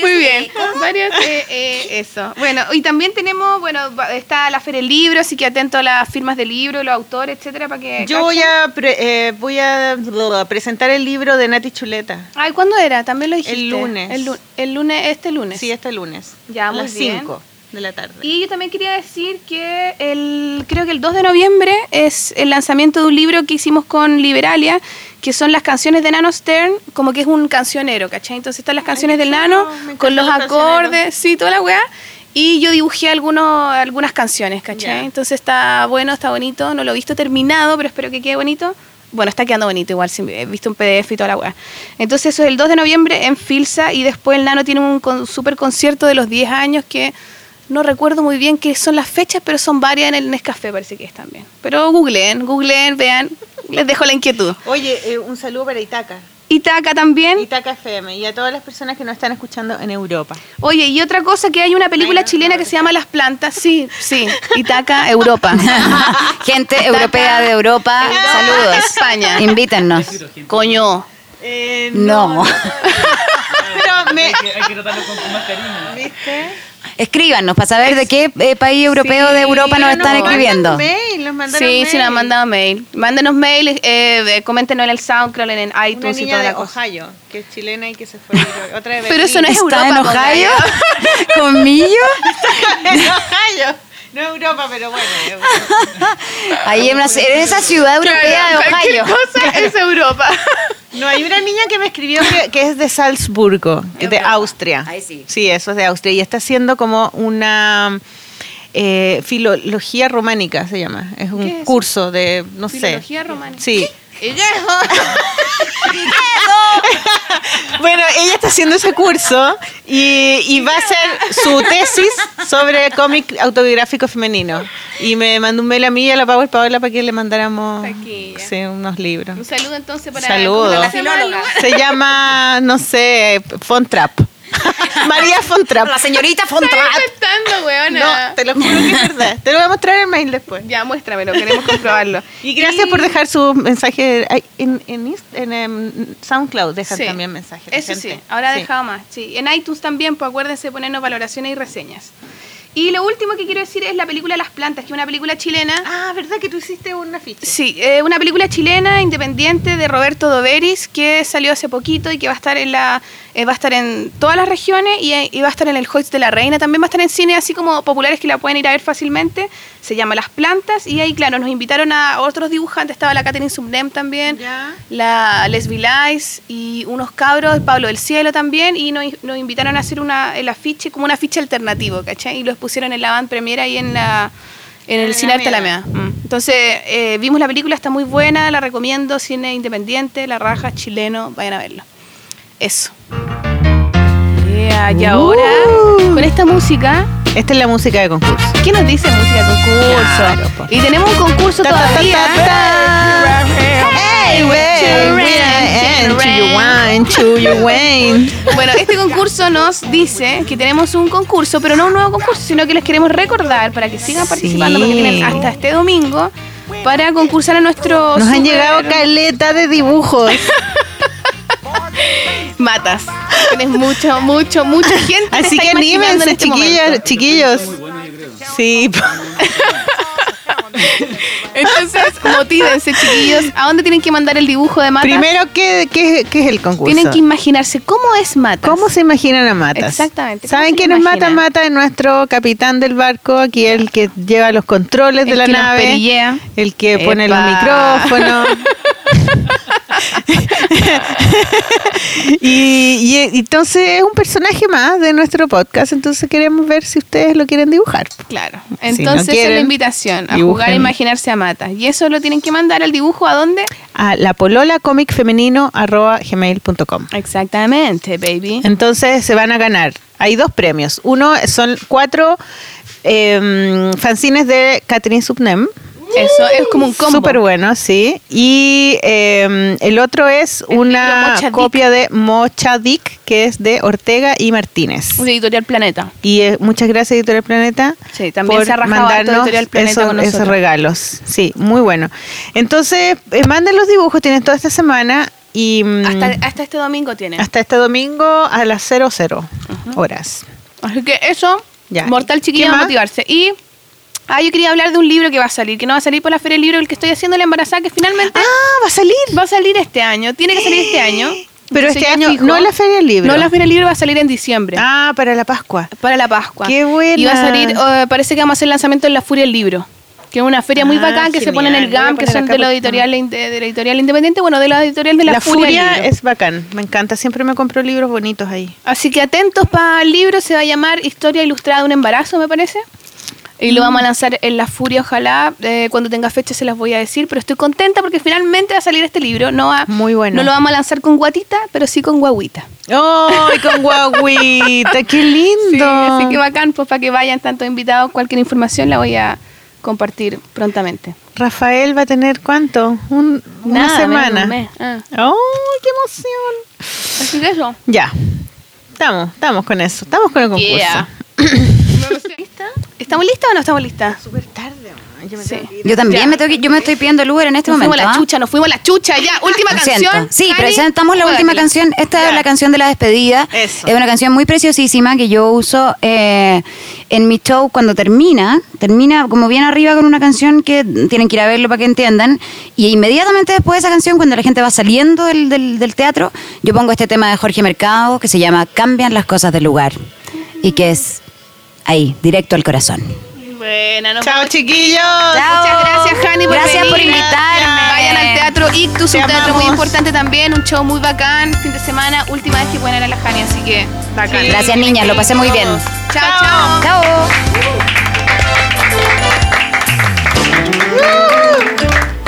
Muy bien. Varios, eh, eh, eso. Bueno, y también tenemos, bueno, está la Feria del Libro, así que atento a las firmas del libro, los autores, etcétera, para que. Yo voy a, pre- eh, voy a presentar el libro de Nati Chuleta. Ay, ¿cuándo era? También lo dijiste. El lunes. El, lu- el lunes, este lunes. Sí, este lunes. Ya, a muy las bien. 5 de la tarde. Y yo también quería decir que el, creo que el 2 de noviembre es el lanzamiento de un libro que hicimos con Liberalia, que son las canciones de Nano Stern, como que es un cancionero, ¿cachai? Entonces están las canciones del qué Nano con los acordes, sí, toda la weá. Y yo dibujé algunos, algunas canciones, ¿cachai? Entonces está bueno, está bonito. No lo he visto terminado, pero espero que quede bonito. Bueno, está quedando bonito igual, si he visto un PDF y toda la weá. Entonces eso es el 2 de noviembre en Filsa y después el Nano tiene un con- super concierto de los 10 años que No recuerdo muy bien qué son las fechas, pero son varias en el Nescafé, parece que es también. Pero googleen, googleen, vean. Les dejo la inquietud. Oye, eh, un saludo para Itaca. Itaca también. Itaca FM y a todas las personas que nos están escuchando en Europa. Oye, y otra cosa que hay una película chilena que se llama Las Plantas. Sí, sí. Itaca, Europa. Gente europea de Europa, saludos. España. Invítennos. Coño. Eh, No. Pero me... Hay que tratarlo con más cariño. ¿Viste? Escríbanos para saber de qué eh, país europeo de Europa nos están Nos escribiendo. mandan mail, nos Sí, sí, mail. nos han mandado mail. Mándenos mail, eh, eh, coméntenos en el SoundCloud, en Una iTunes y niña toda de la cosa. Ohio, que es chilena y que se fue otra vez. Pero eso no es ¿Está en Europa, Ohio? Congallo. ¿Con Millo? en Ohio. No Europa, pero bueno. Ahí en, una- en esa ciudad europea de Ohio. cosa es Europa. No, hay una niña que me escribió que, que es de Salzburgo, de Austria. Ahí sí. Sí, eso es de Austria. Y está haciendo como una eh, filología románica, se llama. Es ¿Qué un es curso de, no sé. Filología románica. Sí. bueno, ella está haciendo ese curso y, y va a hacer su tesis sobre cómic autobiográfico femenino. Y me mandó un mail a mí y a la Power Paola para que le mandáramos sí, unos libros. Un saludo entonces para Saludos. ¿cómo se llama el lugar? Se llama, no sé, Fontrap. María Fontrap. La señorita Estás Fontrat. inventando, weona. No, te lo juro que es verdad. Te lo voy a mostrar en mail después. Ya, muéstramelo, queremos comprobarlo. Y gracias por dejar su mensaje en, en, Inst- en, em, SoundCloud. Dejan Sí. también mensajes. Eso sí, ahora Sí. dejado más. Sí. En iTunes también, pues acuérdense de ponernos valoraciones y reseñas. Y lo último que quiero decir es la película Las Plantas, que es una película chilena. Ah, ¿verdad que tú hiciste una ficha? Sí, eh, una película chilena independiente de Roberto Doveris que salió hace poquito y que va a estar en la eh, va a estar en todas las regiones y, y va a estar en el Hoyts de la Reina. También va a estar en cine así como populares que la pueden ir a ver fácilmente. Se llama Las Plantas y ahí, claro, nos invitaron a otros dibujantes. Estaba la Catherine Subnem también, Ya. la Les Vilais y unos cabros, Pablo del Cielo también. Y nos, nos invitaron a hacer una, el afiche, como un afiche alternativo, ¿cachai? Y los pusieron en la van premiera ahí en la... En el En Cine Arte Alameda. Mm. Entonces, eh, vimos la película, está muy buena, la recomiendo, cine independiente, La Raja, chileno, vayan a verlo. Eso. Yeah, y ahora, Uh. con esta música, Esta es la música de concurso. ¿qué nos dice música concurso? Claro, po. y tenemos un concurso Ta, ta, ta, todavía. ta, Bueno, este concurso nos dice que tenemos un concurso, pero no un nuevo concurso, sino que les queremos recordar para que sigan participando, porque tienen hasta este domingo para concursar a nuestro. Nos han super- llegado caleta de dibujos. Matas. Tienes mucho, mucho, mucha gente. te Así que anímense, este chiquillos, momento. chiquillos. Sí. Entonces, motívense, chiquillos. ¿A dónde tienen que mandar el dibujo de Matas? primero, ¿qué, qué, qué es el concurso? tienen que imaginarse cómo es Matas. ¿Cómo se imaginan a Matas? Exactamente, ¿cómo ¿Saben quién es Mata? Mata es nuestro capitán del barco, aquí el que lleva los controles de la que nave, el que pone los micrófonos. y, entonces es un personaje más de nuestro podcast, entonces queremos ver si ustedes lo quieren dibujar. Claro. Si no Entonces, es la invitación a dibujen. jugar a imaginarse a Matas. Y eso lo tienen que mandar al dibujo a dónde? A la polola comic femenino arroba gmail.com. Exactamente, baby. Entonces se van a ganar. Hay dos premios. Uno son cuatro em, fanzines de Catherine Subnem. Eso es como un combo. Súper bueno, sí. Y em, el otro es El una copia de Mocha Dick, que es de Ortega y Martínez. Un editorial Planeta. Y eh, muchas gracias, Editorial Planeta. Sí, también por se ha mandarnos Editorial Planeta esos, con esos nosotros. regalos. Sí, muy bueno. Entonces, eh, manden los dibujos, tienen toda esta semana y mm, Hasta, hasta este domingo tienen. hasta este domingo a las 00 horas. Así que eso, Ya. mortal chiquilla, ¿Qué a motivarse. Y ah, yo quería hablar de un libro que va a salir, que no va a salir por la Feria del Libro, el que estoy haciendo la embarazada, que finalmente Ah, va a salir. va a salir este año. Tiene que salir este año. Pero Entonces este año fijo. no la Feria del Libro. No la Feria del Libro va a salir en diciembre. Ah, para la Pascua. Para la Pascua. Qué buena. Y va a salir, eh, parece que vamos a hacer el lanzamiento en la Furia del Libro. Que es una feria muy Ah, bacán que se pone en el GAM, que son de la editorial, de la editorial independiente, bueno, de la editorial de la, La, Furia, Furia Libro. es bacán, me encanta. Siempre me compro libros bonitos ahí. Así que atentos para el libro, se va a llamar Historia Ilustrada de un embarazo, me parece. Y lo vamos a lanzar en La Furia, ojalá. Eh, cuando tenga fecha se las voy a decir. Pero estoy contenta porque finalmente va a salir este libro. No, va- Muy bueno. no lo vamos a lanzar con guatita, pero sí con guaguita. ¡Ay, con guaguita! ¡Qué lindo! Sí, así que bacán, pues para que vayan tantos invitados. Cualquier información la voy a compartir prontamente. Rafael va a tener cuánto? Un- una Nada, menos de semana. un mes. Ah, ¡Ay, qué emoción! así que eso. Ya. Estamos, estamos con eso. Estamos con el concurso. Yeah. ¿Lista? ¿Estamos listas o no estamos listas? Súper tarde, yo me Sí. tengo que ir. Yo también Ya. me tengo que- yo me estoy pidiendo el Uber en este Nos momento. fuimos a la ¿ah? chucha, nos fuimos a la chucha. Ya, última Lo canción. siento. Sí, Cari, presentamos la última juégatela. canción. Esta Ya. es la canción de la despedida. Eso. Es una canción muy preciosísima que yo uso eh, en mi show cuando termina. Termina como bien arriba con una canción que tienen que ir a verlo para que entiendan. Y inmediatamente después de esa canción, cuando la gente va saliendo del, del- del teatro, yo pongo este tema de Jorge Mercado que se llama Cambian las cosas del lugar. Y que es ahí, directo al corazón. Buena, nos Chao, chiquillos. Muchas gracias, Jani, por Gracias por invitarme. Vayan al Teatro Ictus, Te un teatro muy importante también, un show muy bacán, fin de semana, última vez que pueden ir a la Jani, así que bacán. Gracias, niñas, lo pasé muy bien. Chao, chao. Chao.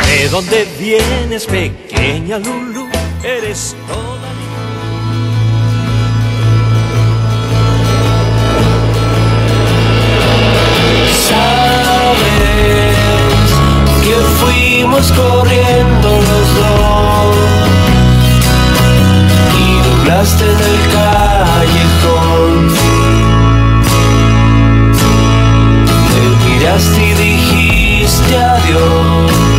¿De dónde vienes, pequeña Lulu? Eres toda Sabes que fuimos corriendo los dos y doblaste en el callejón. Me miraste y dijiste adiós.